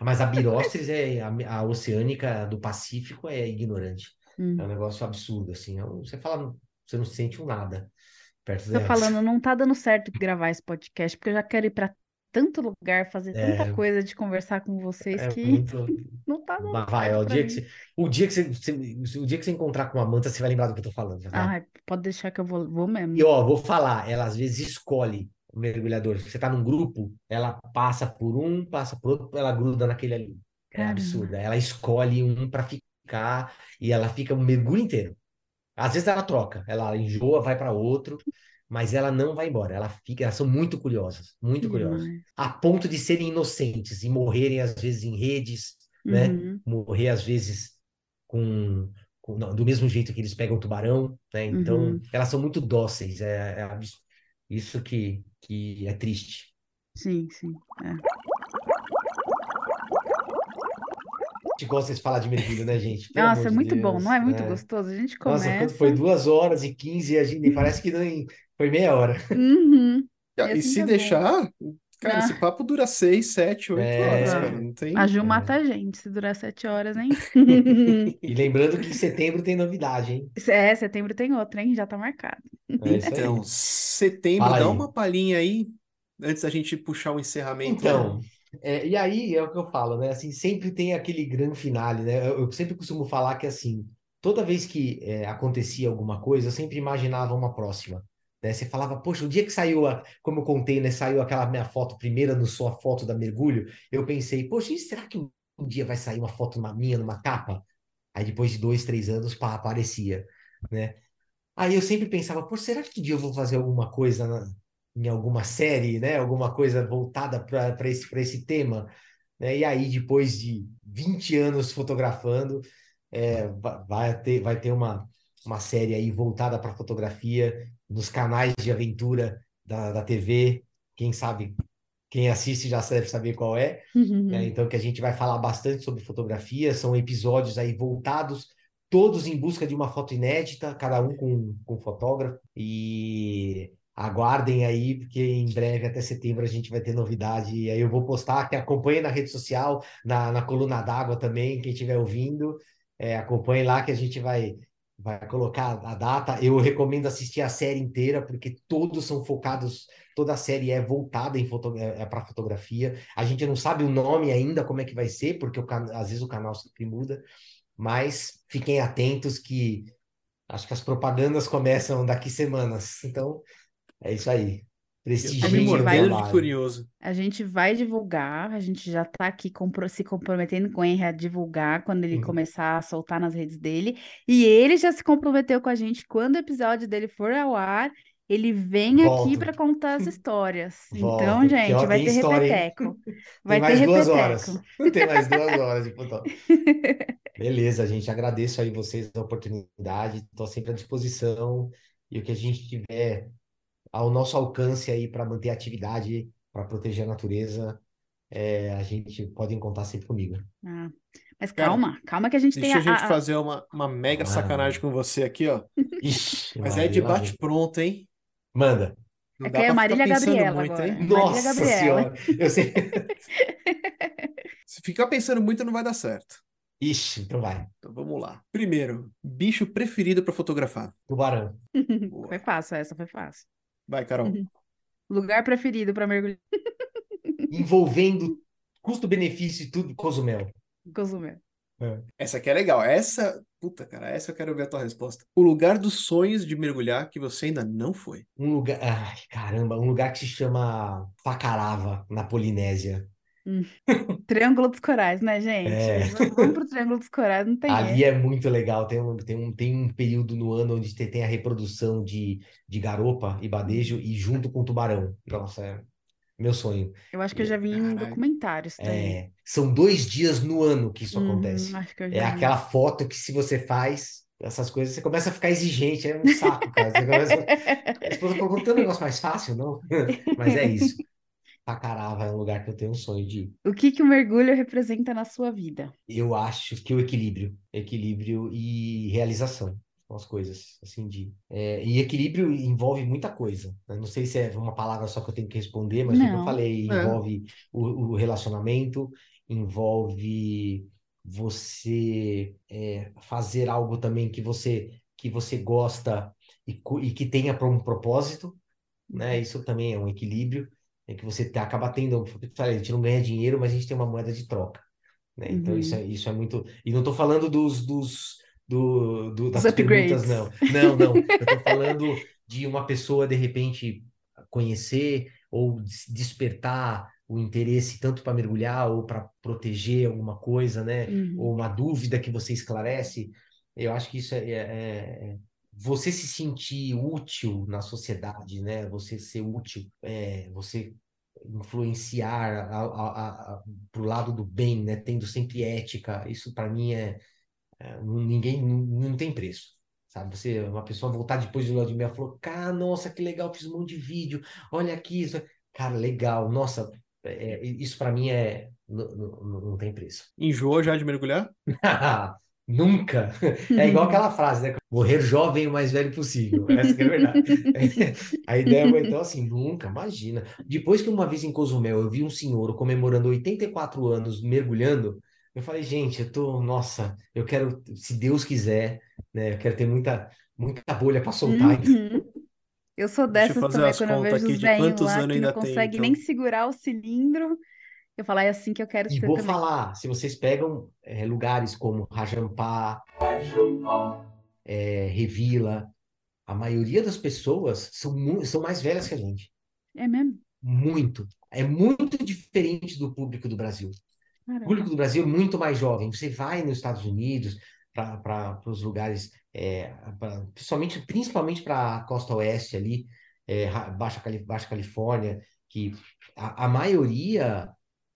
Speaker 3: Mas a Biróceres é a, a oceânica do Pacífico é ignorante.
Speaker 2: Hum.
Speaker 3: É um negócio absurdo, assim. É Você fala, você não sente um nada perto
Speaker 2: Tô falando, não tá dando certo gravar esse podcast, porque eu já quero ir pra tanto lugar, fazer tanta
Speaker 3: É,
Speaker 2: coisa de conversar com vocês
Speaker 3: é
Speaker 2: que
Speaker 3: muito.
Speaker 2: não tá dando
Speaker 3: Mas vai, ó, o dia você, o dia que você, você- o dia que você encontrar com a Manta, você vai lembrar do que eu tô falando, tá?
Speaker 2: Ai, pode deixar que eu vou, vou
Speaker 3: E
Speaker 2: mesmo.
Speaker 3: ó, vou falar, ela às vezes escolhe o mergulhador. Se você tá num grupo, ela passa por um, passa por outro, ela gruda naquele ali. É absurda. Ela escolhe um para ficar e ela fica um mergulho inteiro. Às vezes ela troca, ela enjoa, vai para outro, mas ela não vai embora. Ela fica, elas são muito curiosas, muito
Speaker 2: Que
Speaker 3: curiosas, a ponto de serem inocentes e morrerem às vezes em redes, né?
Speaker 2: Uhum,
Speaker 3: Morrer às vezes com, com- não, do mesmo jeito que eles pegam tubarão, né? Então,
Speaker 2: uhum.
Speaker 3: elas são muito dóceis. É, é isso que, que é triste.
Speaker 2: Sim, sim. é.
Speaker 3: A gente gosta de falar de mergulho, né, gente? Pelo
Speaker 2: Nossa, é muito bom,
Speaker 3: Deus,
Speaker 2: não é muito
Speaker 3: né?
Speaker 2: gostoso? A gente
Speaker 3: Nossa,
Speaker 2: começa.
Speaker 3: foi duas horas e quinze, a gente parece que nem foi meia hora.
Speaker 2: Uhum, e
Speaker 1: E
Speaker 2: assim
Speaker 1: se
Speaker 2: é bom.
Speaker 1: deixar, cara, esse
Speaker 2: Ah,
Speaker 1: papo dura seis, sete, oito
Speaker 3: É.
Speaker 1: horas, cara. Não tem.
Speaker 2: a Ju
Speaker 3: É.
Speaker 2: mata a gente se durar sete horas, hein?
Speaker 3: E lembrando que em setembro tem novidade, hein?
Speaker 2: É, setembro tem outra, hein? Já tá marcado.
Speaker 3: É isso aí.
Speaker 1: Então, setembro,
Speaker 3: Fala
Speaker 1: dá
Speaker 3: aí.
Speaker 1: uma palhinha aí, antes da gente puxar o encerramento.
Speaker 3: Então, é, e aí é o que eu falo, né? Assim, sempre tem aquele grande finale, né? Eu, eu sempre costumo falar que assim, toda vez que é, acontecia alguma coisa, eu sempre imaginava uma próxima. Né? Você falava, poxa, o dia que saiu, a, como eu contei, né? Saiu aquela minha foto primeira no sua foto da mergulho, eu pensei, poxa, será que um, dia vai sair uma foto minha numa capa? Aí depois de dois, três anos, pá, aparecia, né? Aí eu sempre pensava, pô, será que um dia eu vou fazer alguma coisa na- em alguma série, né? Alguma coisa voltada para esse, esse tema, né? E aí, depois de 20 anos fotografando, é, va- vai ter, vai ter uma, uma série aí voltada para fotografia nos canais de aventura da, da TV. Quem sabe, quem assiste já deve saber qual é né? Então, que a gente vai falar bastante sobre fotografia, são episódios aí voltados, todos em busca de uma foto inédita, cada um com, com um fotógrafo. E aguardem aí, porque em breve, até setembro, a gente vai ter novidade. E aí eu vou postar, que acompanhe na rede social, na, na coluna d'água também, quem estiver ouvindo, é, acompanhe lá que a gente vai. Vai colocar a data. Eu recomendo assistir a série inteira, porque todos são focados, toda a série é voltada foto, é, é para fotografia. A gente não sabe o nome ainda, como é que vai ser, porque o às vezes o canal sempre muda, mas fiquem atentos que acho que as propagandas começam daqui semanas. Então, é isso aí.
Speaker 1: Eu tô me
Speaker 3: Prestigiem o
Speaker 2: vai-
Speaker 1: mordendo de
Speaker 3: trabalho.
Speaker 1: curioso.
Speaker 2: A gente vai divulgar, a gente já tá aqui compro- se comprometendo com o Henry a divulgar quando ele
Speaker 3: Uhum.
Speaker 2: começar a soltar nas redes dele. E ele já se comprometeu com a gente quando o episódio dele for ao ar, ele vem aqui para contar as histórias.
Speaker 3: Volto,
Speaker 2: Então, gente, vai ter
Speaker 3: história,
Speaker 2: repeteco. Vai ter repeteco.
Speaker 3: horas. Tem mais duas horas de foto. Beleza, gente. Agradeço aí vocês a oportunidade. Estou sempre à disposição. E o que a gente tiver ao nosso alcance aí para manter a atividade, para proteger a natureza, é, a gente pode contar sempre comigo.
Speaker 2: Ah, mas
Speaker 1: Cara,
Speaker 2: calma, calma que a gente tem
Speaker 1: Deixa a gente
Speaker 2: a-
Speaker 1: fazer uma, uma mega
Speaker 3: Ah.
Speaker 1: sacanagem com você aqui, ó.
Speaker 3: Ixi,
Speaker 1: Mas é de bate-pronto, hein?
Speaker 3: Manda.
Speaker 1: Não
Speaker 2: É
Speaker 1: dá
Speaker 2: que é Marília Gabriela
Speaker 1: muito,
Speaker 2: agora.
Speaker 1: hein?
Speaker 2: Marília
Speaker 3: Nossa
Speaker 2: Gabriela.
Speaker 3: Senhora. Eu sei.
Speaker 1: Se ficar pensando muito, não vai dar certo.
Speaker 3: Ixi, então vai.
Speaker 1: Então vamos lá. Primeiro, bicho preferido para fotografar.
Speaker 3: Tubarão.
Speaker 2: Foi fácil, essa foi fácil.
Speaker 1: Vai, Carol.
Speaker 2: Lugar preferido para mergulhar.
Speaker 3: Envolvendo custo-benefício e tudo, Cozumel.
Speaker 2: Cozumel.
Speaker 1: Essa aqui é legal. Essa, puta, cara, essa eu quero ver a tua resposta. O lugar dos sonhos de mergulhar que você ainda não foi.
Speaker 3: Um lugar, ai, caramba, um lugar que se chama Facarava, na Polinésia.
Speaker 2: Triângulo dos Corais, né, gente?
Speaker 3: É.
Speaker 2: Vamos pro Triângulo dos Corais, não tem
Speaker 3: Ali é muito legal. Tem um, tem um, tem um período no ano onde tem, tem a reprodução de, de garopa e badejo e junto com tubarão. Nossa, é meu sonho.
Speaker 2: Eu acho que eu já vi em documentários também.
Speaker 3: É, são dois dias no ano que isso
Speaker 2: Uhum,
Speaker 3: acontece.
Speaker 2: acho que eu
Speaker 3: É aquela foto que se você faz essas coisas, você começa a ficar exigente, é um saco, cara. Você começa... A esposa falou, tem um negócio mais fácil, não? Mas é isso. Tacarava é um lugar que eu tenho um sonho de ir.
Speaker 2: O que que o mergulho representa na sua vida?
Speaker 3: Eu acho que o equilíbrio, equilíbrio e realização são as coisas, assim, de... é, e equilíbrio envolve muita coisa. né? Não sei se é uma palavra só que eu tenho que responder, mas como eu falei,
Speaker 1: É.
Speaker 3: envolve o, o relacionamento, envolve você é, fazer algo também que você que você gosta e, e que tenha para um propósito, né? Isso também é um equilíbrio. É que você te- acaba tendo, a gente não ganha dinheiro, mas a gente tem uma moeda de troca, né? Então isso
Speaker 2: Uhum.
Speaker 3: é, isso é muito. E não estou falando dos, dos do, do- das
Speaker 2: Os
Speaker 3: perguntas,
Speaker 2: upgrades.
Speaker 3: não. Não, não. Eu estou falando de uma pessoa de repente conhecer ou des- despertar o interesse tanto para mergulhar ou para proteger alguma coisa, né?
Speaker 2: Uhum.
Speaker 3: Ou uma dúvida que você esclarece. Eu acho que isso é, é- é- você se sentir útil na sociedade, né? Você ser útil, é, você influenciar para o lado do bem, né? Tendo sempre ética. Isso para mim é, é, ninguém não, não tem preço. Sabe, você, uma pessoa voltar depois de lua de mel, falou, cara, nossa, que legal, fiz um monte de vídeo, olha aqui, isso. cara, legal, nossa, é, isso para mim é, não, não, não tem preço.
Speaker 1: Enjoou já de mergulhar?
Speaker 3: Nunca. É igual aquela frase, né? Morrer jovem o mais velho possível. Essa que é a verdade. A ideia é, então, assim, nunca, imagina. Depois que uma vez em Cozumel eu vi um senhor comemorando 84 anos mergulhando, eu falei, gente, eu tô, nossa, eu quero, se Deus quiser, né? Eu quero ter muita, muita bolha para soltar.
Speaker 2: Uhum. Eu sou dessas também, quando eu vejo os velhinhos
Speaker 1: quantos
Speaker 2: lá
Speaker 1: anos
Speaker 2: que não
Speaker 1: tem,
Speaker 2: conseguem nem
Speaker 1: então.
Speaker 2: segurar o cilindro. Eu falo, é assim que eu quero
Speaker 3: E vou
Speaker 2: também.
Speaker 3: falar, se vocês pegam é, lugares como Rajampá, é, Revila, a maioria das pessoas são, são mais velhas que a gente.
Speaker 2: É mesmo?
Speaker 3: Muito. É muito diferente do público do Brasil. O
Speaker 2: Caramba.
Speaker 3: público do Brasil é muito mais jovem. Você vai nos Estados Unidos, para os lugares, é, pra- principalmente, principalmente para a costa oeste ali, é, Baixa, Baixa Califórnia, que a, a maioria,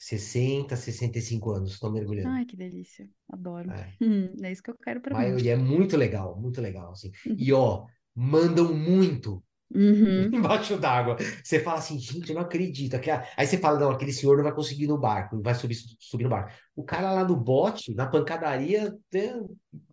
Speaker 3: 60, 65 anos, estão mergulhando.
Speaker 2: Ai, que delícia. Adoro.
Speaker 3: É.
Speaker 2: Hum, é isso que eu quero
Speaker 3: A
Speaker 2: pra mim.
Speaker 3: maioria é muito legal, muito legal, assim. E, ó, mandam muito
Speaker 2: Uhum.
Speaker 3: embaixo d'água. Você fala assim, gente, eu não acredito. Aí você fala, não, aquele senhor não vai conseguir ir no barco, não vai subir, subir no barco. O cara lá no bote, na pancadaria, é,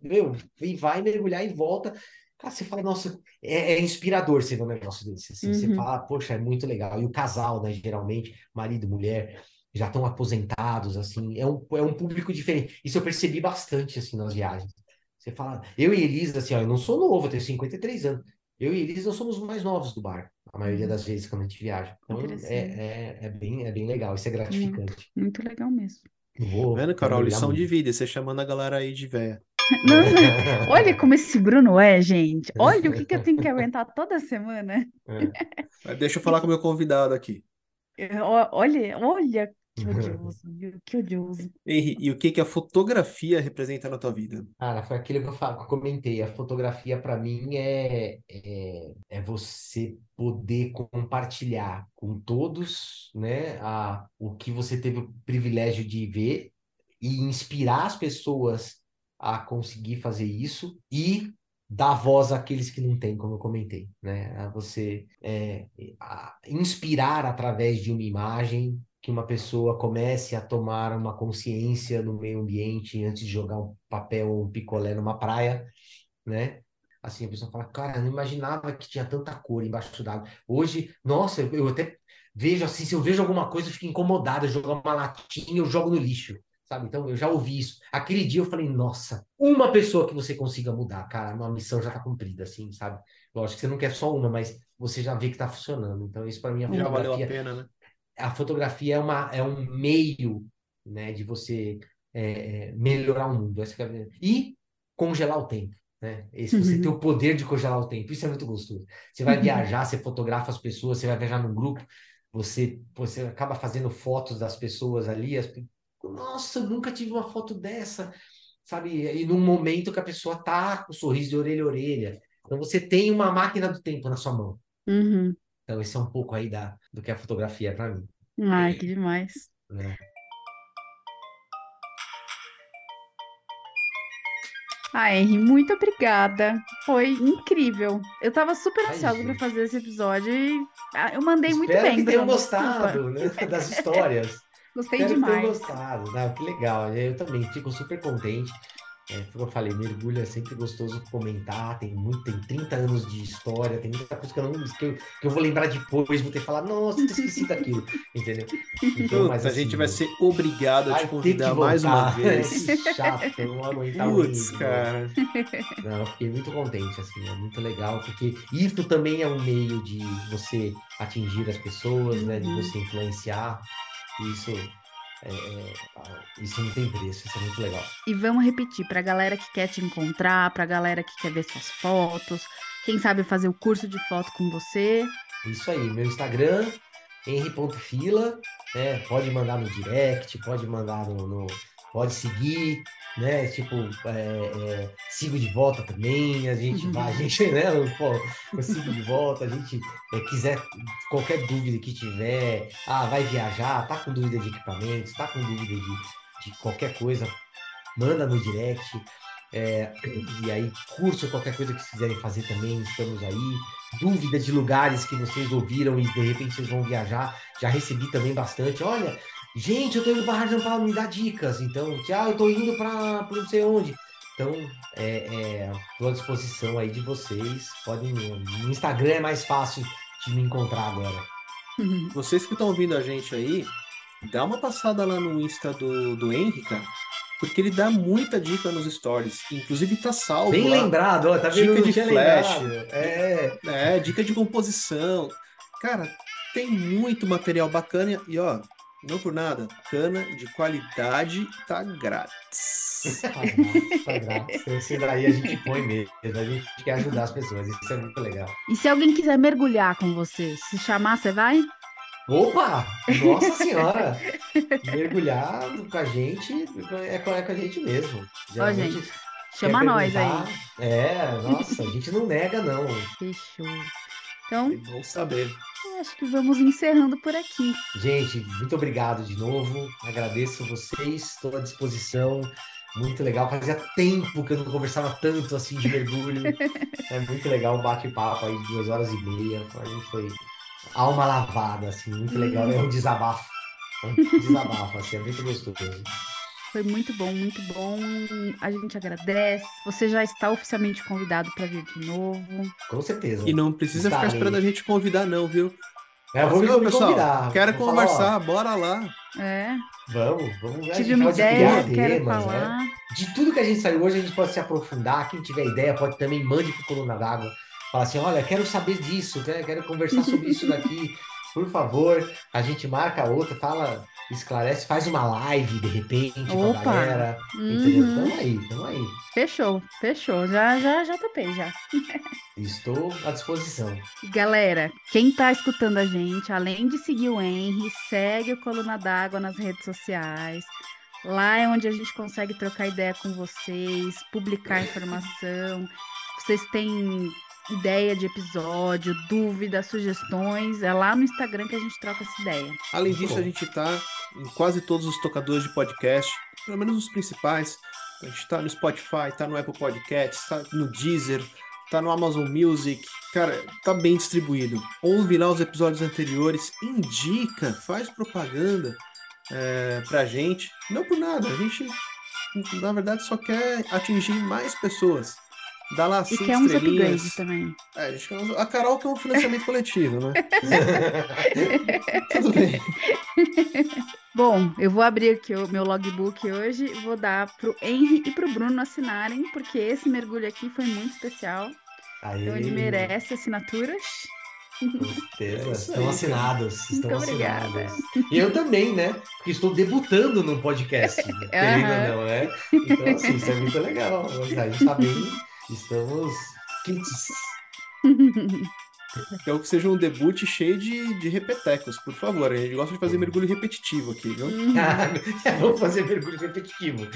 Speaker 3: meu, e vai mergulhar e volta. Cara, você fala, nossa, é, é inspirador você ver um negócio desse. assim. Você
Speaker 2: Uhum.
Speaker 3: fala, poxa, é muito legal. E o casal, né, geralmente, marido e mulher, já estão aposentados, assim, é um, é um público diferente. Isso eu percebi bastante, assim, nas viagens. Você fala, eu e Elisa, assim, ó, eu não sou novo, eu tenho 53 anos. Eu e Elisa nós somos os mais novos do barco, a maioria
Speaker 2: Uhum.
Speaker 3: das vezes quando a gente viaja. Então é, é, é bem, é bem legal, isso é gratificante.
Speaker 2: Muito legal mesmo.
Speaker 3: Vou
Speaker 1: Vendo, Carol? Lição de
Speaker 3: muito.
Speaker 1: vida, você chamando a galera aí de véia.
Speaker 2: Não, não. Olha como esse Bruno é, gente. Olha o que que eu tenho que aguentar toda semana.
Speaker 1: Mas deixa eu falar com o meu convidado aqui.
Speaker 2: Olha, olha que odioso, viu? Que odioso.
Speaker 1: Henri, e o que que a fotografia representa na tua vida?
Speaker 3: Cara, foi aquilo que eu, fa- que eu comentei. A fotografia, para mim, é, é, é você poder compartilhar com todos, né, a, o que você teve o privilégio de ver e inspirar as pessoas a conseguir fazer isso e dar voz àqueles que não têm, como eu comentei, né? A você é, a inspirar através de uma imagem que uma pessoa comece a tomar uma consciência no meio ambiente antes de jogar um papel ou um picolé numa praia, né? Assim, a pessoa fala, cara, eu não imaginava que tinha tanta cor embaixo d'água. Hoje, nossa, eu, eu até vejo assim, se eu vejo alguma coisa, eu fico incomodado, eu jogo uma latinha, eu jogo no lixo, sabe? Então, eu já ouvi isso. Aquele dia eu falei, nossa, uma pessoa que você consiga mudar, cara, uma missão já tá cumprida, assim, sabe? Lógico que você não quer só uma, mas você já vê que tá funcionando. Então, isso para mim, a
Speaker 1: Já valeu a pena, né?
Speaker 3: A fotografia é, uma, é um meio, né, de você é, é, melhorar o mundo. É E congelar o tempo, né? Esse, você
Speaker 2: Uhum.
Speaker 3: ter o poder de congelar o tempo, isso é muito gostoso. Você vai viajar, você fotografa as pessoas, você vai viajar num grupo, você, você acaba fazendo fotos das pessoas ali, as, nossa, eu nunca tive uma foto dessa, sabe? E num momento que a pessoa tá com um sorriso de orelha a orelha. Então você tem uma máquina do tempo na sua mão.
Speaker 2: Uhum.
Speaker 3: Então, esse é um pouco aí da, do que a fotografia é para mim.
Speaker 2: Ai, que demais.
Speaker 3: né?
Speaker 2: Ah, Henry, muito obrigada. Foi incrível. Eu tava super ansiosa
Speaker 3: gente.
Speaker 2: fazer esse episódio e ah, eu mandei muito
Speaker 3: Espero
Speaker 2: bem,
Speaker 3: que tenham gostado, né, das histórias.
Speaker 2: Gostei
Speaker 3: Espero que tenham
Speaker 2: demais.
Speaker 3: gostado. Que legal. Eu também fico super contente. É, como eu falei, mergulho é sempre gostoso comentar, tem muito, tem 30 anos de história, tem muita coisa que eu, não, que eu, que eu vou lembrar depois, vou ter que falar, nossa, eu esqueci daquilo, entendeu?
Speaker 1: Então, mas a gente vai
Speaker 3: assim,
Speaker 1: ser obrigado a
Speaker 3: vai
Speaker 1: te convidar mais uma vez.
Speaker 3: que chato, eu não aguentar o
Speaker 1: Putz, cara.
Speaker 3: Não, eu fiquei muito contente, assim, é muito legal, porque isso também é um meio de você atingir as pessoas, né, de
Speaker 2: Uhum.
Speaker 3: você influenciar, e isso, é, é, isso não tem preço, isso é muito legal.
Speaker 2: E vamos repetir, pra galera que quer te encontrar, pra galera que quer ver suas fotos, quem sabe fazer o curso de foto com você.
Speaker 3: Isso aí, meu Instagram, henry.fila, né? Pode mandar no direct, pode mandar no, no- pode seguir, né? Tipo, é, é, sigo de volta também, a gente
Speaker 2: Uhum.
Speaker 3: vai, a gente, né? Pô, eu sigo de volta, a gente é, quiser qualquer dúvida que tiver, ah, vai viajar, tá com dúvida de equipamentos, tá com dúvida de, de qualquer coisa, manda no direct. é, e aí, curso, qualquer coisa que quiserem fazer também, estamos aí dúvida de lugares que vocês ouviram e de repente vocês vão viajar. Já recebi também bastante. Olha, gente, eu tô indo para Rádio Paulo, me dá dicas. Então, tchau, eu tô indo para não sei onde. Então, é, é, tô à disposição aí de vocês. Podem. No Instagram é mais fácil de me encontrar agora.
Speaker 1: Vocês que estão ouvindo a gente aí, dá uma passada lá no Insta do, do Henry, cara. Porque ele dá muita dica nos stories. Inclusive tá salvo
Speaker 3: Bem
Speaker 1: lá.
Speaker 3: lembrado, ó, tá vendo?
Speaker 1: Dica de flash.
Speaker 3: lembrado. É,
Speaker 1: É, dica de composição. Cara, tem muito material bacana e ó, não por nada, cana de qualidade tá grátis.
Speaker 3: tá grátis, tá grátis. Esse daí a gente põe mesmo. A gente quer ajudar as pessoas. Isso é muito legal.
Speaker 2: E se alguém quiser mergulhar com você, se chamar, você vai?
Speaker 3: Opa! Nossa Senhora! Mergulhar com a gente é com, é a gente mesmo. Geralmente
Speaker 2: gente, Chama nós aí.
Speaker 3: É, nossa, a gente não nega, não.
Speaker 2: Fechou. Então,
Speaker 1: É bom saber.
Speaker 2: Acho que vamos encerrando por aqui.
Speaker 3: Gente, muito obrigado de novo. Agradeço vocês, estou à disposição. Muito legal. Fazia tempo que eu não conversava tanto assim de mergulho. É muito legal o bate-papo aí de duas horas e meia. A gente foi alma lavada, assim, muito legal. É um desabafo. É um desabafo, assim, é muito gostoso.
Speaker 2: Foi muito bom, muito bom. A gente agradece. Você já está oficialmente convidado para vir de novo.
Speaker 3: Com certeza.
Speaker 1: E não precisa ficar
Speaker 3: Estarei.
Speaker 1: esperando a gente convidar, não, viu?
Speaker 3: É, vou
Speaker 1: Assim, pessoal,
Speaker 3: convidar.
Speaker 1: Quero
Speaker 3: Vou falar,
Speaker 1: conversar, bora lá.
Speaker 2: É,
Speaker 3: Vamos, vamos. a
Speaker 2: tive
Speaker 3: gente
Speaker 2: uma
Speaker 3: pode
Speaker 2: ideia,
Speaker 3: criar
Speaker 2: quero
Speaker 3: temas, né?
Speaker 2: falar.
Speaker 3: De tudo que a gente saiu hoje, a gente pode se aprofundar. Quem tiver ideia, pode também mande pro Coluna d'Água. Fala assim: olha, quero saber disso, né? quero conversar sobre isso daqui. Por favor, a gente marca outra, fala, esclarece, faz uma live de repente com a
Speaker 2: Opa!
Speaker 3: galera. Entendeu?
Speaker 2: Uhum.
Speaker 3: Tamo aí, tamo aí.
Speaker 2: Fechou, fechou. Já, já, já topei, já.
Speaker 3: Estou à disposição.
Speaker 2: Galera, quem tá escutando a gente, além de seguir o Henry, segue o Coluna d'Água nas redes sociais. Lá é onde a gente consegue trocar ideia com vocês, publicar informação. Vocês têm ideia de episódio, dúvidas, sugestões, é lá no Instagram que a gente troca essa ideia.
Speaker 1: Além disso,
Speaker 3: bom.
Speaker 1: a gente tá em quase todos os tocadores de podcast, pelo menos os principais. A gente tá no Spotify, tá no Apple Podcasts, tá no Deezer, tá no Amazon Music. Cara, tá bem distribuído. Ouve lá os episódios anteriores, indica, faz propaganda é, pra gente. Não por nada, a gente, na verdade, só quer atingir mais pessoas. Dá lá
Speaker 2: E
Speaker 1: cinco
Speaker 2: quer uns
Speaker 1: estrelinhas.
Speaker 2: upgrades também.
Speaker 1: É, a, gente quer uns- a Carol quer um financiamento coletivo, né? Tudo bem.
Speaker 2: Bom, eu vou abrir aqui o meu logbook hoje e vou dar pro Henry e pro Bruno assinarem, porque esse mergulho aqui foi muito especial.
Speaker 3: Aí,
Speaker 2: Então ele merece assinaturas.
Speaker 3: Com certeza.
Speaker 1: É isso
Speaker 3: estão
Speaker 1: aí,
Speaker 3: assinados. Estão
Speaker 2: Muito obrigada.
Speaker 3: assinados. E eu também, né? Porque estou debutando num podcast. ou
Speaker 2: Aham.
Speaker 3: não, né? Então, assim, isso é muito legal. A gente está bem. Estamos quentes.
Speaker 1: Então que seja um debut cheio de, de repetecos, por favor. A gente gosta de fazer mergulho repetitivo aqui, viu?
Speaker 2: Uhum.
Speaker 3: Vamos fazer mergulho repetitivo.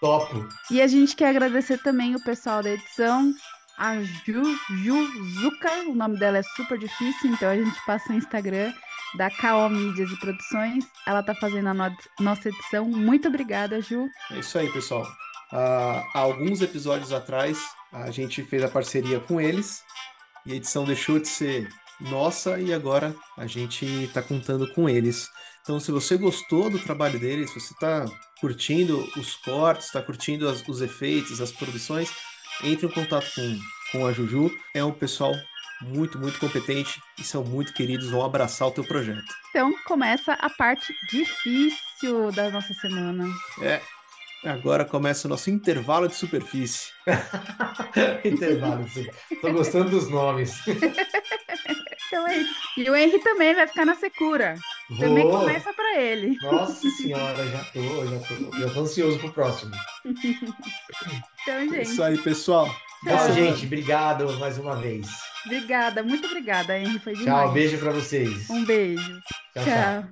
Speaker 3: Topo.
Speaker 2: E a gente quer agradecer também o pessoal da edição, a Ju, Juzuka, o nome dela é super difícil, então a gente passa o Instagram da KO Mídias e Produções. Ela tá fazendo a no- nossa edição. Muito obrigada, Ju.
Speaker 1: É isso aí, pessoal. Ah, há alguns episódios atrás, a gente fez a parceria com eles e a edição deixou de ser nossa e agora a gente está contando com eles. Então, se você gostou do trabalho dele, se você está curtindo os cortes, está curtindo as- os efeitos, as produções, entre em contato com, com a Juju. É um pessoal muito, muito competente e são muito queridos, vão abraçar o teu projeto.
Speaker 2: Então começa a parte difícil da nossa semana.
Speaker 1: É, agora começa o nosso intervalo de superfície.
Speaker 3: Intervalo, sim. Tô gostando dos nomes.
Speaker 2: Então é isso. E o Henry também vai ficar na secura. Também
Speaker 3: Vou.
Speaker 2: começa pra ele.
Speaker 3: Nossa senhora, já tô, já tô, já tô ansioso pro próximo.
Speaker 2: Então,
Speaker 1: É
Speaker 2: gente,
Speaker 1: isso aí, pessoal.
Speaker 2: Tchau,
Speaker 3: gente. Obrigado mais uma vez.
Speaker 2: obrigada, muito obrigada, Henry. Foi demais.
Speaker 3: Tchau, beijo pra vocês.
Speaker 2: Um beijo.
Speaker 3: tchau. tchau.
Speaker 2: Tchau.